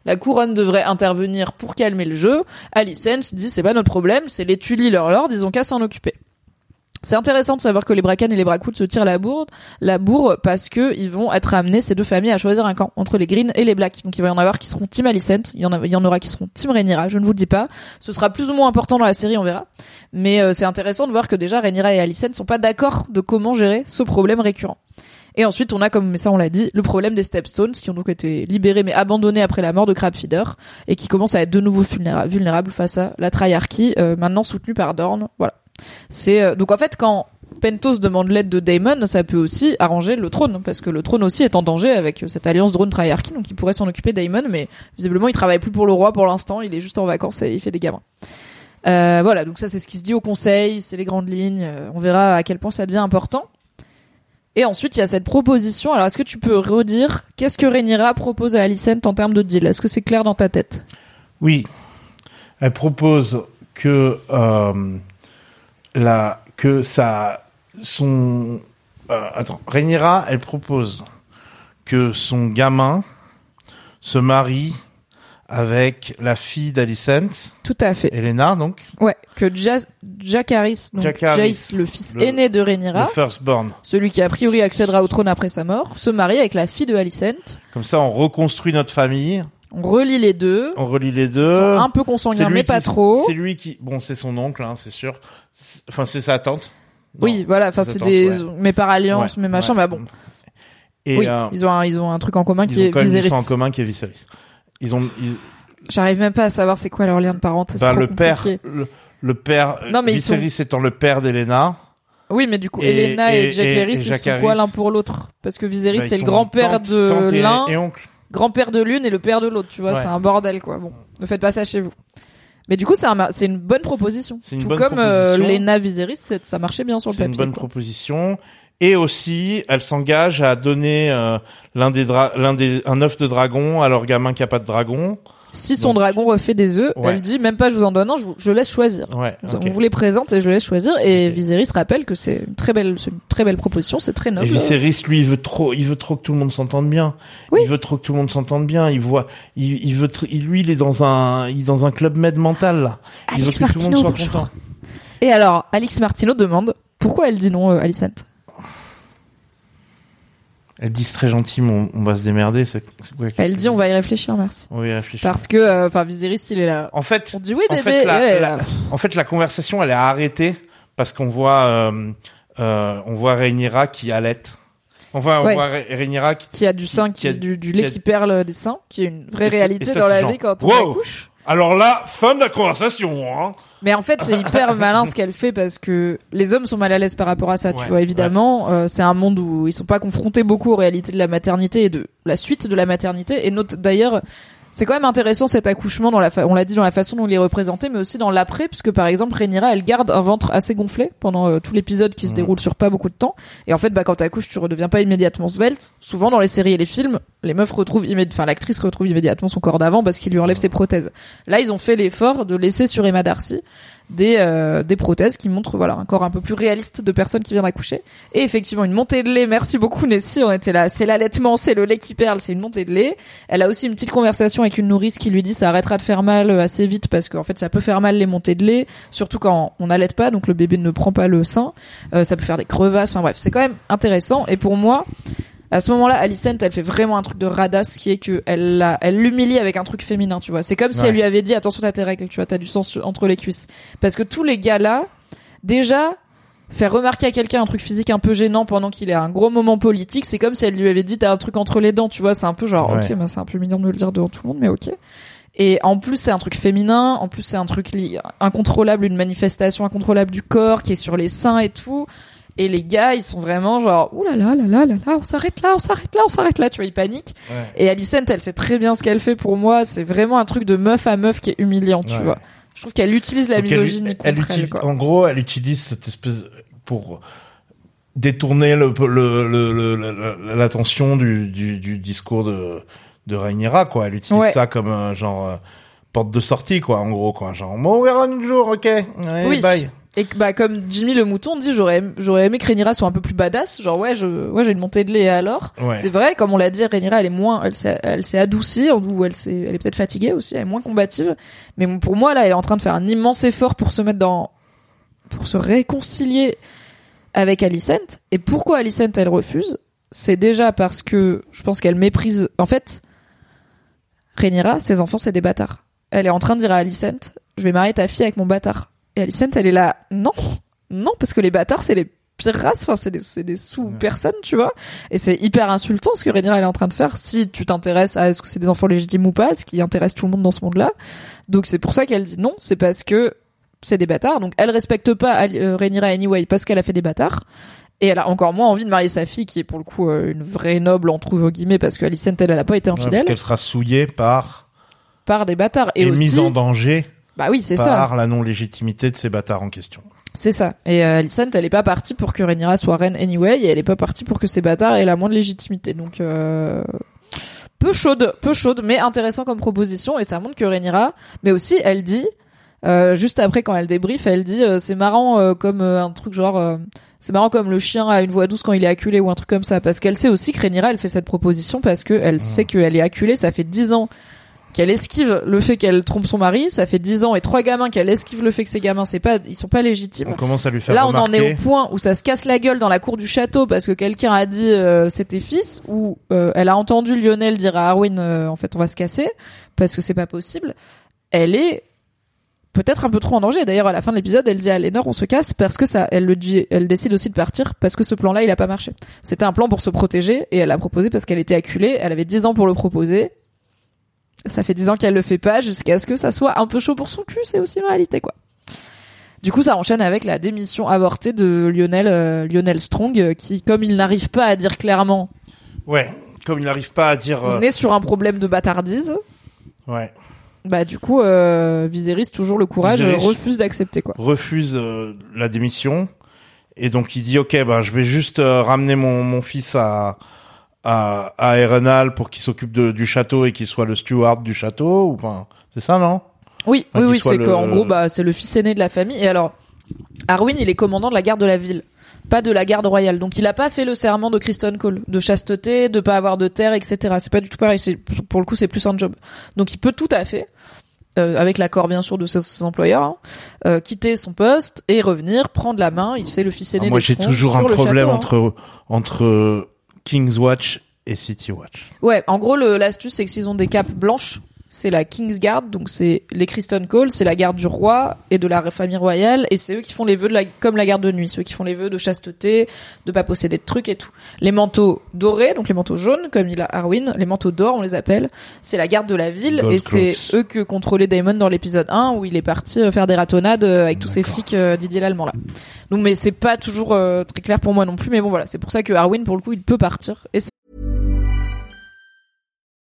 La couronne devrait intervenir pour calmer le jeu. Alicent dit c'est pas notre problème, c'est les Tully leur lord, ils ont qu'à s'en occuper. C'est intéressant de savoir que les Bracken et les Brackwood se tirent la bourre, la bourre parce que ils vont être amenés ces deux familles à choisir un camp entre les Green et les Black. Donc il va y en avoir qui seront Team Alicent, il y en, a, il y en aura qui seront Team Rhaenyra. Je ne vous le dis pas. Ce sera plus ou moins important dans la série, on verra. Mais euh, c'est intéressant de voir que déjà Rhaenyra et Alicent sont pas d'accord de comment gérer ce problème récurrent. Et ensuite, on a, comme ça on l'a dit, le problème des Stepstones qui ont donc été libérés mais abandonnés après la mort de Crabfeeder et qui commencent à être de nouveau vulnéra- vulnérables face à la Triarchie, euh, maintenant soutenue par Dorne. Voilà. C'est euh, donc en fait quand Pentos demande l'aide de Daemon, ça peut aussi arranger le trône parce que le trône aussi est en danger avec euh, cette alliance drone Triarchie, donc il pourrait s'en occuper Daemon, mais visiblement il travaille plus pour le roi pour l'instant, il est juste en vacances et il fait des gamins. Euh, voilà, donc ça c'est ce qui se dit au conseil, c'est les grandes lignes, euh, on verra à quel point ça devient important. Et ensuite, il y a cette proposition. Alors, est-ce que tu peux redire qu'est-ce que Rhaenyra propose à Alicent en termes de deal? Est-ce que c'est clair dans ta tête? Oui. Elle propose que euh, que son euh, attends elle propose que son gamin se marie avec la fille d'Alicent, Tout à fait. Elena donc, Ouais, que Jas- Jacaris, donc Jacaris, Jace, le fils le- aîné de le Rhaenyra, firstborn. celui qui a priori accédera au trône après sa mort, se marie avec la fille de Alicent. Comme ça on reconstruit notre famille On relie les deux. On relie les Ils deux. sont un peu consanguins, mais qui- pas trop. C'est lui qui, bon, c'est son oncle, hein, c'est sûr. Enfin, c'est sa tante. Non. Oui, voilà. Enfin, c'est des, ouais. mais par alliance, Ouais, mais machin. ouais. Bah bon. Et oui, euh, ils ont un, ils ont un truc en commun ils qui ont est Viserys. sang en commun qui est Viserys. Ils ont, ils- J'arrive même pas à savoir c'est quoi leur lien de parenté. bah, le père, le, le père, Non, mais ils Viserys étant le père d'Elena. Oui, mais du coup, Et- Elena et, et- Jack Harris, et ils sont quoi l'un pour l'autre Parce que Viserys, Bah, c'est le sont grand-père de l'un, et oncle. grand-père de l'une et le père de l'autre, tu vois, Ouais. c'est un bordel, quoi. Bon, ne faites pas ça chez vous. Mais du coup, c'est un, une bonne proposition. Une Tout bonne comme euh. Lena Viserys, ça marchait bien sur le C'est une papier. bonne quoi. proposition. Et aussi, elle s'engage à donner euh, l'un des l'un des un œuf de dragon à leur gamin qui a pas de dragon. Si son Donc- dragon refait des œufs, Ouais. elle dit même pas je vous en donne un, je, vous- je laisse choisir. Ouais. ok. On vous les présente et je laisse choisir. Et Ok. Viserys rappelle que c'est une très belle, une très belle proposition, c'est très Et noble. Viserys, lui, il veut trop, il veut trop que tout le monde s'entende bien. Oui. Il veut trop que tout le monde s'entende bien. Il voit, il, il veut, lui, il est dans un, il est dans un club med mental là. Il Alex veut que tout le monde soit content. Et alors, Alix Martineau demande pourquoi elle dit non, euh, Alicent? Elle dit c'est très gentil, mais on, on va se démerder. C'est, c'est quoi qu'elle Elle dit on va y réfléchir, merci. On va y réfléchir. Parce que, euh, enfin, Viserys, il est là. En fait, On dit oui, en bébé. fait, et la- elle est la- là. en fait, la conversation, elle est arrêtée parce qu'on voit, euh, euh, on voit Rhaenyra qui allait. On voit, on Ouais. voit Rha- Rhaenyra qui, Qui a du sein, qui, qui a- du, du qui lait a- qui perle des seins, qui est une vraie réalité et ça, dans la genre, vie quand on wow. accouche. Alors là, fin de la conversation, hein. Mais en fait, c'est hyper malin ce qu'elle fait parce que les hommes sont mal à l'aise par rapport à ça, tu vois. Évidemment, euh, c'est un monde où ils sont pas confrontés beaucoup aux réalités de la maternité et de la suite de la maternité. Et note d'ailleurs, c'est quand même intéressant cet accouchement dans la, fa- on l'a dit dans la façon dont il est représenté, mais aussi dans l'après, puisque par exemple, Rhaenyra, elle garde un ventre assez gonflé pendant euh, tout l'épisode qui se Mhm. déroule sur pas beaucoup de temps. Et en fait, bah quand t'accouches, tu redeviens pas immédiatement svelte. Souvent dans les séries et les films, les meufs retrouvent immédiatement, enfin l'actrice retrouve immédiatement son corps d'avant parce qu'il lui enlève ses prothèses. Là, ils ont fait l'effort de laisser sur Emma Darcy des euh, des prothèses qui montrent voilà un corps un peu plus réaliste de personnes qui viennent d'accoucher et effectivement une montée de lait. Merci beaucoup Nessie. On était là. C'est l'allaitement c'est le lait qui perle c'est une montée de lait. Elle a aussi une petite conversation avec une nourrice qui lui dit ça arrêtera de faire mal euh, assez vite parce qu'en fait ça peut faire mal les montées de lait. Surtout quand on n'allaite pas donc le bébé ne prend pas le sein. Euh, ça peut faire des crevasses. Enfin bref c'est quand même intéressant. Et pour moi à ce moment-là, Alicent, elle fait vraiment un truc de radasse qui est que elle la- elle l'humilie avec un truc féminin, tu vois. C'est comme si Ouais. elle lui avait dit attention t'as tes règles, tu vois, t'as du sang entre les cuisses. Parce que tous les gars là, déjà, faire remarquer à quelqu'un un truc physique un peu gênant pendant qu'il est à un gros moment politique, c'est comme si elle lui avait dit t'as un truc entre les dents, tu vois. C'est un peu genre Ouais. ok, bah, c'est un peu mignon de me le dire devant tout le monde, mais ok. Et en plus, c'est un truc féminin. En plus, c'est un truc incontrôlable, une manifestation incontrôlable du corps qui est sur les seins et tout. Et les gars, ils sont vraiment genre, ouh là là là là là on s'arrête là, on s'arrête là, on s'arrête là, tu vois, ils paniquent. Ouais. Et Alicent, elle sait très bien ce qu'elle fait pour moi. C'est vraiment un truc de meuf à meuf qui est humiliant, tu Ouais. vois. Je trouve qu'elle utilise la elle- misogynie elle contre elle, utilise- quoi. En gros, elle utilise cette espèce pour détourner le, le, le- le- le- l'attention du, du, du discours de de Rhaenyra, quoi. Elle utilise Ouais. ça comme un genre euh, porte de sortie, quoi. En gros, quoi. Genre, bon, on verra un jour, ok. Allez, Oui. bye. Et bah, comme Jimmy le mouton dit, j'aurais, j'aurais aimé que Rhaenyra soit un peu plus badass. Genre, ouais, je, ouais, j'ai une montée de lait et alors? Ouais. C'est vrai, comme on l'a dit, Rhaenyra, elle est moins, elle s'est, elle s'est adoucie, ou elle s'est, elle est peut-être fatiguée aussi, elle est moins combative. Mais pour moi, là, elle est en train de faire un immense effort pour se mettre dans, pour se réconcilier avec Alicent. Et pourquoi Alicent, elle refuse? C'est déjà parce que je pense qu'elle méprise, en fait, Rhaenyra, ses enfants, c'est des bâtards. Elle est en train de dire à Alicent, je vais marier ta fille avec mon bâtard. Et Alicent, elle est là, non, non, parce que les bâtards, c'est les pires races, enfin, c'est des, c'est des sous-personnes, tu vois. Et c'est hyper insultant ce que Rhaenyra, elle est en train de faire si tu t'intéresses à est-ce que c'est des enfants légitimes ou pas, ce qui intéresse tout le monde dans ce monde-là. Donc c'est pour ça qu'elle dit non, c'est parce que c'est des bâtards. Donc elle respecte pas euh, Rhaenyra anyway parce qu'elle a fait des bâtards. Et elle a encore moins envie de marier sa fille, qui est pour le coup euh, une vraie noble, entre guillemets, parce que Alicent, elle, elle a pas été Ouais, parce infidèle, qu'elle sera souillée par par des bâtards. et, Et, aussi, mise en danger bah oui, c'est ça. par la non-légitimité de ces bâtards en question. C'est ça. Et euh, Alicent, elle est pas partie pour que Rhaenyra soit reine anyway, et elle est pas partie pour que ces bâtards aient la moindre légitimité. Donc, euh, peu chaude, peu chaude, mais intéressant comme proposition, et ça montre que Rhaenyra, mais aussi, elle dit, euh, juste après quand elle débrief, elle dit, euh, c'est marrant euh, comme euh, un truc genre, euh, c'est marrant comme le chien a une voix douce quand il est acculé ou un truc comme ça, parce qu'elle sait aussi que Rhaenyra, elle fait cette proposition parce que elle sait qu'elle est acculée, ça fait dix ans qu'elle esquive le fait qu'elle trompe son mari. Ça fait 10 ans et trois gamins qu'elle esquive le fait que ces gamins, c'est pas, ils sont pas légitimes. On commence à lui faire Là, on en est au point où ça se casse la gueule dans la cour du château parce que quelqu'un a dit euh, c'était fils ou euh, elle a entendu Lionel dire à Arwen euh, en fait on va se casser parce que c'est pas possible. Elle est peut-être un peu trop en danger. D'ailleurs, à la fin de l'épisode, elle dit à Lénore on se casse parce que ça, elle le dit, elle décide aussi de partir parce que ce plan-là il a pas marché. C'était un plan pour se protéger et elle l'a proposé parce qu'elle était acculée. Elle avait 10 ans pour le proposer. Ça fait 10 ans qu'elle le fait pas jusqu'à ce que ça soit un peu chaud pour son cul. C'est aussi une réalité quoi. Du coup, ça enchaîne avec la démission avortée de Lionel, euh, Lionel Strong, euh, qui, comme il n'arrive pas à dire clairement, Ouais, comme il n'arrive pas à dire. euh, on est sur un problème de bâtardise, Ouais. bah du coup, euh, Viserys toujours le courage Viserys- refuse d'accepter quoi. refuse euh, la démission et donc il dit ok bah je vais juste ramener mon, mon fils à à, à Erenal pour qu'il s'occupe du château et qu'il soit le steward du château ou enfin c'est ça non? Oui, Enfin, oui, oui, c'est le- qu'en gros, bah c'est le fils aîné de la famille. Et alors, Arwen, il est commandant de la garde de la ville, pas de la garde royale. Donc, il a pas fait le serment de Kristen Cole, de chasteté, de pas avoir de terre, etc. C'est pas du tout pareil. Pour le coup, c'est plus un job. Donc, il peut tout à fait. euh, avec l'accord bien sûr de ses, ses employeurs, hein, euh, quitter son poste et revenir, prendre la main. Il c'est le fils aîné. Alors Moi j'ai toujours un problème château, hein. entre entre King's Watch et City Watch. Ouais, en gros, l'astuce, c'est que s'ils ont des capes blanches, c'est la King's Guard, donc c'est les Kristen Cole, c'est la garde du roi et de la famille royale, et c'est eux qui font les vœux de la, comme la garde de nuit, ceux qui font les vœux de chasteté, de pas posséder de trucs et tout. Les manteaux dorés, donc les manteaux jaunes, comme il a Arwen, les manteaux d'or, on les appelle, c'est la garde de la ville, Gold et c'est eux que contrôlait Damon dans l'épisode 1, où il est parti euh, faire des ratonnades euh, avec tous ces flics euh, Didier l'allemand là. Donc, mais c'est pas toujours euh, très clair pour moi non plus, mais bon voilà, c'est pour ça que Arwen, pour le coup, il peut partir, et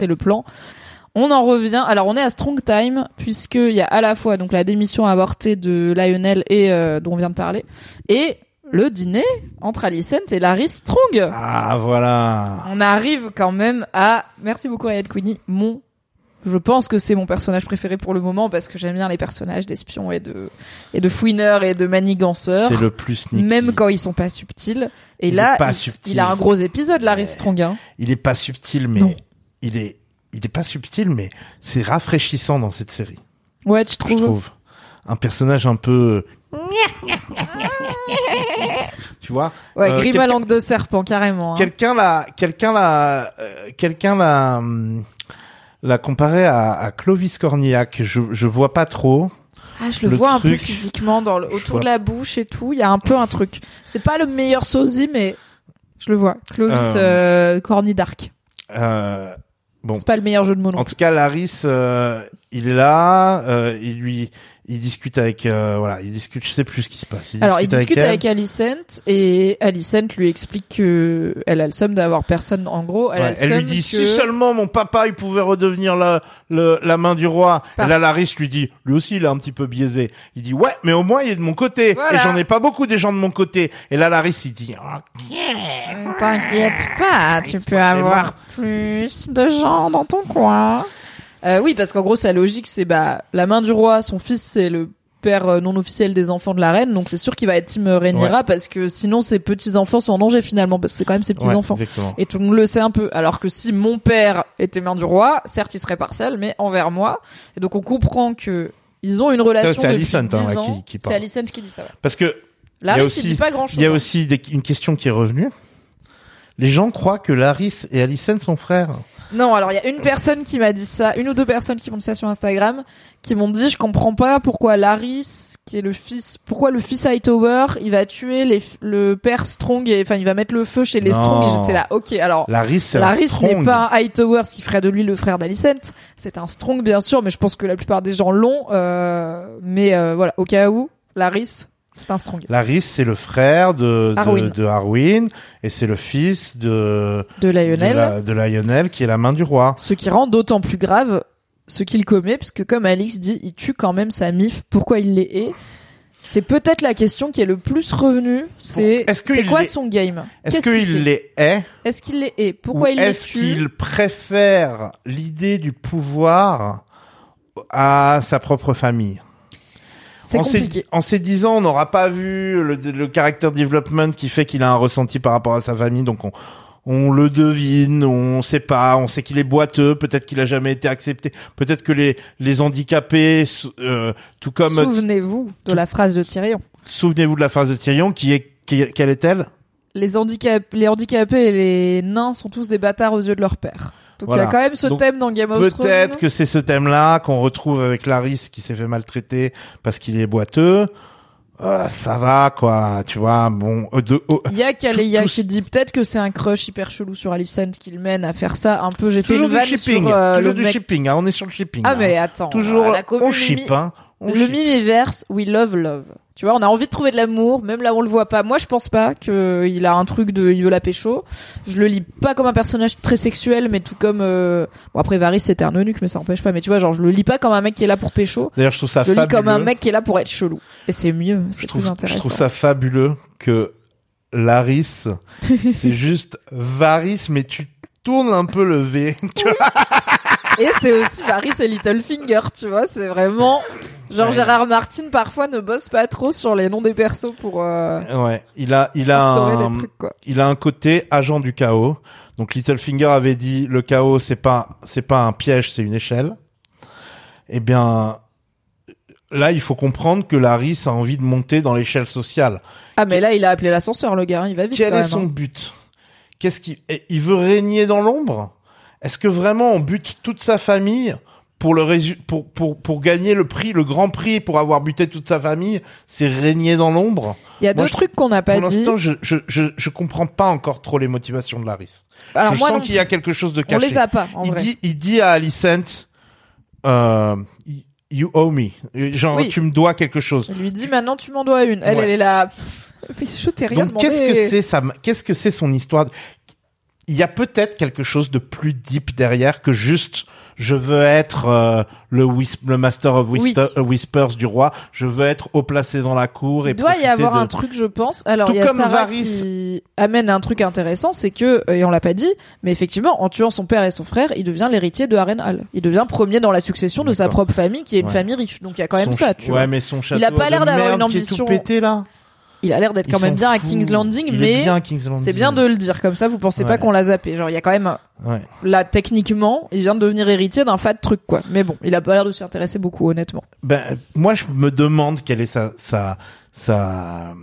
C'est le plan. On en revient. Alors, on est à Strong Time puisqu'il y a à la fois donc la démission avortée de Lionel et euh, dont on vient de parler et le dîner entre Alicent et Larry Strong. Ah voilà. On arrive quand même à merci beaucoup Ryan Queenie, mon je pense que c'est mon personnage préféré pour le moment parce que j'aime bien les personnages d'espions et de et de fouineurs et de maniganceurs. C'est le plus sneaky. Même quand ils sont pas subtils. Et Il là, est pas il, subtil. il a un gros épisode, Larry Strong. Hein. Il est pas subtil mais Non. Il est il est pas subtil mais c'est rafraîchissant dans cette série. Ouais, tu Je trouves trouve un personnage un peu tu vois Ouais, Euh, grime à langue de serpent, carrément. hein. Quelqu'un l'a, quelqu'un l'a, euh, quelqu'un l'a, hum, l'a comparé à, à Clovis Cornillac. Je, je vois pas trop. Ah, je le, le vois un peu physiquement dans le, je autour de la bouche et tout. Il y a un peu un truc. C'est pas le meilleur sosie, mais je le vois. Clovis Euh, Corny Dark. Euh, bon. C'est pas le meilleur jeu de mots non En tout cas, Laris, euh, il est là. euh, il lui, il discute avec, euh, voilà, il discute. Je sais plus ce qui se passe. Il Alors, il discute elle. avec Alicent et Alicent lui explique que elle a le somme d'avoir personne. En gros, elle a Ouais, le elle lui dit que- si seulement mon papa il pouvait redevenir la le, la main du roi. Parce- Et là Laris lui dit lui aussi il est un petit peu biaisé. Il dit ouais mais au moins il est de mon côté Voilà. et j'en ai pas beaucoup des gens de mon côté. Et là Laris il dit ok. T'inquiète pas, tu peux avoir plus de gens dans ton coin. Euh, oui, parce qu'en gros, sa logique, c'est bah la main du roi, son fils, c'est le père euh, non officiel des enfants de la reine, donc c'est sûr qu'il va être Team Rhaenyra parce que sinon ses petits enfants sont en danger finalement, parce que c'est quand même ses petits Ouais, enfants. exactement. Et tout le monde le sait un peu. Alors que si mon père était main du roi, certes, il serait partial, mais envers moi. Et donc on comprend que ils ont une relation c'est Alicent, hein, 10 là, ans. qui- qui parle. c'est Alicent qui dit ça. Ouais. Parce que Là, il y a il aussi dit pas grand chose. il y a aussi des- une question qui est revenue. Les gens croient que Laris et Alicent sont frères. Non, alors il y a une personne qui m'a dit ça, une ou deux personnes qui m'ont dit ça sur Instagram, qui m'ont dit je comprends pas pourquoi Laris, qui est le fils, pourquoi le fils Hightower, il va tuer les, le père Strong et enfin il va mettre le feu chez les Non. Strong et j'étais là. OK, alors Laris, c'est un Laris n'est pas un Hightower, ce qui ferait de lui le frère d'Alicent. C'est un Strong bien sûr, mais je pense que la plupart des gens l'ont euh, mais euh, voilà, au cas où, Laris, c'est un Strong Laris, c'est le frère de, de, Arwen. de Arwen et c'est le fils de, de Lionel. de, la- de Lionel qui est la main du roi. Ce qui rend d'autant plus grave ce qu'il commet, puisque comme Alix dit, il tue quand même sa mif. Pourquoi il les hait C'est peut-être la question qui est le plus revenue. C'est Est-ce que c'est il quoi les- son game? Est-ce qu'il les hait Est-ce qu'il les hait Pourquoi ou il les est-ce tue? qu'il préfère l'idée du pouvoir à sa propre famille? C'est en ces-. En ces dix ans, on n'aura pas vu le, le character development qui fait qu'il a un ressenti par rapport à sa famille, donc on, on le devine, on sait pas, on sait qu'il est boiteux, peut-être qu'il a jamais été accepté, peut-être que les les handicapés, euh, tout comme Souvenez-vous de la phrase de Tyrion. souvenez-vous de la phrase de Tyrion, qui est qui, quelle est-elle? Les, handicap... les handicapés et les nains sont tous des bâtards aux yeux de leur père. Donc il Voilà. y a quand même ce Donc, thème dans Game of Thrones. Peut-être que c'est ce thème-là qu'on retrouve avec Laris qui s'est fait maltraiter parce qu'il est boiteux. Ah, ça va quoi, tu vois. Bon, euh, de, oh, Il y a Kaleya Tout- qui dit peut-être que c'est un crush hyper chelou sur Alicent qui le mène à faire ça un peu. J'ai fait toujours une vanne shipping, sur euh, toujours le du mec shipping. hein, on est sur le shipping. Ah mais attends, toujours euh, on ship, hein. On le ship. Mimiverse, we love love. Tu vois, on a envie de trouver de l'amour, même là où on le voit pas. Moi, je pense pas que il a un truc de il veut la pécho. Je le lis pas comme un personnage très sexuel, mais tout comme euh... bon après Varys c'était un eunuque, mais ça empêche pas. Mais tu vois, genre je le lis pas comme un mec qui est là pour pécho. D'ailleurs, je trouve ça Je le lis fabuleux. comme un mec qui est là pour être chelou. Et c'est mieux, je c'est plus je intéressant. trouve ça fabuleux que Laris, c'est juste Varys, mais tu tournes un peu le V. tu vois. Et c'est aussi Varys et Littlefinger, tu vois, c'est vraiment genre Ouais. Gérard Martin parfois ne bosse pas trop sur les noms des persos pour euh, Ouais, il a, il a un, trucs il a un côté agent du chaos. Donc Littlefinger avait dit le chaos c'est pas c'est pas un piège, c'est une échelle. Eh bien là, il faut comprendre que Laris a envie de monter dans l'échelle sociale. Ah mais là il a appelé l'ascenseur le gars, il va vite Quel quand est même, son hein. but? Qu'est-ce qu'il il veut régner dans l'ombre? Est-ce que vraiment on bute toute sa famille pour le résu- pour pour pour gagner le prix, le grand prix pour avoir buté toute sa famille, c'est régner dans l'ombre? Il y a Moi, deux je- trucs qu'on n'a pas Pour dit. l'instant, je, je je je comprends pas encore trop les motivations de Laris. Alors je moi sens qu'il y a quelque chose de on caché. les a pas en il vrai. dit, il dit à Alicent, euh, you owe me. Genre, Oui. tu me dois quelque chose. Il lui dit maintenant tu m'en dois une. Elle Ouais. elle est là. Mais je t'ai rien qu'est-ce que c'est ça Qu'est-ce que c'est son histoire? Il y a peut-être quelque chose de plus deep derrière que juste je veux être euh, le whis- le master of. Whister- euh, whispers du roi. Je veux être haut placé dans la cour et Il doit y avoir de- un truc, je pense. Alors, il y a comme Sarah Varys. qui amène un truc intéressant, c'est que, et on l'a pas dit, mais effectivement, en tuant son père et son frère, il devient l'héritier de Harrenhal. Il devient premier dans la succession de sa propre famille, qui est une Ouais. famille riche. Donc, il y a quand même son ça, tu ouais, vois. mais son château Il a pas l'air d'avoir une qui est tout ambition. pété là. Il a l'air d'être Ils quand même bien à. King's Landing, Il mais c'est bien de le dire. Comme ça, vous pensez pas qu'on l'a zappé. Genre, il y a quand même, Ouais. là, techniquement, il vient de devenir héritier d'un fat truc, quoi. Mais bon, il a pas l'air de s'y intéresser beaucoup, honnêtement. Ben, moi, je me demande quelle est sa, sa, sa,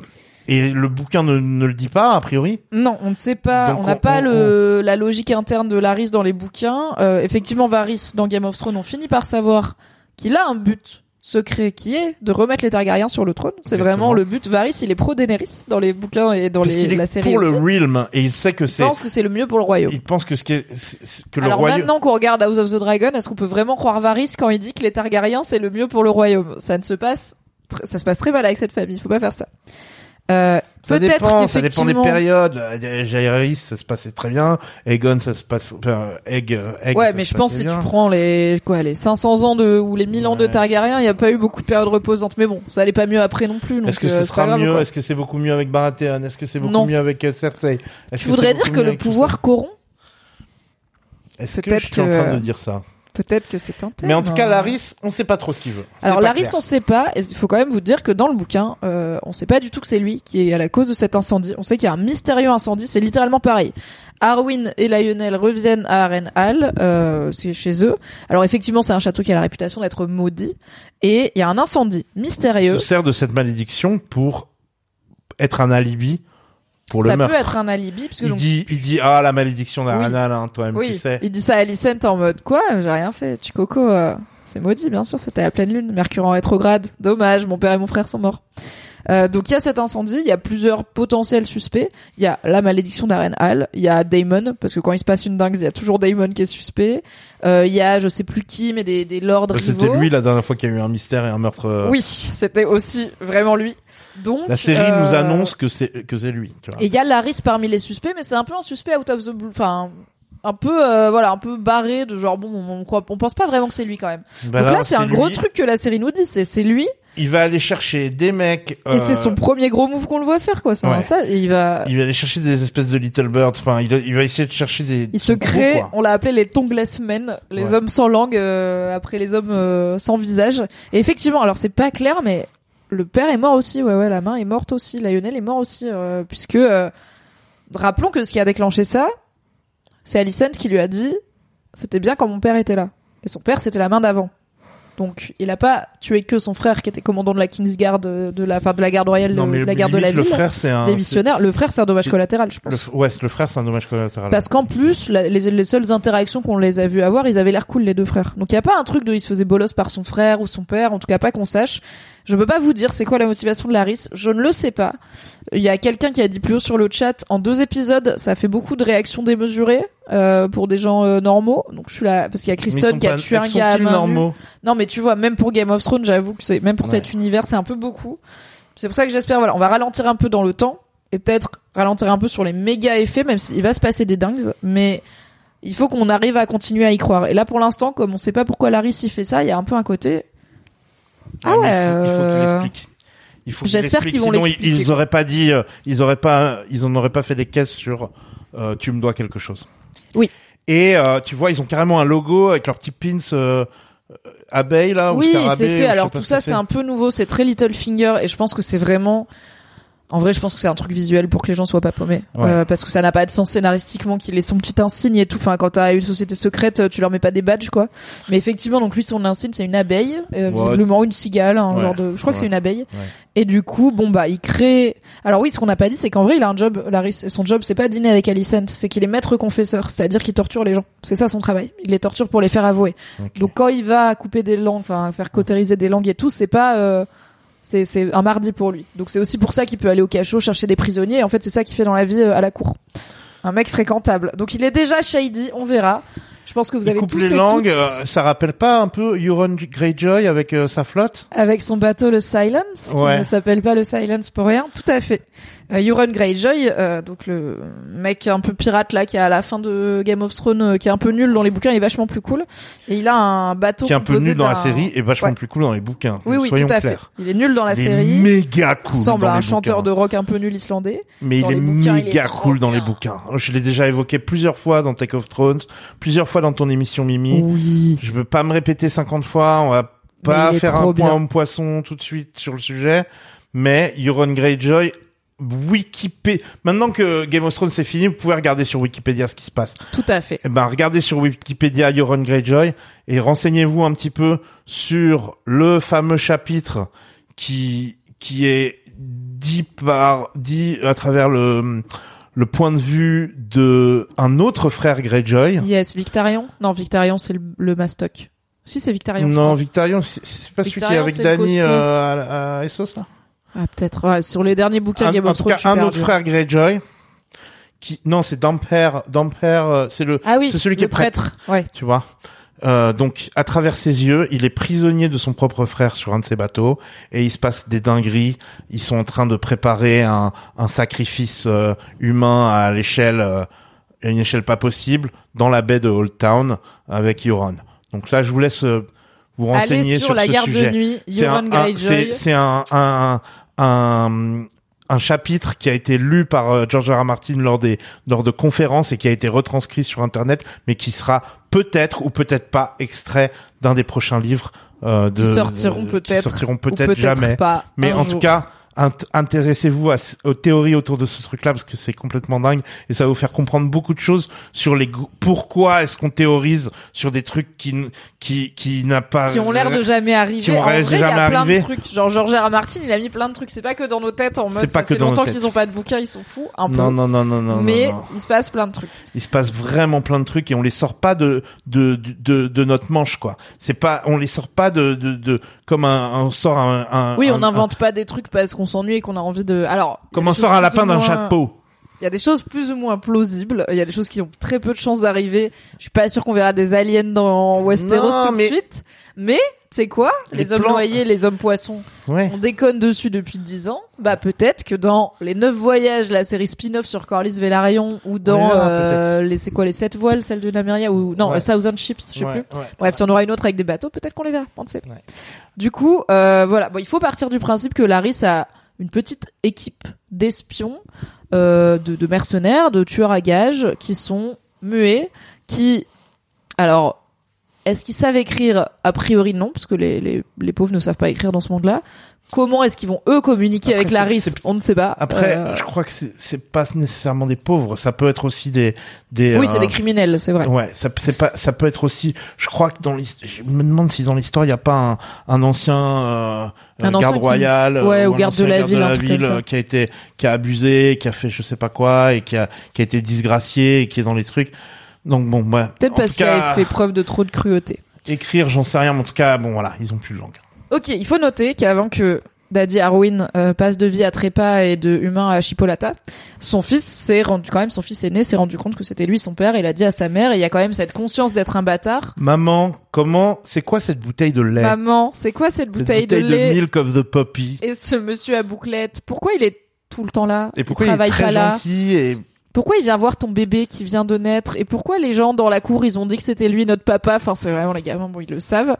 et le bouquin ne, ne le dit pas, a priori. Non, on ne sait pas. Donc on n'a pas on- le la logique interne de Laris dans les bouquins. Euh, effectivement, Varys dans Game of Thrones, on finit par savoir qu'il a un but secret qui est de remettre les Targaryens sur le trône. C'est vraiment le but. Varys, il est pro Daenerys dans les bouquins et dans Parce les, est la série pour aussi. le realm, et il sait que c'est, pense que c'est le mieux pour le royaume. il pense que ce qui est, que le Alors royaume, maintenant qu'on regarde House of the Dragon, est-ce qu'on peut vraiment croire Varys quand il dit que les Targaryens c'est le mieux pour le royaume? Ça ne se passe, ça se passe très mal avec cette famille. Il faut pas faire ça. Euh, ça peut-être dépend, ça dépend des périodes. Euh, Jaehaerys, ça se passait très bien. Aegon, ça se passe, euh, Egg, euh, Egg, Ouais, mais je pense si tu prends les quoi les 500 ans de ou les 1000 ans de. Targaryen, il n'y a pas eu beaucoup de périodes reposantes. Mais bon, ça allait pas mieux après non plus. Est-ce que euh, ce pas sera mieux. Est-ce que c'est beaucoup mieux avec Baratheon? Est-ce que c'est beaucoup Non. mieux avec euh, Cersei? Tu voudrais dire que le pouvoir corrompt Est-ce que je suis en que- train de dire ça? Peut-être que c'est un thème. Mais en tout cas, hein. Laris, on sait pas trop ce qu'il veut. Alors Laris, clair. on sait pas. Il faut quand même vous dire que dans le bouquin, euh, on sait pas du tout que c'est lui qui est à la cause de cet incendie. On sait qu'il y a un mystérieux incendie. C'est littéralement pareil. Arwyn et Lionel reviennent à Harrenhal, euh, c'est chez eux. Alors effectivement, c'est un château qui a la réputation d'être maudit. Et il y a un incendie Il mystérieux. se sert de cette malédiction pour être un alibi pour le ça meurtre. peut être un alibi parce que il donc- dit, il dit, ah, la malédiction d'Arenal, hein, toi-même, oui, tu sais. il dit ça à Alicent en mode quoi J'ai rien fait. Tu coco, euh, c'est maudit, bien sûr. C'était à pleine lune, Mercure en rétrograde. Dommage, mon père et mon frère sont morts. Euh, donc il y a cet incendie, il y a plusieurs potentiels suspects. Il y a la malédiction d'Aren Hall, il y a Damon parce que quand il se passe une dingue, il y a toujours Damon qui est suspect. Euh, il y a je sais plus qui, mais des, des lords Bah. C'était lui la dernière fois qu'il y a eu un mystère et un meurtre. euh, Oui, c'était aussi vraiment lui. Donc La série euh, nous annonce que c'est que c'est lui. Tu vois. Et il y a Laris parmi les suspects, mais c'est un peu un suspect out of the blue. Enfin, un peu, euh, voilà, un peu barré de genre, bon, on, croit, on pense pas vraiment que c'est lui quand même. Bah Donc là, c'est un gros truc que la série nous dit, c'est, c'est lui, Il va aller chercher des mecs. et c'est euh, son premier gros move qu'on le voit faire, quoi. C'est ouais. ça, et il va, Il va aller chercher des espèces de little birds. Enfin, il, il va essayer de chercher des. il se gros, crée, on l'a appelé les tongueless men, les Ouais. hommes sans langue, euh, après les hommes euh, sans visage. Et effectivement, alors c'est pas clair, mais le père est mort aussi, ouais, ouais, la main est morte aussi, Lionel est mort aussi, euh, puisque, euh, rappelons que ce qui a déclenché ça, c'est Alicent qui lui a dit, c'était bien quand mon père était là. Et son père, c'était la main d'avant. Donc, il a pas tué que son frère qui était commandant de la Kingsguard, euh, de la, enfin, de la garde royale, Non, de, mais la garde de la ville. Le frère, c'est un. des missionnaires. Le frère, c'est un dommage collatéral, je pense. Le, ouais, le frère, c'est un dommage collatéral. Parce qu'en plus, la- les, les seules interactions qu'on les a vus avoir, ils avaient l'air cool les deux frères. Donc il y a pas un truc de il se faisait bolos par son frère ou son père, en tout cas pas qu'on sache. Je peux pas vous dire c'est quoi la motivation de Laris, je ne le sais pas. Il y a quelqu'un qui a dit plus haut sur le chat en deux épisodes, ça fait beaucoup de réactions démesurées euh, pour des gens euh, normaux. Donc je suis là parce qu'il y a Kristen qui a tué un gars normaux Non mais tu vois, même pour Game of Thrones, j'avoue que c'est même pour Ouais. cet univers, c'est un peu beaucoup. C'est pour ça que j'espère voilà, on va ralentir un peu dans le temps et peut-être ralentir un peu sur les méga effets, même s'il va se passer des dingues, mais il faut qu'on arrive à continuer à y croire. Et là, pour l'instant, comme on sait pas pourquoi Larry s'y fait ça, il y a un peu un côté. Ah mais ouais. il faut-. Il faut qu'il J'espère qu'ils vont sinon l'expliquer, Ils auraient pas dit, euh, ils auraient pas, ils en auraient pas fait des caisses sur euh, tu me dois quelque chose. Oui. Et euh, tu vois, ils ont carrément un logo avec leur petit pins euh, abeille là. ou Oui, scarabée, c'est ou je fait. sais Alors pas tout ce ça, que c'est un peu nouveau. C'est très Littlefinger et je pense que c'est vraiment. En vrai, je pense que c'est un truc visuel pour que les gens soient pas paumés, Ouais. Euh, parce que ça n'a pas de sens scénaristiquement qu'il ait son petit insigne et tout. Enfin, quand t'as une société secrète, tu leur mets pas des badges, quoi. Mais effectivement, donc lui, son insigne, c'est une abeille, euh, visiblement une cigale, un Ouais. genre de. Je crois que c'est une abeille. Ouais. Et du coup, bon bah, il crée. Alors oui, ce qu'on n'a pas dit, c'est qu'en vrai, il a un job. Et son job, c'est pas dîner avec Alicent, c'est qu'il est maître confesseur, c'est-à-dire qu'il torture les gens. C'est ça son travail. Il les torture pour les faire avouer. Donc quand il va couper des langues, enfin faire cautériser des langues et tout, c'est pas euh, c'est c'est un mardi pour lui. Donc c'est aussi pour ça qu'il peut aller au cachot chercher des prisonniers. Et en fait, c'est ça qu'il fait dans la vie euh, à la cour. Un mec fréquentable. Donc il est déjà shady, on verra. Je pense que vous il avez coupe tous les et langues. toutes euh, ça rappelle pas un peu Euron Greyjoy avec euh, sa flotte? Avec son bateau le Silence, qui Ouais. ne s'appelle pas le Silence pour rien. Tout à fait. Euh, Euron Greyjoy, euh, donc le mec un peu pirate là, qui est à la fin de Game of Thrones, euh, qui est un peu nul dans les bouquins, il est vachement plus cool. Et il a un bateau qui est un peu nul dans la série et vachement Ouais. plus cool dans les bouquins. Oui, oui, Soyons tout à clairs. fait. Il est nul dans la Il est série. méga cool. ressemble dans à un chanteur de rock un peu nul islandais. Mais Dans il est il est méga cool dans les bouquins. Je l'ai déjà évoqué plusieurs fois dans Take of Thrones, plusieurs fois dans ton émission Mimi. Oui. Je veux pas me répéter 50 fois, on va pas il est faire un point homme poisson tout de suite sur le sujet, mais Euron Greyjoy Wikipédia. Maintenant que Game of Thrones c'est fini, vous pouvez regarder sur Wikipédia ce qui se passe. Tout à fait. Eh ben, regardez sur Wikipédia Euron Greyjoy et renseignez-vous un petit peu sur le fameux chapitre qui qui est dit par dit à travers le le point de vue de un autre frère Greyjoy. Yes, Victarion? Non, Victarion, c'est le, le mastoc. Si, c'est Victarion. Non. Victarion, c'est pas celui qui est avec Dany costaud. euh, à, à Essos là? Ah, peut-être. Ouais, sur les derniers bouquins Un, Game of Thrones, un autre frère Greyjoy qui non, c'est Damper, Damper, euh, c'est le Ah oui, c'est celui qui est prêtre. Ouais. tu vois. Euh, donc, à travers ses yeux, il est prisonnier de son propre frère sur un de ses bateaux, et il se passe des dingueries. Ils sont en train de préparer un, un sacrifice euh, humain à l'échelle, euh, à une échelle pas possible, dans la baie de Old Town avec Euron. Donc là, je vous laisse euh, vous renseigner Allez sur, sur, la ce garde sujet. de nuit, Euron Greyjoy. c'est un, un, un, un chapitre qui a été lu par euh, George R. R. Martin lors des lors de conférences et qui a été retranscrit sur internet, mais qui sera peut-être ou peut-être pas extrait d'un des prochains livres euh, de Qui sortiront peut-être, peut-être jamais. pas. Mais en tout cas, intéressez-vous aux théories autour de ce truc-là parce que c'est complètement dingue et ça va vous faire comprendre beaucoup de choses sur les pourquoi est-ce qu'on théorise sur des trucs qui qui qui n'a pas qui ont l'air de jamais arriver. qui ont en vrai, l'air de il y a jamais plein arriver. de trucs. Genre George R. R. Martin, il a mis plein de trucs. C'est pas que dans nos têtes en mode C'est pas ça que fait dans nos longtemps têtes. qu'ils ont pas de bouquins, ils sont fous un peu. non non non non non mais non, non. il se passe plein de trucs. il se passe vraiment plein de trucs et on les sort pas de de de, de, notre manche quoi c'est pas on les sort pas de de, de comme un on sort un, un Oui, on n'invente pas des trucs parce qu'on s'ennuie et qu'on a envie de. Alors. il y a comme des on sort un lapin d'un moins- chapeau Il y a des choses plus ou moins plausibles. Il y a des choses qui ont très peu de chances d'arriver. Je suis pas sûr qu'on verra des aliens dans Westeros Non, tout mais- de suite. Mais, c'est quoi? Les, Les hommes plans- noyés, les hommes poissons. ouais On déconne dessus depuis 10 ans. Bah, peut-être que dans les 9 voyages, la série spin-off sur Corlys Velaryon, ou dans, euh, les, c'est quoi, les 7 voiles, celle de Nameria, ou, non, Ouais. Thousand Ships, je sais plus. ouais. Bref, t'en auras une autre avec des bateaux, peut-être qu'on les verra, on ne sait. Ouais. Du coup, euh, voilà, bon, il faut partir du principe que Laris a une petite équipe d'espions, euh, de, de mercenaires, de tueurs à gages, qui sont muets, qui, alors, est-ce qu'ils savent écrire A priori non, parce que les, les, les pauvres ne savent pas écrire dans ce monde-là. Comment est-ce qu'ils vont eux communiquer Après, avec Laris On ne sait pas. après Euh, je crois que c'est pas nécessairement des pauvres ça peut être aussi des des oui, euh, c'est des criminels, c'est vrai. Ouais, ça c'est pas ça peut être aussi. Je crois que dans l'histoire, je me demande si dans l'histoire il y a pas un, un ancien euh, Un garde qui- royal, euh, ouais, ou garde de la garde ville, comme ça. euh, qui a été qui a abusé, qui a fait je sais pas quoi et qui a qui a été disgracié et qui est dans les trucs. Donc bon, ouais. Peut-être parce a fait preuve de trop de cruauté. écrire, j'en sais rien, mais en tout cas, bon voilà, ils ont plus de langue. Ok, il faut noter qu'avant que Daddy Arwin euh, passe de vie à trépas et de humain à Chipolata, son fils s'est rendu quand même son fils aîné s'est rendu compte que c'était lui son père. Il a dit à sa mère et il y a quand même cette conscience d'être un bâtard. Maman, comment, c'est quoi cette bouteille de lait? Maman, c'est quoi cette Cette bouteille, de lait? milk of the poppy. Et ce monsieur à bouclette, pourquoi il est tout le temps là? Et pourquoi il, est travaille très pas là gentil et Pourquoi il vient voir ton bébé qui vient de naître Et pourquoi les gens dans la cour ils ont dit que c'était lui notre papa Enfin c'est vraiment les gamins bon ils le savent.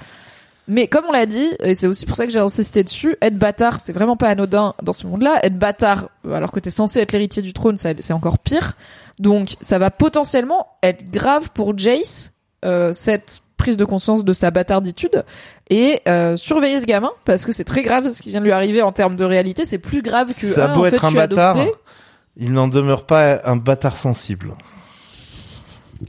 Mais comme on l'a dit, et c'est aussi pour ça que j'ai insisté dessus, être bâtard c'est vraiment pas anodin dans ce monde-là. Être bâtard alors que t'es censé être l'héritier du trône c'est encore pire. Donc ça va potentiellement être grave pour Jace euh, cette prise de conscience de sa bâtarditude et euh, surveiller ce gamin parce que c'est très grave ce qui vient de lui arriver en termes de réalité. C'est plus grave que ça ah, en fait, être un je suis bâtard, adopté. Il n'en demeure pas un bâtard sensible.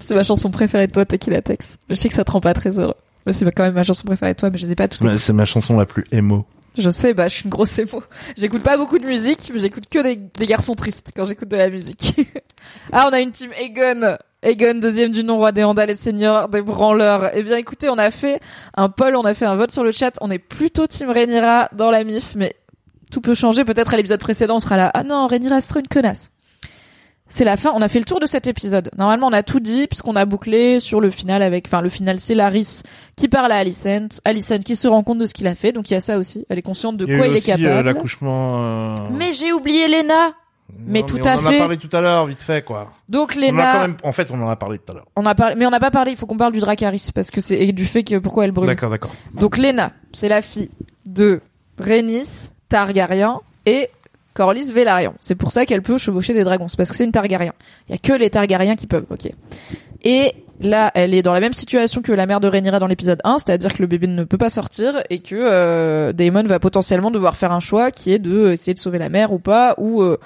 C'est ma chanson préférée de toi, Tequila Tex. Je sais que ça te rend pas très heureux. Mais c'est quand même ma chanson préférée de toi, mais je les ai pas toutes. C'est ma chanson la plus émo. Je sais, bah, je suis une grosse émo. J'écoute pas beaucoup de musique, mais j'écoute que des, des garçons tristes quand j'écoute de la musique. ah, on a une team Egon. Egon, deuxième du nom, roi des Andals et seigneur des branleurs. Eh bien, écoutez, on a fait un poll, on a fait un vote sur le chat. On est plutôt team Rhaenyra dans la mif, mais tout peut changer. Peut-être à l'épisode précédent, on sera là. Ah non, c'est trop une connasse. C'est la fin. On a fait le tour de cet épisode. Normalement, on a tout dit puisqu'on a bouclé sur le final avec, enfin, le final, c'est Laris qui parle à Alicent. Alicent qui se rend compte de ce qu'il a fait. Donc, il y a ça aussi. Elle est consciente de Il y a quoi il est euh, capable. l'accouchement. euh, mais j'ai oublié Lena. mais non, tout on à en fait. a parlé tout à l'heure, vite fait, quoi. Donc, On en a Lena. quand même, en fait, on en a parlé tout à l'heure. On a parlé, mais on n'a pas parlé. Il faut qu'on parle du Dracarys parce que c'est et du fait que pourquoi elle brûle. D'accord, d'accord. Donc Lena, c'est la fille de Rhaenys Targaryen et Corlys Velaryon. C'est pour ça qu'elle peut chevaucher des dragons. C'est parce que c'est une Targaryen. Il y a que les Targaryens qui peuvent. Ok. Et là, elle est dans la même situation que la mère de Rhaenyra dans l'épisode 1, c'est-à-dire que le bébé ne peut pas sortir et que euh, Daemon va potentiellement devoir faire un choix qui est de essayer de sauver la mère ou pas ou euh,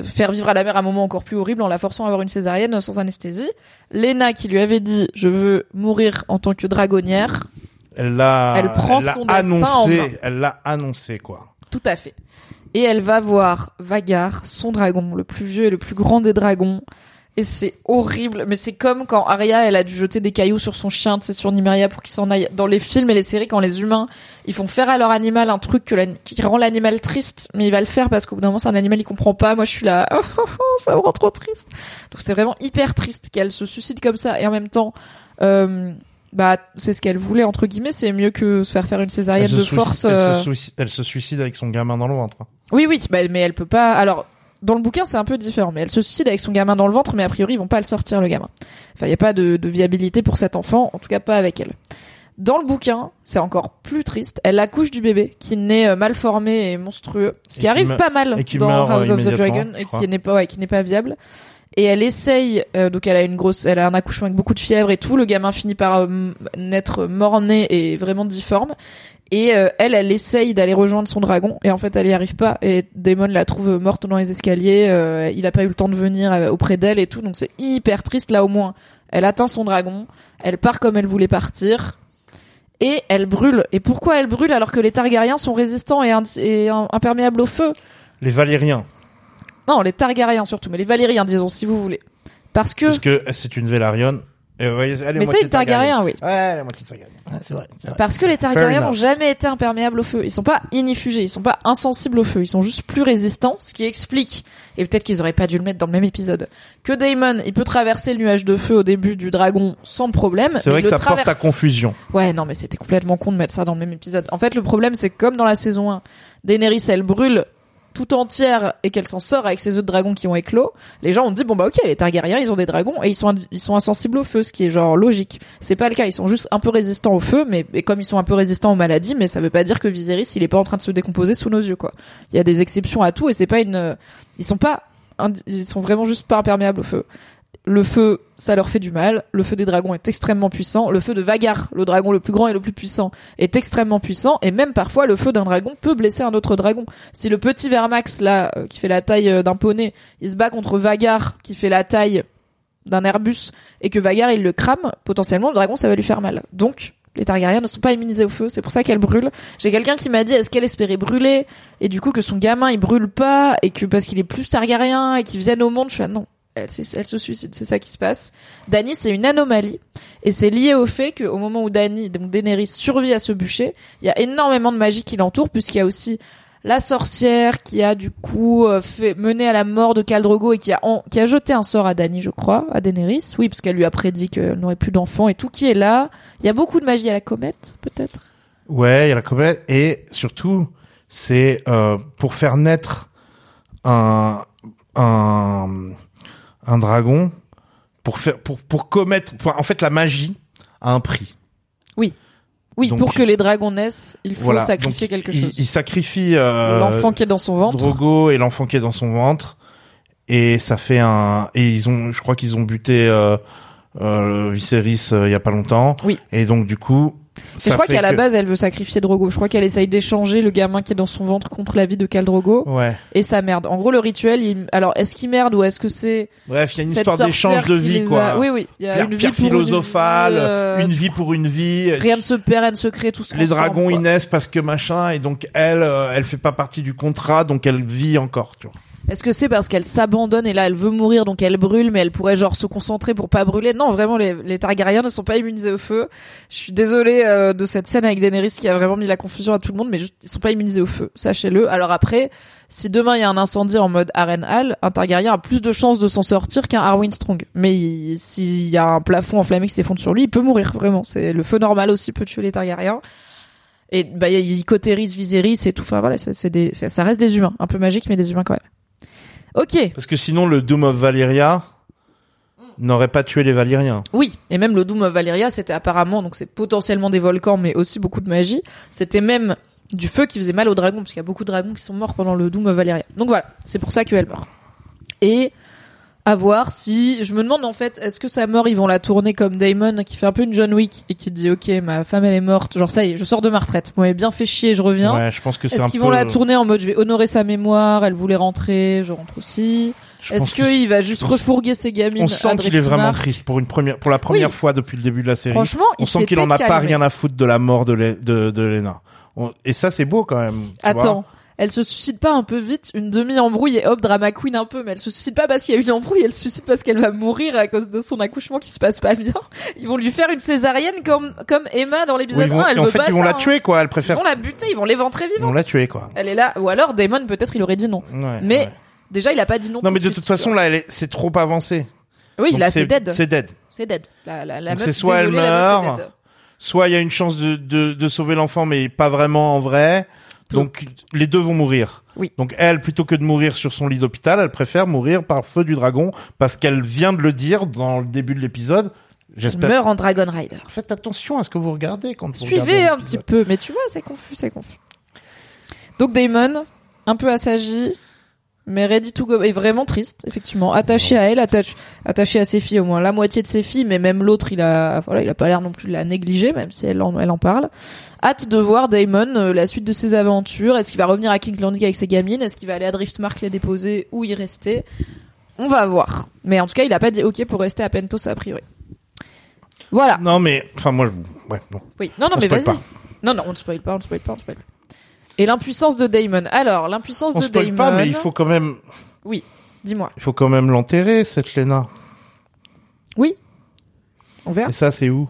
faire vivre à la mère un moment encore plus horrible en la forçant à avoir une césarienne sans anesthésie. Lena qui lui avait dit je veux mourir en tant que dragonnière, Elle l'a, Elle prend l'a son destin en main. annoncé, elle l'a annoncé, quoi. Tout à fait. Et elle va voir Vagar, son dragon, le plus vieux et le plus grand des dragons. Et c'est horrible, mais c'est comme quand Arya, elle a dû jeter des cailloux sur son chien, tu sais, sur Nymeria pour qu'il s'en aille. Dans les films et les séries, quand les humains, ils font faire à leur animal un truc que la- qui rend l'animal triste, mais il va le faire parce qu'au bout d'un moment, c'est un animal, il comprend pas. Moi, je suis là, ça me rend trop triste. Donc c'était vraiment hyper triste qu'elle se suicide comme ça. Et en même temps, euh, bah, c'est ce qu'elle voulait, entre guillemets, c'est mieux que se faire faire une césarienne de suicide- force. elle, euh, se suicide, elle se suicide avec son gamin dans le ventre. oui, oui, bah, mais elle peut pas. Alors, dans le bouquin, c'est un peu différent. Mais elle se suicide avec son gamin dans le ventre, mais a priori, ils vont pas le sortir, le gamin. Enfin, il y a pas de, de viabilité pour cet enfant, en tout cas pas avec elle. Dans le bouquin, c'est encore plus triste. Elle accouche du bébé, qui naît euh, mal formé et monstrueux, ce qui arrive pas mal et qui dans meurt, euh, House of the Dragon et qui n'est pas, ouais, qui n'est pas viable. Et elle essaye, euh, donc elle a une grosse, elle a un accouchement avec beaucoup de fièvre et tout. Le gamin finit par euh, naître mort-né et vraiment difforme. Et euh, elle, elle essaye d'aller rejoindre son dragon et en fait elle y arrive pas et Daemon la trouve morte dans les escaliers. euh, il a pas eu le temps de venir euh, auprès d'elle et tout donc c'est hyper triste là au moins. Elle atteint son dragon, elle part comme elle voulait partir et elle brûle. Et pourquoi elle brûle alors que les Targaryens sont résistants et, et im- imperméables au feu? Les Valériens, Non, les Targaryens surtout, mais les Valériens disons si vous voulez. Parce que parce que c'est une Vélarion. Et vous voyez, elle est mais c'est une Targaryen, oui. Ouais, elle est moitié Targaryen. Ouais, c'est vrai, c'est vrai. Parce que les Targaryens n'ont jamais été imperméables au feu. Ils sont pas inifugés, ils sont pas insensibles au feu. Ils sont juste plus résistants, ce qui explique, et peut-être qu'ils auraient pas dû le mettre dans le même épisode, que Daemon, il peut traverser le nuage de feu au début du dragon sans problème. C'est vrai que ça porte à confusion. Ouais, non, mais c'était complètement con de mettre ça dans le même épisode. En fait, le problème, c'est que comme dans la saison 1, Daenerys, elle brûle tout entière et qu'elle s'en sort avec ses œufs de dragon qui ont éclos, les gens ont dit bon bah ok les Targaryens ils ont des dragons et ils sont ils sont insensibles au feu ce qui est genre logique. C'est pas le cas, ils sont juste un peu résistants au feu mais et comme ils sont un peu résistants aux maladies mais ça veut pas dire que Viserys il est pas en train de se décomposer sous nos yeux quoi. Il y a des exceptions à tout et c'est pas une ils sont pas ils sont vraiment juste pas imperméables au feu. Le feu, ça leur fait du mal. Le feu des dragons est extrêmement puissant. Le feu de Vagar, le dragon le plus grand et le plus puissant, est extrêmement puissant. Et même parfois, le feu d'un dragon peut blesser un autre dragon. Si le petit Vermax, là, euh, qui fait la taille euh, d'un poney, il se bat contre Vagar, qui fait la taille d'un Airbus, et que Vagar, il le crame, potentiellement, le dragon, ça va lui faire mal. Donc, les Targaryens ne sont pas immunisés au feu, c'est pour ça qu'elle brûle. J'ai quelqu'un qui m'a dit est-ce qu'elle espérait brûler? Et du coup que son gamin il brûle pas et que parce qu'il est plus Targaryen et qu'il vienne au monde, je suis ah non, elle, se suicide, c'est ça qui se passe. Dany c'est une anomalie et c'est lié au fait qu'au moment où Dany, donc Daenerys survit à ce bûcher, il y a énormément de magie qui l'entoure puisqu'il y a aussi la sorcière qui a du coup euh, fait mené à la mort de Khal Drogo et qui a qui a jeté un sort à Dany, je crois, à Daenerys. Oui, parce qu'elle lui a prédit qu'elle n'aurait plus d'enfants et tout qui est là. Il y a beaucoup de magie à la comète, peut-être? Ouais, il y a la comète et surtout c'est euh, pour faire naître un un un dragon pour faire pour pour commettre pour- en fait la magie a un prix. Oui, Donc- pour que les dragons naissent, il faut Voilà. sacrifier Donc, quelque il, chose. Il sacrifie euh, L'enfant qui est dans son ventre. Drogo et l'enfant qui est dans son ventre et ça fait un et ils ont je crois qu'ils ont buté euh, euh, Viserys euh, il y a pas longtemps. Oui. Et donc du coup je crois qu'à la base, elle veut sacrifier Drogo. Je crois qu'elle essaye d'échanger le gamin qui est dans son ventre contre la vie de Khal Drogo Ouais. et sa merde. En gros, le rituel, il... alors est-ce qu'il merde ou est-ce que c'est Bref, il y a une histoire d'échange de vie quoi. a- Oui, oui. Il y a Pierre, une vie une philosophale, vie, euh, une vie pour une vie. Rien ne se perd, rien ne se crée, tout se les dragons quoi. ils naissent parce que machin et donc elle euh, elle fait pas partie du contrat donc elle vit encore tu vois. Est-ce que c'est parce qu'elle s'abandonne et là elle veut mourir donc elle brûle mais elle pourrait genre se concentrer pour pas brûler? Non, vraiment les, les Targaryens ne sont pas immunisés au feu. Je suis désolée euh, de cette scène avec Daenerys qui a vraiment mis la confusion à tout le monde mais juste, ils sont pas immunisés au feu, sachez-le. Alors après, si demain il y a un incendie en mode Harrenhal, un Targaryen a plus de chances de s'en sortir qu'un Arwen Strong. Mais il- s'il y a un plafond enflammé qui s'effondre sur lui, il peut mourir vraiment. C'est le feu normal aussi peut tuer les Targaryens. Et bah il cautérise Viserys et tout. Enfin voilà, c'est des, ça reste des humains, un peu magique mais des humains quand même. Ok. Parce que sinon le Doom of Valyria n'aurait pas tué les Valyriens. Oui, et même le Doom of Valyria, c'était apparemment, donc c'est potentiellement des volcans, mais aussi beaucoup de magie. C'était même du feu qui faisait mal aux dragons, parce qu'il y a beaucoup de dragons qui sont morts pendant le Doom of Valyria. Donc voilà, c'est pour ça qu'elle meurt. Et à voir si, je me demande en fait, est-ce que sa mort, ils vont la tourner comme Damon, qui fait un peu une John Wick, et qui dit, ok, ma femme elle est morte, genre ça y est, je sors de ma retraite, vous m'avez bien fait chier, je reviens. Ouais, je pense que c'est Est-ce qu'ils peu vont la tourner en mode je vais honorer sa mémoire, elle voulait rentrer, je rentre aussi. Est-ce qu'il va juste refourguer ses gamines On sent qu'il est vraiment triste pour une première pour la première Oui. fois depuis le début de la série. Franchement, on il sent qu'il en a pas rien à foutre de la mort de Lé- de, de Lena. On- Et ça c'est beau quand même. Attends, elle se suicide pas un peu vite, une demi-embrouille et hop, drama queen un peu, mais elle se suicide pas parce qu'il y a eu une embrouille, elle se suicide parce qu'elle va mourir à cause de son accouchement qui se passe pas bien. Ils vont lui faire une césaréenne comme, comme Emma dans Oui, l'épisode ils vont- 1, elle en veut fait pas ils vont ça, la hein. tuer quoi. Elle Ils préfère. vont la buter, ils vont l'éventrer Ils vont vivante. la tuer quoi. Elle est là, ou alors Damon peut-être il aurait dit non. Ouais, Mais ouais. Déjà il a pas dit non. non mais de toute façon là c'est trop avancé. Oui, là c'est dead. C'est dead. C'est dead. La, la, la Donc meuf, c'est soit elle désolée, meurt, soit il y a une chance de, de, de sauver l'enfant, mais pas vraiment en vrai. Donc les deux vont mourir. Oui. Donc elle, plutôt que de mourir sur son lit d'hôpital, elle préfère mourir par feu du dragon parce qu'elle vient de le dire dans le début de l'épisode. J'espère. meurt en Dragon Rider. Faites attention à ce que vous regardez quand vous regardez Suivez un petit peu, mais tu vois, c'est confus, c'est confus. Donc Damon, un peu assagi, mais ready to go est vraiment triste, effectivement. Attaché à elle, attaché, attaché à ses filles au moins la moitié de ses filles, mais même l'autre, il a, voilà, il a pas l'air non plus de la négliger, même si elle en, elle en parle. Hâte de voir Damon euh, la suite de ses aventures. Est-ce qu'il va revenir à King's Landing avec ses gamines? Est-ce qu'il va aller à Driftmark les déposer ou y rester? On va voir. Mais en tout cas, il a pas dit OK pour rester à Pentos a priori. Voilà. Non, mais, enfin, moi, je- ouais, non. Oui. Non, non, On mais vas-y. Non, non, on ne spoil pas, on ne spoil pas, on ne spoil pas. Et l'impuissance de Damon. Alors, l'impuissance de Damon. pas, mais il faut quand même, Oui. Dis-moi. il faut quand même l'enterrer, cette Lena. Oui. On verra. Et ça, c'est où?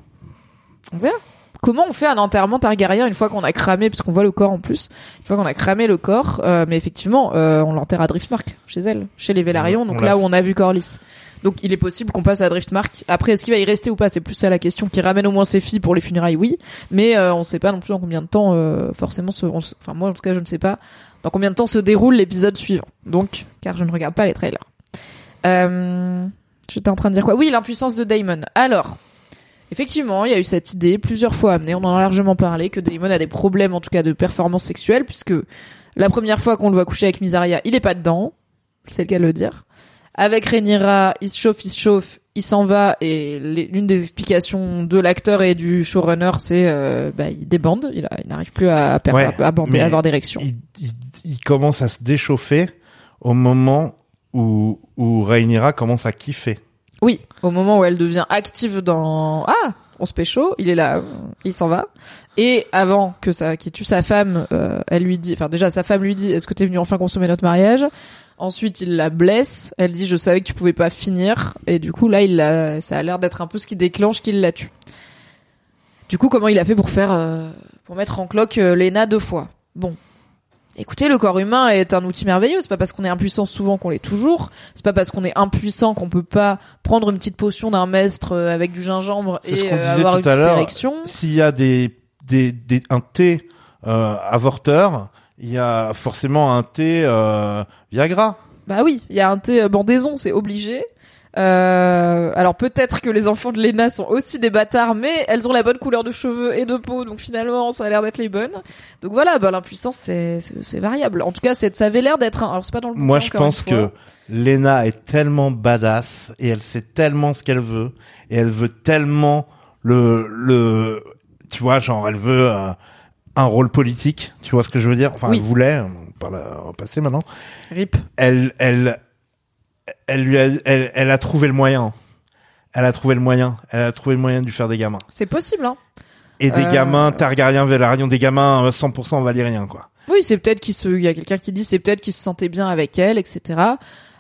On verra. Comment on fait un enterrement Targaryen une fois qu'on a cramé, puisqu'on voit le corps en plus, une fois qu'on a cramé le corps, euh, mais effectivement, euh, on l'enterre à Driftmark, chez elle, chez les Velaryon, On- donc on là où on a vu Corlys. Donc il est possible qu'on passe à Driftmark. Après, est-ce qu'il va y rester ou pas C'est plus ça la question. Qui ramène au moins ses filles pour les funérailles, oui. Mais euh, on sait pas non plus dans combien de temps, euh, forcément, ce, on enfin moi en tout cas je ne sais pas dans combien de temps se déroule l'épisode suivant. Donc, car je ne regarde pas les trailers. Euh, J'étais en train de dire quoi? Oui, l'impuissance de Daemon. Alors, Effectivement, il y a eu cette idée plusieurs fois amenée, on en a largement parlé, que Damon a des problèmes en tout cas de performance sexuelle, puisque la première fois qu'on le voit coucher avec Misaria, il est pas dedans, c'est le cas de le dire. Avec Rhaenyra, il se chauffe, il se chauffe, il s'en va, et l'une des explications de l'acteur et du showrunner, c'est euh, bah, il débande, il, n'arrive plus à, per- Ouais, à, bander, mais à avoir d'érection. Il, il, il commence à se déchauffer au moment où, où Rhaenyra commence à kiffer. Oui, au moment où elle devient active dans ah, on se pécho, il est là, il s'en va. Et avant que ça, qu'il tue sa femme, euh, elle lui dit, enfin déjà sa femme lui dit, est-ce que t'es venu enfin consommer notre mariage? Ensuite, il la blesse. Elle dit, je savais que tu pouvais pas finir. Et du coup, là, il l'a, ça a l'air d'être un peu ce qui déclenche qu'il la tue. Du coup, comment il a fait pour faire, euh, pour mettre en cloque euh, Lena deux fois? Bon. Écoutez, le corps humain est un outil merveilleux. C'est pas parce qu'on est impuissant souvent qu'on l'est toujours. C'est pas parce qu'on est impuissant qu'on peut pas prendre une petite potion d'un mestre euh, avec du gingembre ce et disait avoir une petite érection. S'il y a des, des, des, un thé euh, avorteur, il y a forcément un thé euh, Viagra. Bah oui, il y a un thé euh, bandaison, c'est obligé. Euh, alors peut-être que les enfants de Lena sont aussi des bâtards, mais elles ont la bonne couleur de cheveux et de peau, donc finalement ça a l'air d'être les bonnes. Donc voilà, bah l'impuissance c'est c'est c'est variable. En tout cas, c'est ça avait l'air d'être un. Alors c'est pas dans le. Moi, je pense que. Lena est tellement badass et elle sait tellement ce qu'elle veut et elle veut tellement le le tu vois genre elle veut euh, un rôle politique, tu vois ce que je veux dire? Enfin, Oui. elle voulait, on va la repasser maintenant. Rip. Elle elle elle lui a elle, elle a trouvé le moyen. Elle a trouvé le moyen. Elle a trouvé le moyen de lui faire des gamins. C'est possible, hein. Et des Euh, gamins Targaryen, Velaryon, des gamins euh, 100% valériens quoi. Oui, c'est peut-être qu'il se, il y a quelqu'un qui dit c'est peut-être qu'il se sentait bien avec elle, etc.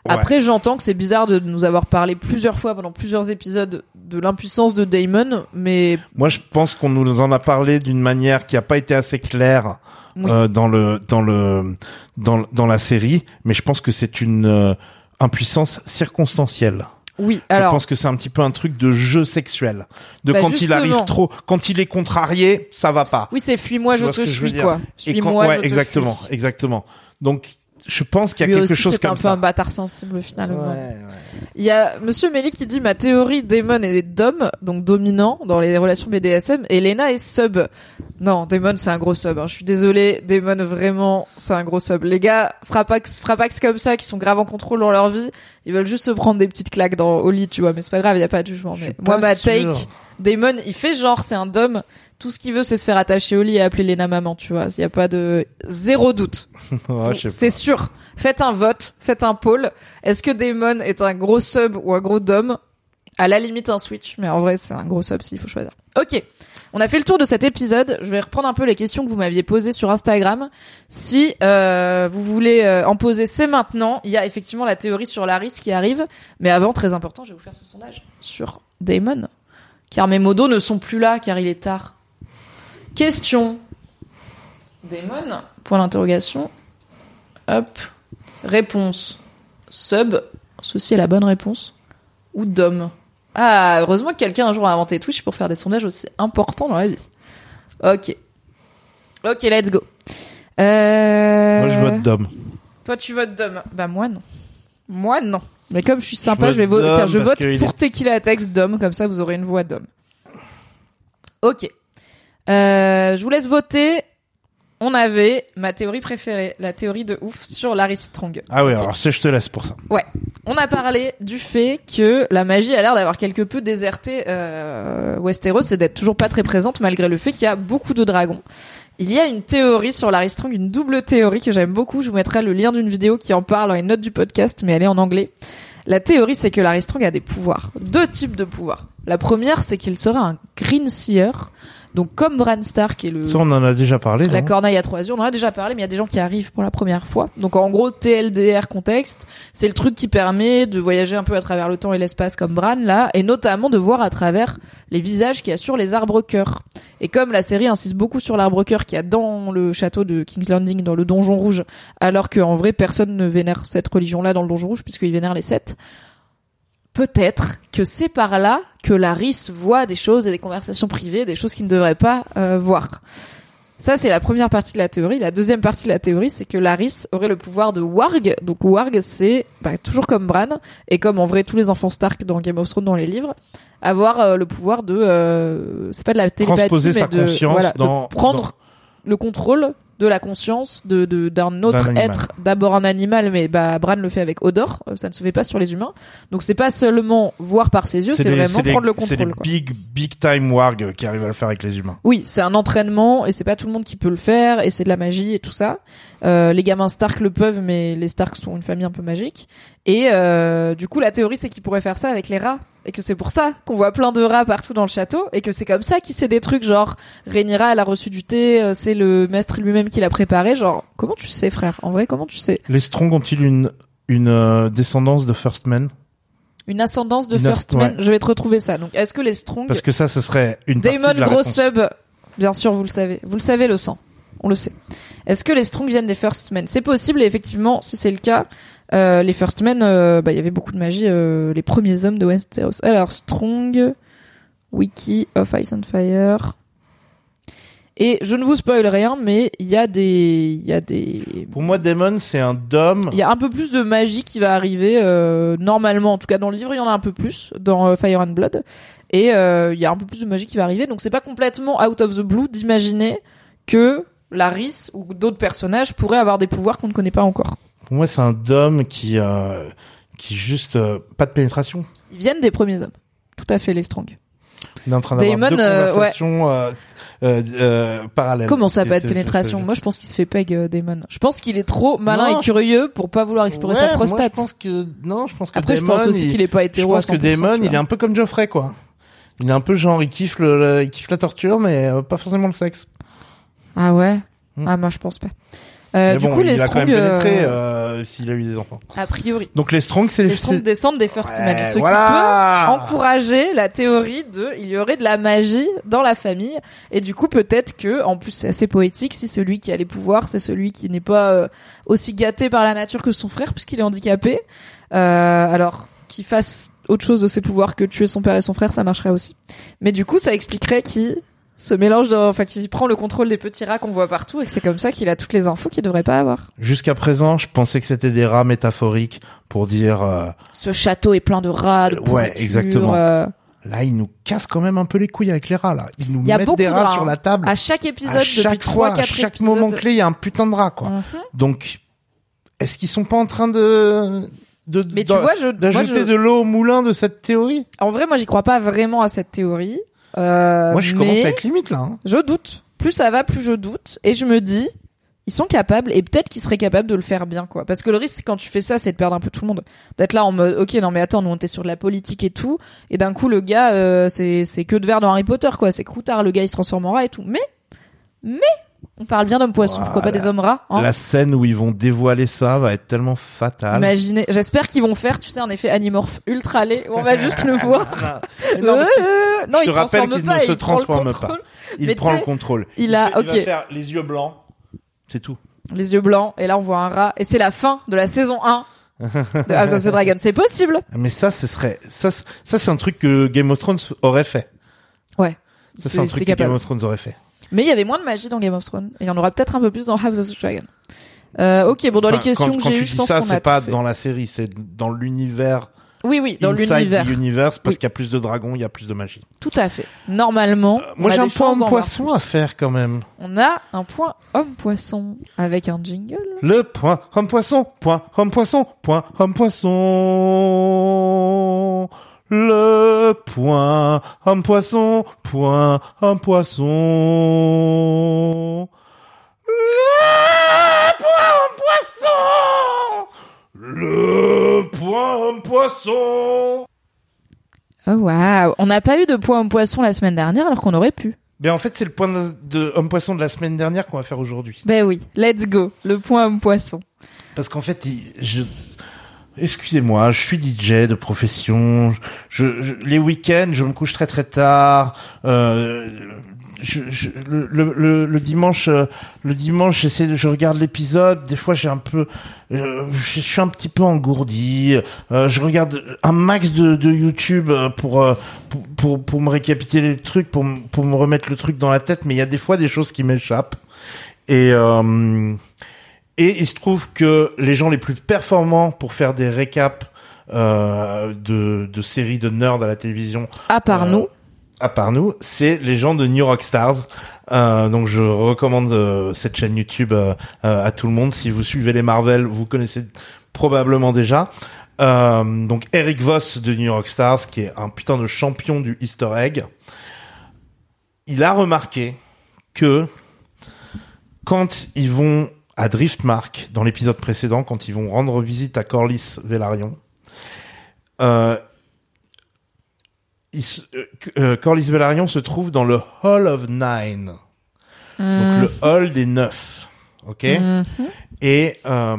Après, j'entends que c'est bizarre de nous avoir parlé plusieurs fois pendant plusieurs épisodes de l'impuissance de Damon, mais Moi, je pense qu'on nous en a parlé d'une manière qui a pas été assez claire Oui. euh, dans le dans le dans dans la série, mais je pense que c'est une euh, impuissance circonstancielle. oui. je Alors, pense que c'est un petit peu un truc de jeu sexuel. De Bah, quand il arrive trop, quand il est contrarié, ça va pas. oui, c'est fuis-moi, je ce te que je veux suis, dire quoi. Suis-moi, ouais, je te exactement, fuis. exactement. Donc, je pense qu'il y a Lui quelque aussi, chose c'est un comme peu ça. un bâtard sensible finalement. Ouais, ouais. Il y a Monsieur Melly qui dit ma théorie Damon est Dom, donc dominant dans les relations BDSM, et Lena est sub. Non, Damon c'est un gros sub. hein. Je suis désolée, Damon vraiment c'est un gros sub. Les gars, frappax, frappax comme ça qui sont grave en contrôle dans leur vie, ils veulent juste se prendre des petites claques dans au lit, tu vois. Mais c'est pas grave, il y a pas de jugement. Mais moi ma sûr. take, Damon il fait genre c'est un Dom. Tout ce qu'il veut, c'est se faire attacher au lit et appeler Lena maman, tu vois. Il y a pas de zéro doute. C'est sûr. Faites un vote, faites un poll. Est-ce que Damon est un gros sub ou un gros dom? À la limite un switch, mais en vrai c'est un gros sub s'il faut choisir. Ok. On a fait le tour de cet épisode. Je vais reprendre un peu les questions que vous m'aviez posées sur Instagram. Si euh, vous voulez euh, en poser, c'est maintenant. Il y a effectivement la théorie sur Laris qui arrive. Mais avant, très important, je vais vous faire ce sondage sur Damon. Car mes modos ne sont plus là, car il est tard. Question. Damon Point d'interrogation. Hop. Réponse. Sub. Ceci est la bonne réponse. Ou Dom. Ah, heureusement que quelqu'un un jour a inventé Twitch pour faire des sondages aussi importants dans la vie. Ok. Ok, let's go. Euh... Moi, je vote Dom. Toi, tu votes Dom. Bah, moi, non. Moi, non. Mais comme je suis sympa, je, vais voter. Je vote pour est- Tequila Tex Dom. Comme ça, vous aurez une voix Dom. Ok. Euh, je vous laisse voter. on avait ma théorie préférée, la théorie de ouf sur Larry Strong. Ah oui, alors ça, je te laisse pour ça. Ouais. On a parlé du fait que la magie a l'air d'avoir quelque peu déserté euh, Westeros et d'être toujours pas très présente malgré le fait qu'il y a beaucoup de dragons. Il y a une théorie sur Larry Strong, une double théorie que j'aime beaucoup. Je vous mettrai le lien d'une vidéo qui en parle dans les notes du podcast, mais elle est en anglais. La théorie, c'est que Larry Strong a des pouvoirs. Deux types de pouvoirs. La première, c'est qu'il serait un Green Seer. Donc, comme Bran Stark, qui est le, Ça, on en a déjà parlé, la corneille à trois yeux, on en a déjà parlé, mais il y a des gens qui arrivent pour la première fois. Donc en gros, TLDR contexte, c'est le truc qui permet de voyager un peu à travers le temps et l'espace comme Bran là, et notamment de voir à travers les visages qu'il y a sur les arbres cœurs. Et comme la série insiste beaucoup sur l'arbre cœur qu'il y a dans le château de King's Landing, dans le donjon rouge, alors qu'en vrai personne ne vénère cette religion-là dans le donjon rouge puisqu'ils vénèrent les sept. Peut-être que c'est par là que Laris voit des choses et des conversations privées, des choses qu'il ne devrait pas euh, voir. Ça, c'est la première partie de la théorie. La deuxième partie de la théorie, c'est que Laris aurait le pouvoir de Warg. Donc Warg, c'est bah, toujours comme Bran, et comme en vrai tous les enfants Stark dans Game of Thrones dans les livres, avoir euh, le pouvoir de... euh, c'est pas de la télépathie, mais sa de, conscience voilà, de dans- prendre le contrôle de la conscience de de- d'un autre être d'abord un animal mais bah Bran le fait avec Odor euh, ça ne se fait pas sur les humains donc c'est pas seulement voir par ses yeux c'est vraiment les- prendre le C'est les contrôle quoi. big, big time warg qui arrivent à le faire avec les humains. Oui, c'est un entraînement et c'est pas tout le monde qui peut le faire et c'est de la magie et tout ça. Euh, les gamins Stark le peuvent, mais les Stark sont une famille un peu magique. Et euh, du coup, la théorie c'est qu'il pourrait faire ça avec les rats et que c'est pour ça qu'on voit plein de rats partout dans le château et que c'est comme ça qu'il sait des trucs genre Rhaenyra elle a reçu du thé, euh, c'est le maître lui-même qui l'a préparé. Genre comment tu sais frère? En vrai comment tu sais? Les Strong ont-ils une, une euh, descendance de First Men? Une ascendance de Une as- First ouais. Je vais te retrouver ça. Donc est-ce que les Strong Parce que ça, ce serait une Damon gros réponse. sub, bien sûr, vous le savez. Vous le savez, le sang. On le sait. Est-ce que les Strong viennent des First Men? C'est possible, et effectivement, si c'est le cas, euh, les First Men, euh, bah, il y avait beaucoup de magie, euh, les premiers hommes de Westeros. Alors, Strong, Wiki of Ice and Fire. Et je ne vous spoil rien, mais il y a des, il y a des, Pour moi, Damon, c'est un dôme. il y a un peu plus de magie qui va arriver euh, normalement. En tout cas, dans le livre, il y en a un peu plus dans euh, Fire and Blood, et euh, il y a un peu plus de magie qui va arriver. Donc, c'est pas complètement out of the blue d'imaginer que Laris ou d'autres personnages pourraient avoir des pouvoirs qu'on ne connaît pas encore. Pour moi, c'est un dôme qui, euh, qui juste euh, pas de pénétration. Ils viennent des premiers hommes. Tout à fait, les Strong. Il est en train d'avoir Damon, deux euh, conversations euh, euh, euh, parallèles. Comment ça, pas de pénétration Moi, je pense qu'il se fait peg, euh, Damon. Je pense qu'il est trop malin Non, et curieux pour pas vouloir explorer Ouais, sa moi, prostate. je pense que non, je pense que Après, je pense aussi il- qu'il est pas Je hétéro à pense que 100%, Damon, il est un peu comme Geoffrey, quoi. Il est un peu genre, il kiffe le, le- il kiffe la torture, mais euh, pas forcément le sexe. Ah ouais? Hmm. Ah, moi, je pense pas. Euh, mais du bon, coup, il les a quand Strong, même pénétré euh, euh, s'il a eu des enfants. a priori. Donc les Strong, c'est Les les, Strong descendent des First Men, Ouais, ce voilà. qui peut encourager la théorie de il y aurait de la magie dans la famille et du coup peut-être que en plus c'est assez poétique si celui qui a les pouvoirs c'est celui qui n'est pas euh, aussi gâté par la nature que son frère puisqu'il est handicapé euh, alors qu'il fasse autre chose de ses pouvoirs que tuer son père et son frère ça marcherait aussi mais du coup ça expliquerait qui se mélange dans, enfin qui prend le contrôle des petits rats qu'on voit partout et que c'est comme ça qu'il a toutes les infos qu'il devrait pas avoir Jusqu'à présent, je pensais que c'était des rats métaphoriques pour dire. euh, ce château est plein de rats de Ouais, exactement. euh, là, ils nous cassent quand même un peu les couilles avec les rats. Là, ils nous Il y a mettent beaucoup des de rats rats, sur hein. la table. À chaque épisode, à depuis chaque 3 fois, à 4 chaque épisodes. moment clé, il y a un putain de rat, quoi. Mhm. Donc, est-ce qu'ils sont pas en train de de Mais tu de- vois, je, moi, d'ajouter je- de l'eau au moulin de cette théorie? En vrai, moi, j'y crois pas vraiment à cette théorie. Euh, Moi, je commence à être limite là. hein. je doute. Plus ça va, plus je doute. Et je me dis, ils sont capables, et peut-être qu'ils seraient capables de le faire bien, quoi. Parce que le risque, quand tu fais ça, c'est de perdre un peu tout le monde. D'être là en mode, ok, non mais attends, nous on était sur de la politique et tout, et d'un coup le gars, euh, c'est c'est que de verre dans Harry Potter, quoi. C'est croutard, le gars il se transforme en rat et tout. Mais, mais, on parle bien d'hommes poissons, pourquoi pas des hommes rats hein La scène où ils vont dévoiler ça va être tellement fatale. Imaginez, j'espère qu'ils vont faire, tu sais, un effet animorphe ultra laid où on va juste le voir. Non, Euh, non, je il te rappelle transforme qu'il pas, ne se transforme pas. il mais prend le contrôle. il a- fait- va faire les yeux blancs. C'est tout. Les yeux blancs, et là on voit un rat, et c'est la fin de la saison 1 de House of the Dragon. C'est possible. Mais ça, ce serait ça, c'est- ça c'est un truc que Game of Thrones aurait fait. Ouais. Ça c'est un truc que. Game of Thrones aurait fait. Mais il y avait moins de magie dans Game of Thrones, et il y en aura peut-être un peu plus dans House of the Dragon. Euh, ok, bon, dans Enfin, les questions quand, que quand j'ai tu eues, je dis pense ça, qu'on a c'est pas tout fait. dans la série, c'est dans l'univers Oui, oui, dans inside l'univers. the universe parce Oui. qu'il y a plus de dragons, il y a plus de magie. Tout à fait. Normalement, Euh, Moi a j'ai un des point chances d'en voir poisson plus. à faire quand même. On a un point homme-poisson avec un jingle. Le point homme poisson, point homme poisson, point homme poisson. Le point homme poisson, point homme poisson. Le point homme poisson. Le point homme poisson. Oh waouh, on n'a pas eu de point homme-poisson la semaine dernière alors qu'on aurait pu. Mais en fait, c'est le point de, de homme poisson de la semaine dernière qu'on va faire aujourd'hui. Ben oui, let's go, le point homme-poisson. Parce qu'en fait, il- je, excusez-moi, je suis DJ de profession. Je, je- les week-ends, je me couche très très tard. Euh, je, je- le, le, le, dimanche, euh, le dimanche, j'essaie, de- je regarde l'épisode. Des fois, j'ai un peu, euh, je suis un petit peu engourdi. Euh, je regarde un max de, de YouTube euh, pour, pour pour pour me récapituler le truc, pour pour me remettre le truc dans la tête. Mais il y a des fois des choses qui m'échappent. Et euh, et il se trouve que les gens les plus performants pour faire des récaps euh, de, de séries de nerds à la télévision, À part Euh, nous, à part nous, c'est les gens de New Rock Stars. Euh, donc je recommande euh, cette chaîne YouTube euh, à tout le monde. Si vous suivez les Marvel, vous connaissez probablement déjà. Euh, donc Eric Voss de New York Stars, qui est un putain de champion du Easter egg, il a remarqué que quand ils vont à Driftmark, dans l'épisode précédent, quand ils vont rendre visite à Corlys Velaryon, euh, il euh, euh, Corlys Velaryon se trouve dans le Hall of Nine, donc le hall des neuf, ok? Mhm. Et euh,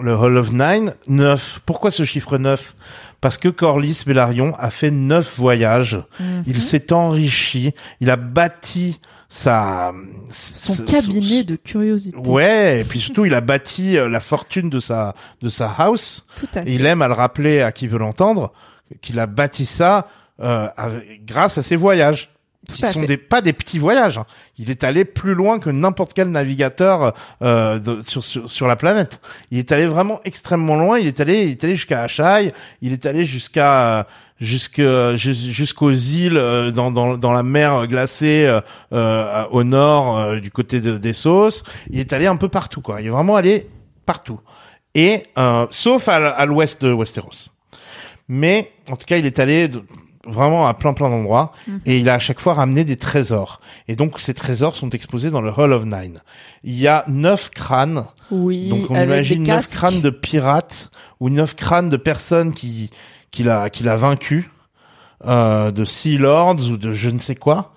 le Hall of Nine, neuf. Pourquoi ce chiffre neuf? Parce que Corlys Velaryon a fait neuf voyages. Mhm. Il s'est enrichi. Il a bâti sa son cabinet de curiosité. Ouais, et puis surtout il a bâti euh, la fortune de sa de sa house. Tout à fait. il aime à le rappeler à qui veut l'entendre qu'il a bâti ça euh, avec- grâce à ses voyages. Qui sont fait. des pas des petits voyages. hein. Il est allé plus loin que n'importe quel navigateur euh, de- sur, sur sur la planète. Il est allé vraiment extrêmement loin. Il est allé il est allé jusqu'à Achai. Il est allé jusqu'à jusqu'aux îles euh, dans, dans dans la mer glacée euh, euh, au nord euh, du côté de, des Sauces. Il est allé un peu partout quoi. Il est vraiment allé partout. Et euh, sauf à, à l'ouest de Westeros. Mais en tout cas, il est allé de- vraiment à plein plein d'endroits et il a à chaque fois ramené des trésors. Et donc ces trésors sont exposés dans le Hall of Nine. Il y a neuf crânes Oui, donc on imagine neuf crânes de pirates ou neuf crânes de personnes qui qu'il a qu'il a vaincu, euh, de Sea Lords ou de je ne sais quoi,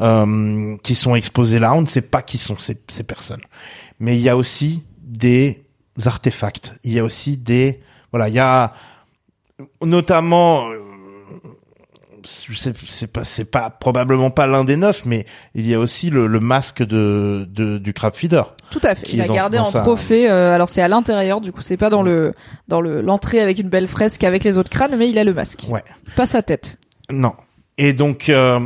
euh, qui sont exposés là. On ne sait pas qui sont ces, ces personnes. Mais il y a aussi des artefacts. Il y a aussi des voilà. Il y a notamment. C'est pas, c'est pas probablement pas l'un des neuf, mais il y a aussi le, le masque de, de du crab feeder. Tout à fait. Il a dans- gardé dans en sa- trophée. euh, alors c'est à l'intérieur, du coup c'est pas dans le dans le l'entrée avec une belle fresque avec les autres crânes, mais il a le masque, Ouais. pas sa tête. Non. Et donc, euh,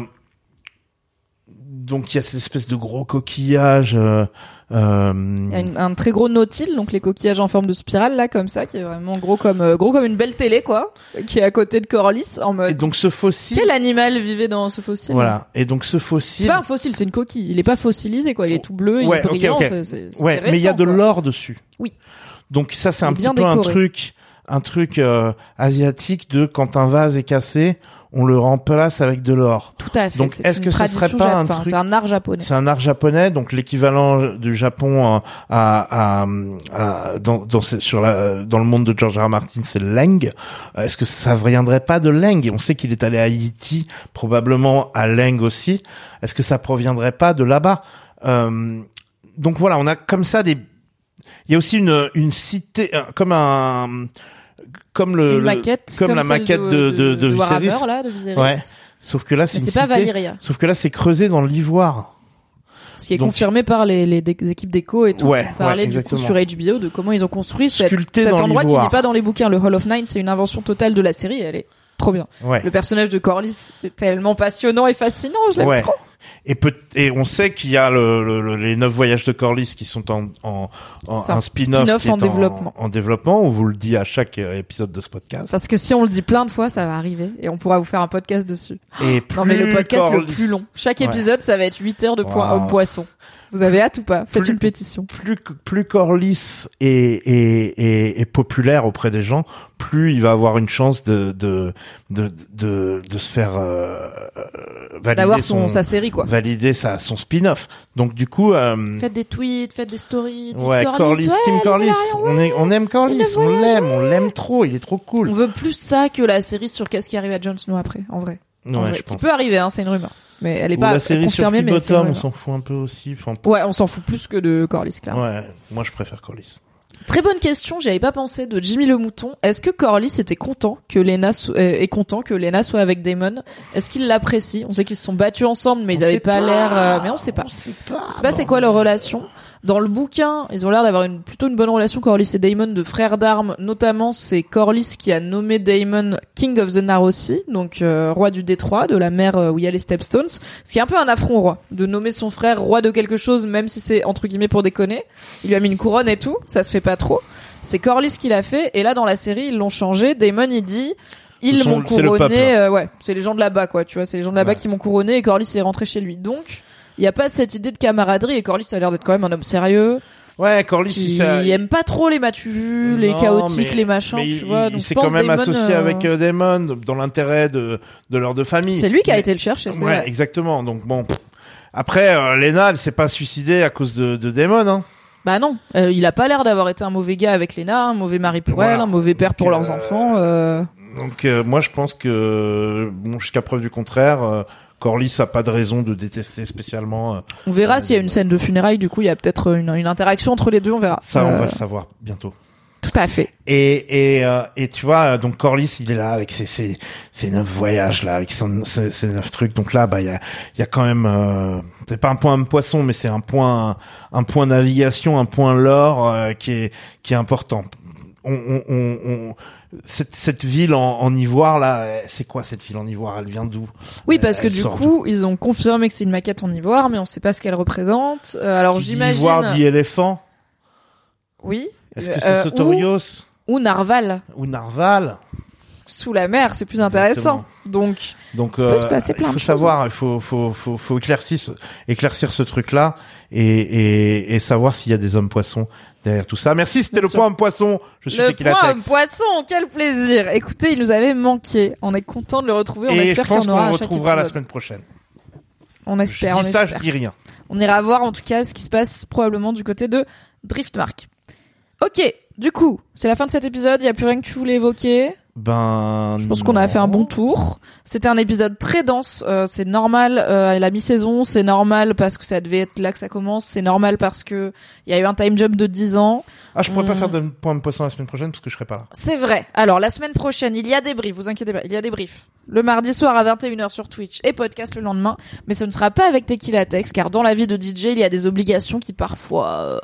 donc il y a cette espèce de gros coquillage. Euh, euh, Il y a une- un très gros nautile, donc les coquillages en forme de spirale là comme ça, qui est vraiment gros comme euh, gros comme une belle télé quoi, qui est à côté de Corlys en et mode. donc ce fossile. Quel animal vivait dans ce fossile? Voilà. Et donc ce C'est fossile. pas un fossile, c'est une coquille. Il est pas fossilisé quoi. Il est tout bleu, il Ouais, est brillant. c'est- c'est- c'est Ouais, mais il y a de l'or dessus. Oui. Donc ça c'est un petit peu un truc, un truc euh, asiatique de quand un vase est cassé, on le remplace avec de l'or. Tout à fait. Donc, est-ce que ce serait pas un truc- C'est un art japonais. C'est un art japonais, donc l'équivalent du Japon à, à, à- dans, dans, sur la, dans le monde de George R. R. Martin, c'est Leng. Euh, Est-ce que ça viendrait pas de Leng? On sait qu'il est allé à Haïti, probablement à Leng aussi. Est-ce que ça proviendrait pas de là-bas? Euh, Donc voilà, on a comme ça des. Il y a aussi une une cité, euh, comme un comme le, Une le- maquette, comme, la maquette de de, de, Warhammer Viserys. là, de Viserys. Ouais. Sauf que là, c'est une pas cité. Valyria. Sauf que là, c'est creusé dans l'ivoire. Ce qui est Donc- confirmé par les, équipes d'écho et tout. Ouais, On parlait ouais, du coup sur HBO de comment ils ont construit cette, cet endroit qui n'est pas dans les bouquins. Le Hall of Nine, c'est une invention totale de la série. Elle est trop bien. Ouais. Le personnage de Corlys est tellement passionnant et fascinant. Je l'aime trop. Et, peut, et on sait qu'il y a le, le- le- les neuf voyages de Corlys qui sont en, en, en un spin-off qui est en développement. en développement. On vous le dit à chaque euh, épisode de ce podcast. Parce que si on le dit plein de fois, ça va arriver et on pourra vous faire un podcast dessus. Et plus Non mais le podcast le Corlys- plus long. Chaque Ouais. épisode, ça va être 8 heures de point Wow. au poisson. Vous avez hâte ou pas? Faites Plus- une pétition. plus plus Corlys est, est, est, est populaire auprès des gens, plus il va avoir une chance de de de de, de se faire euh, euh, valider D'avoir son, son sa série quoi. valider sa son spin-off. Donc du coup, euh, Faites des tweets, faites des stories. Dites ouais, Corlys, ouais, Team Valérian, on est on aime Corlys, le on l'aime, on l'aime trop, il est trop cool. On veut plus ça que la série sur qu'est-ce qui arrive à Jon Snow après, en vrai. En Ouais, vrai. je Qui pense. peut arriver, hein, c'est une rumeur. Mais elle est Ou pas la série sur confirmée, mais Bottom, on s'en fout un peu aussi. Enfin, Ouais, on s'en fout plus que de Corlys, clairement. ouais, moi je préfère Corlys. Très bonne question, j'y avais pas pensé, de Jimmy le Mouton. Est-ce que Corlys était content que Lena so- euh, est content que Lena soit avec Damon? Est-ce qu'il l'apprécie On sait qu'ils se sont battus ensemble, mais ils avaient pas, pas. l'air. euh, mais on sait pas. On sait pas. Je sais pas c'est quoi leur relation? Dans le bouquin, ils ont l'air d'avoir une plutôt une bonne relation Corlys et Daemon de frères d'armes. Notamment, c'est Corlys qui a nommé Daemon King of the Narrow Sea, donc euh, roi du détroit, de la mer euh, où il y a les Stepstones. Ce qui est un peu un affront au roi, de nommer son frère roi de quelque chose, même si c'est entre guillemets pour déconner. Il lui a mis une couronne et tout, ça se fait pas trop. C'est Corlys qui l'a fait, et là dans la série ils l'ont changé. Daemon il dit ils m'ont couronné, euh, ouais, c'est les gens de là-bas quoi, tu vois, c'est les gens de là-bas Ouais. qui m'ont couronné et Corlys il est rentré chez lui. Donc il y a pas cette idée de camaraderie et Corlys a l'air d'être quand même un homme sérieux Ouais, Corlys, qui il, s'est- aime pas trop les m'as-tu vu, les chaotiques, mais- les machins, mais tu il, vois. il s'est quand même associé euh, avec euh, Damon dans l'intérêt de de leurs deux familles. C'est lui qui a Mais- été le chercher, c'est Ouais, vrai. exactement. Donc bon. Après, euh, Lena, elle s'est pas suicidée à cause de, de Damon, hein. Bah non, euh, il a pas l'air d'avoir été un mauvais gars avec Lena, un mauvais mari pour Voilà. elle, un mauvais père pour leurs enfants. Donc moi, je pense que bon, jusqu'à preuve du contraire, Corlys a pas de raison de détester spécialement. euh, On verra s'il y a une scène de funérailles, du coup il y a peut-être une, une interaction entre les deux, on verra. ça, on Euh, va le savoir bientôt. Tout à fait. Et et euh, et tu vois, euh, donc Corlys, il est là avec ses ses ses neuf voyages là, avec son ses, ses neuf trucs. Donc là, bah il y a il y a quand même euh, c'est pas un point poisson, mais c'est un point un point navigation, un point lore euh, qui est qui est important. On, on, on, on- cette cette ville en, en ivoire là, c'est quoi cette ville en ivoire? Elle vient d'où? Oui, parce que Elle du coup, ils ont confirmé que c'est une maquette en ivoire, mais on sait pas ce qu'elle représente. Euh, alors j'imagine. Ivoire dit éléphant? Oui. Est-ce que Euh, c'est Sotorios? ou, ou Narval, ou Narval? Sous la mer, c'est plus intéressant. Donc, Donc, peut euh, se passer plein il faut de choses. savoir, il faut, faut, faut, faut éclaircir, ce, éclaircir ce truc-là et, et, et savoir s'il y a des hommes poissons derrière tout ça. Merci, c'était le sûr. point poisson. Je suis le point poisson, quel plaisir. Écoutez, il nous avait manqué. On est content de le retrouver. On Et je espère qu'il y pense en qu'on aura le retrouvera la semaine prochaine. On Je espère, on dis ça, je dis rien. On ira voir en tout cas ce qui se passe probablement du côté de Driftmark. Ok, du coup, c'est la fin de cet épisode. Il y a plus rien que tu voulais évoquer. Ben, Je pense qu'on a fait un bon tour. C'était un épisode très dense. euh, c'est normal euh, à la mi-saison. C'est normal parce que ça devait être là que ça commence. C'est normal parce que il y a eu un time jump de 10 ans. Ah, je pourrais pas Hmm. faire de point homme poisson la semaine prochaine parce que je serai pas là. C'est vrai. Alors, la semaine prochaine, il y a des briefs, vous inquiétez pas, il y a des briefs. Le mardi soir à 21h sur Twitch et podcast le lendemain. Mais ce ne sera pas avec Tequila Tex, car dans la vie de DJ, il y a des obligations qui parfois euh,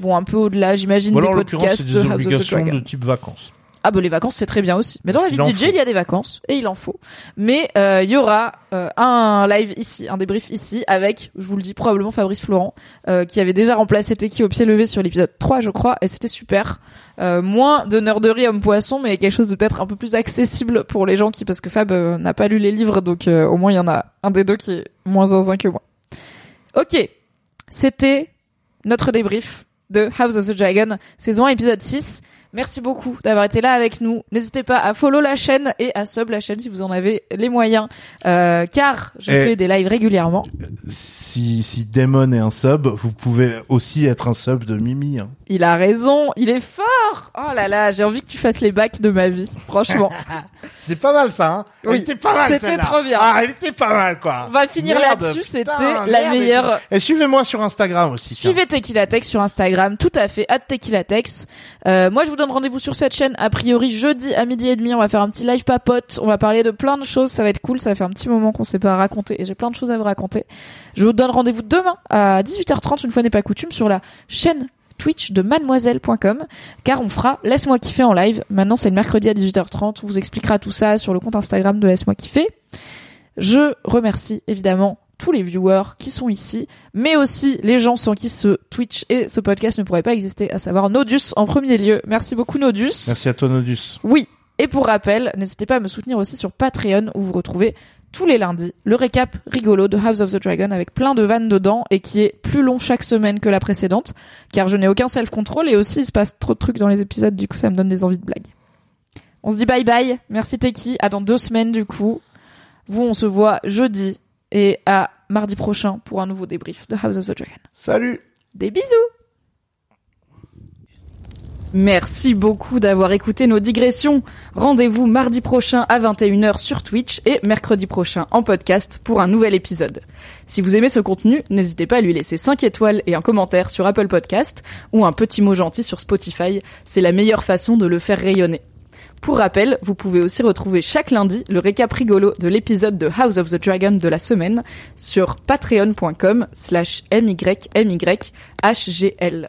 vont un peu au-delà, j'imagine, des podcasts c'est des obligations de type vacances. Ah bah les vacances c'est très bien aussi. Mais dans la vie de DJ faut. il y a des vacances et il en faut. Mais euh, il y aura euh, un live ici, un débrief ici avec, je vous le dis probablement Fabrice Florent, euh, qui avait déjà remplacé Teki au pied levé sur l'épisode 3 je crois et c'était super. Euh, moins de nerderie homme poisson mais quelque chose de peut-être un peu plus accessible pour les gens qui parce que Fab euh, n'a pas lu les livres donc euh, au moins il y en a un des deux qui est moins zinzin que moi. Ok, c'était notre débrief de House of the Dragon, saison 1, épisode 6. Merci beaucoup d'avoir été là avec nous. N'hésitez pas à follow la chaîne et à sub la chaîne si vous en avez les moyens, euh, car je Et- fais des lives régulièrement. Si, si Damon est un sub, vous pouvez aussi être un sub de Mimi. Hein. Il a raison, il est fort. Oh là là, j'ai envie que tu fasses les bacs de ma vie, franchement. C'était pas mal ça, hein Oui. Elle était pas mal C'était trop bien. Ah, elle était pas mal quoi. On va finir là-dessus, c'était la meilleure. Et suivez-moi sur Instagram aussi. Suivez Tequila Tex sur Instagram, tout à fait, at Tequila Tex. Euh, moi, je vous donne rendez-vous sur cette chaîne, a priori, jeudi à midi et demi. On va faire un petit live papote. On va parler de plein de choses. Ça va être cool. Ça faire un petit moment qu'on s'est pas raconté et j'ai plein de choses à vous raconter. Je vous donne rendez-vous demain à 18h30, une fois n'est pas coutume, sur la chaîne Twitch de mademoiselle.com car on fera Laisse-moi kiffer en live. Maintenant, c'est le mercredi à 18h30. On vous expliquera tout ça sur le compte Instagram de Laisse-moi kiffer. Je remercie évidemment tous les viewers qui sont ici, mais aussi les gens sans qui ce Twitch et ce podcast ne pourraient pas exister, à savoir Nodus en premier lieu. Merci beaucoup Nodus. Merci à toi, Nodus. Oui. Et pour rappel, n'hésitez pas à me soutenir aussi sur Patreon où vous retrouvez tous les lundis le récap rigolo de House of the Dragon avec plein de vannes dedans et qui est plus long chaque semaine que la précédente car je n'ai aucun self-control et aussi il se passe trop de trucs dans les épisodes du coup ça me donne des envies de blagues. On se dit bye bye. Merci Teki. À dans deux semaines du coup. Vous on se voit jeudi et à mardi prochain pour un nouveau débrief de House of the Dragon. Salut Des bisous Merci beaucoup d'avoir écouté nos digressions. Rendez-vous mardi prochain à 21h sur Twitch et mercredi prochain en podcast pour un nouvel épisode. Si vous aimez ce contenu, n'hésitez pas à lui laisser 5 étoiles et un commentaire sur Apple Podcast ou un petit mot gentil sur Spotify. C'est la meilleure façon de le faire rayonner. Pour rappel, vous pouvez aussi retrouver chaque lundi le récap rigolo de l'épisode de House of the Dragon de la semaine sur patreon.com slash mymyhgl.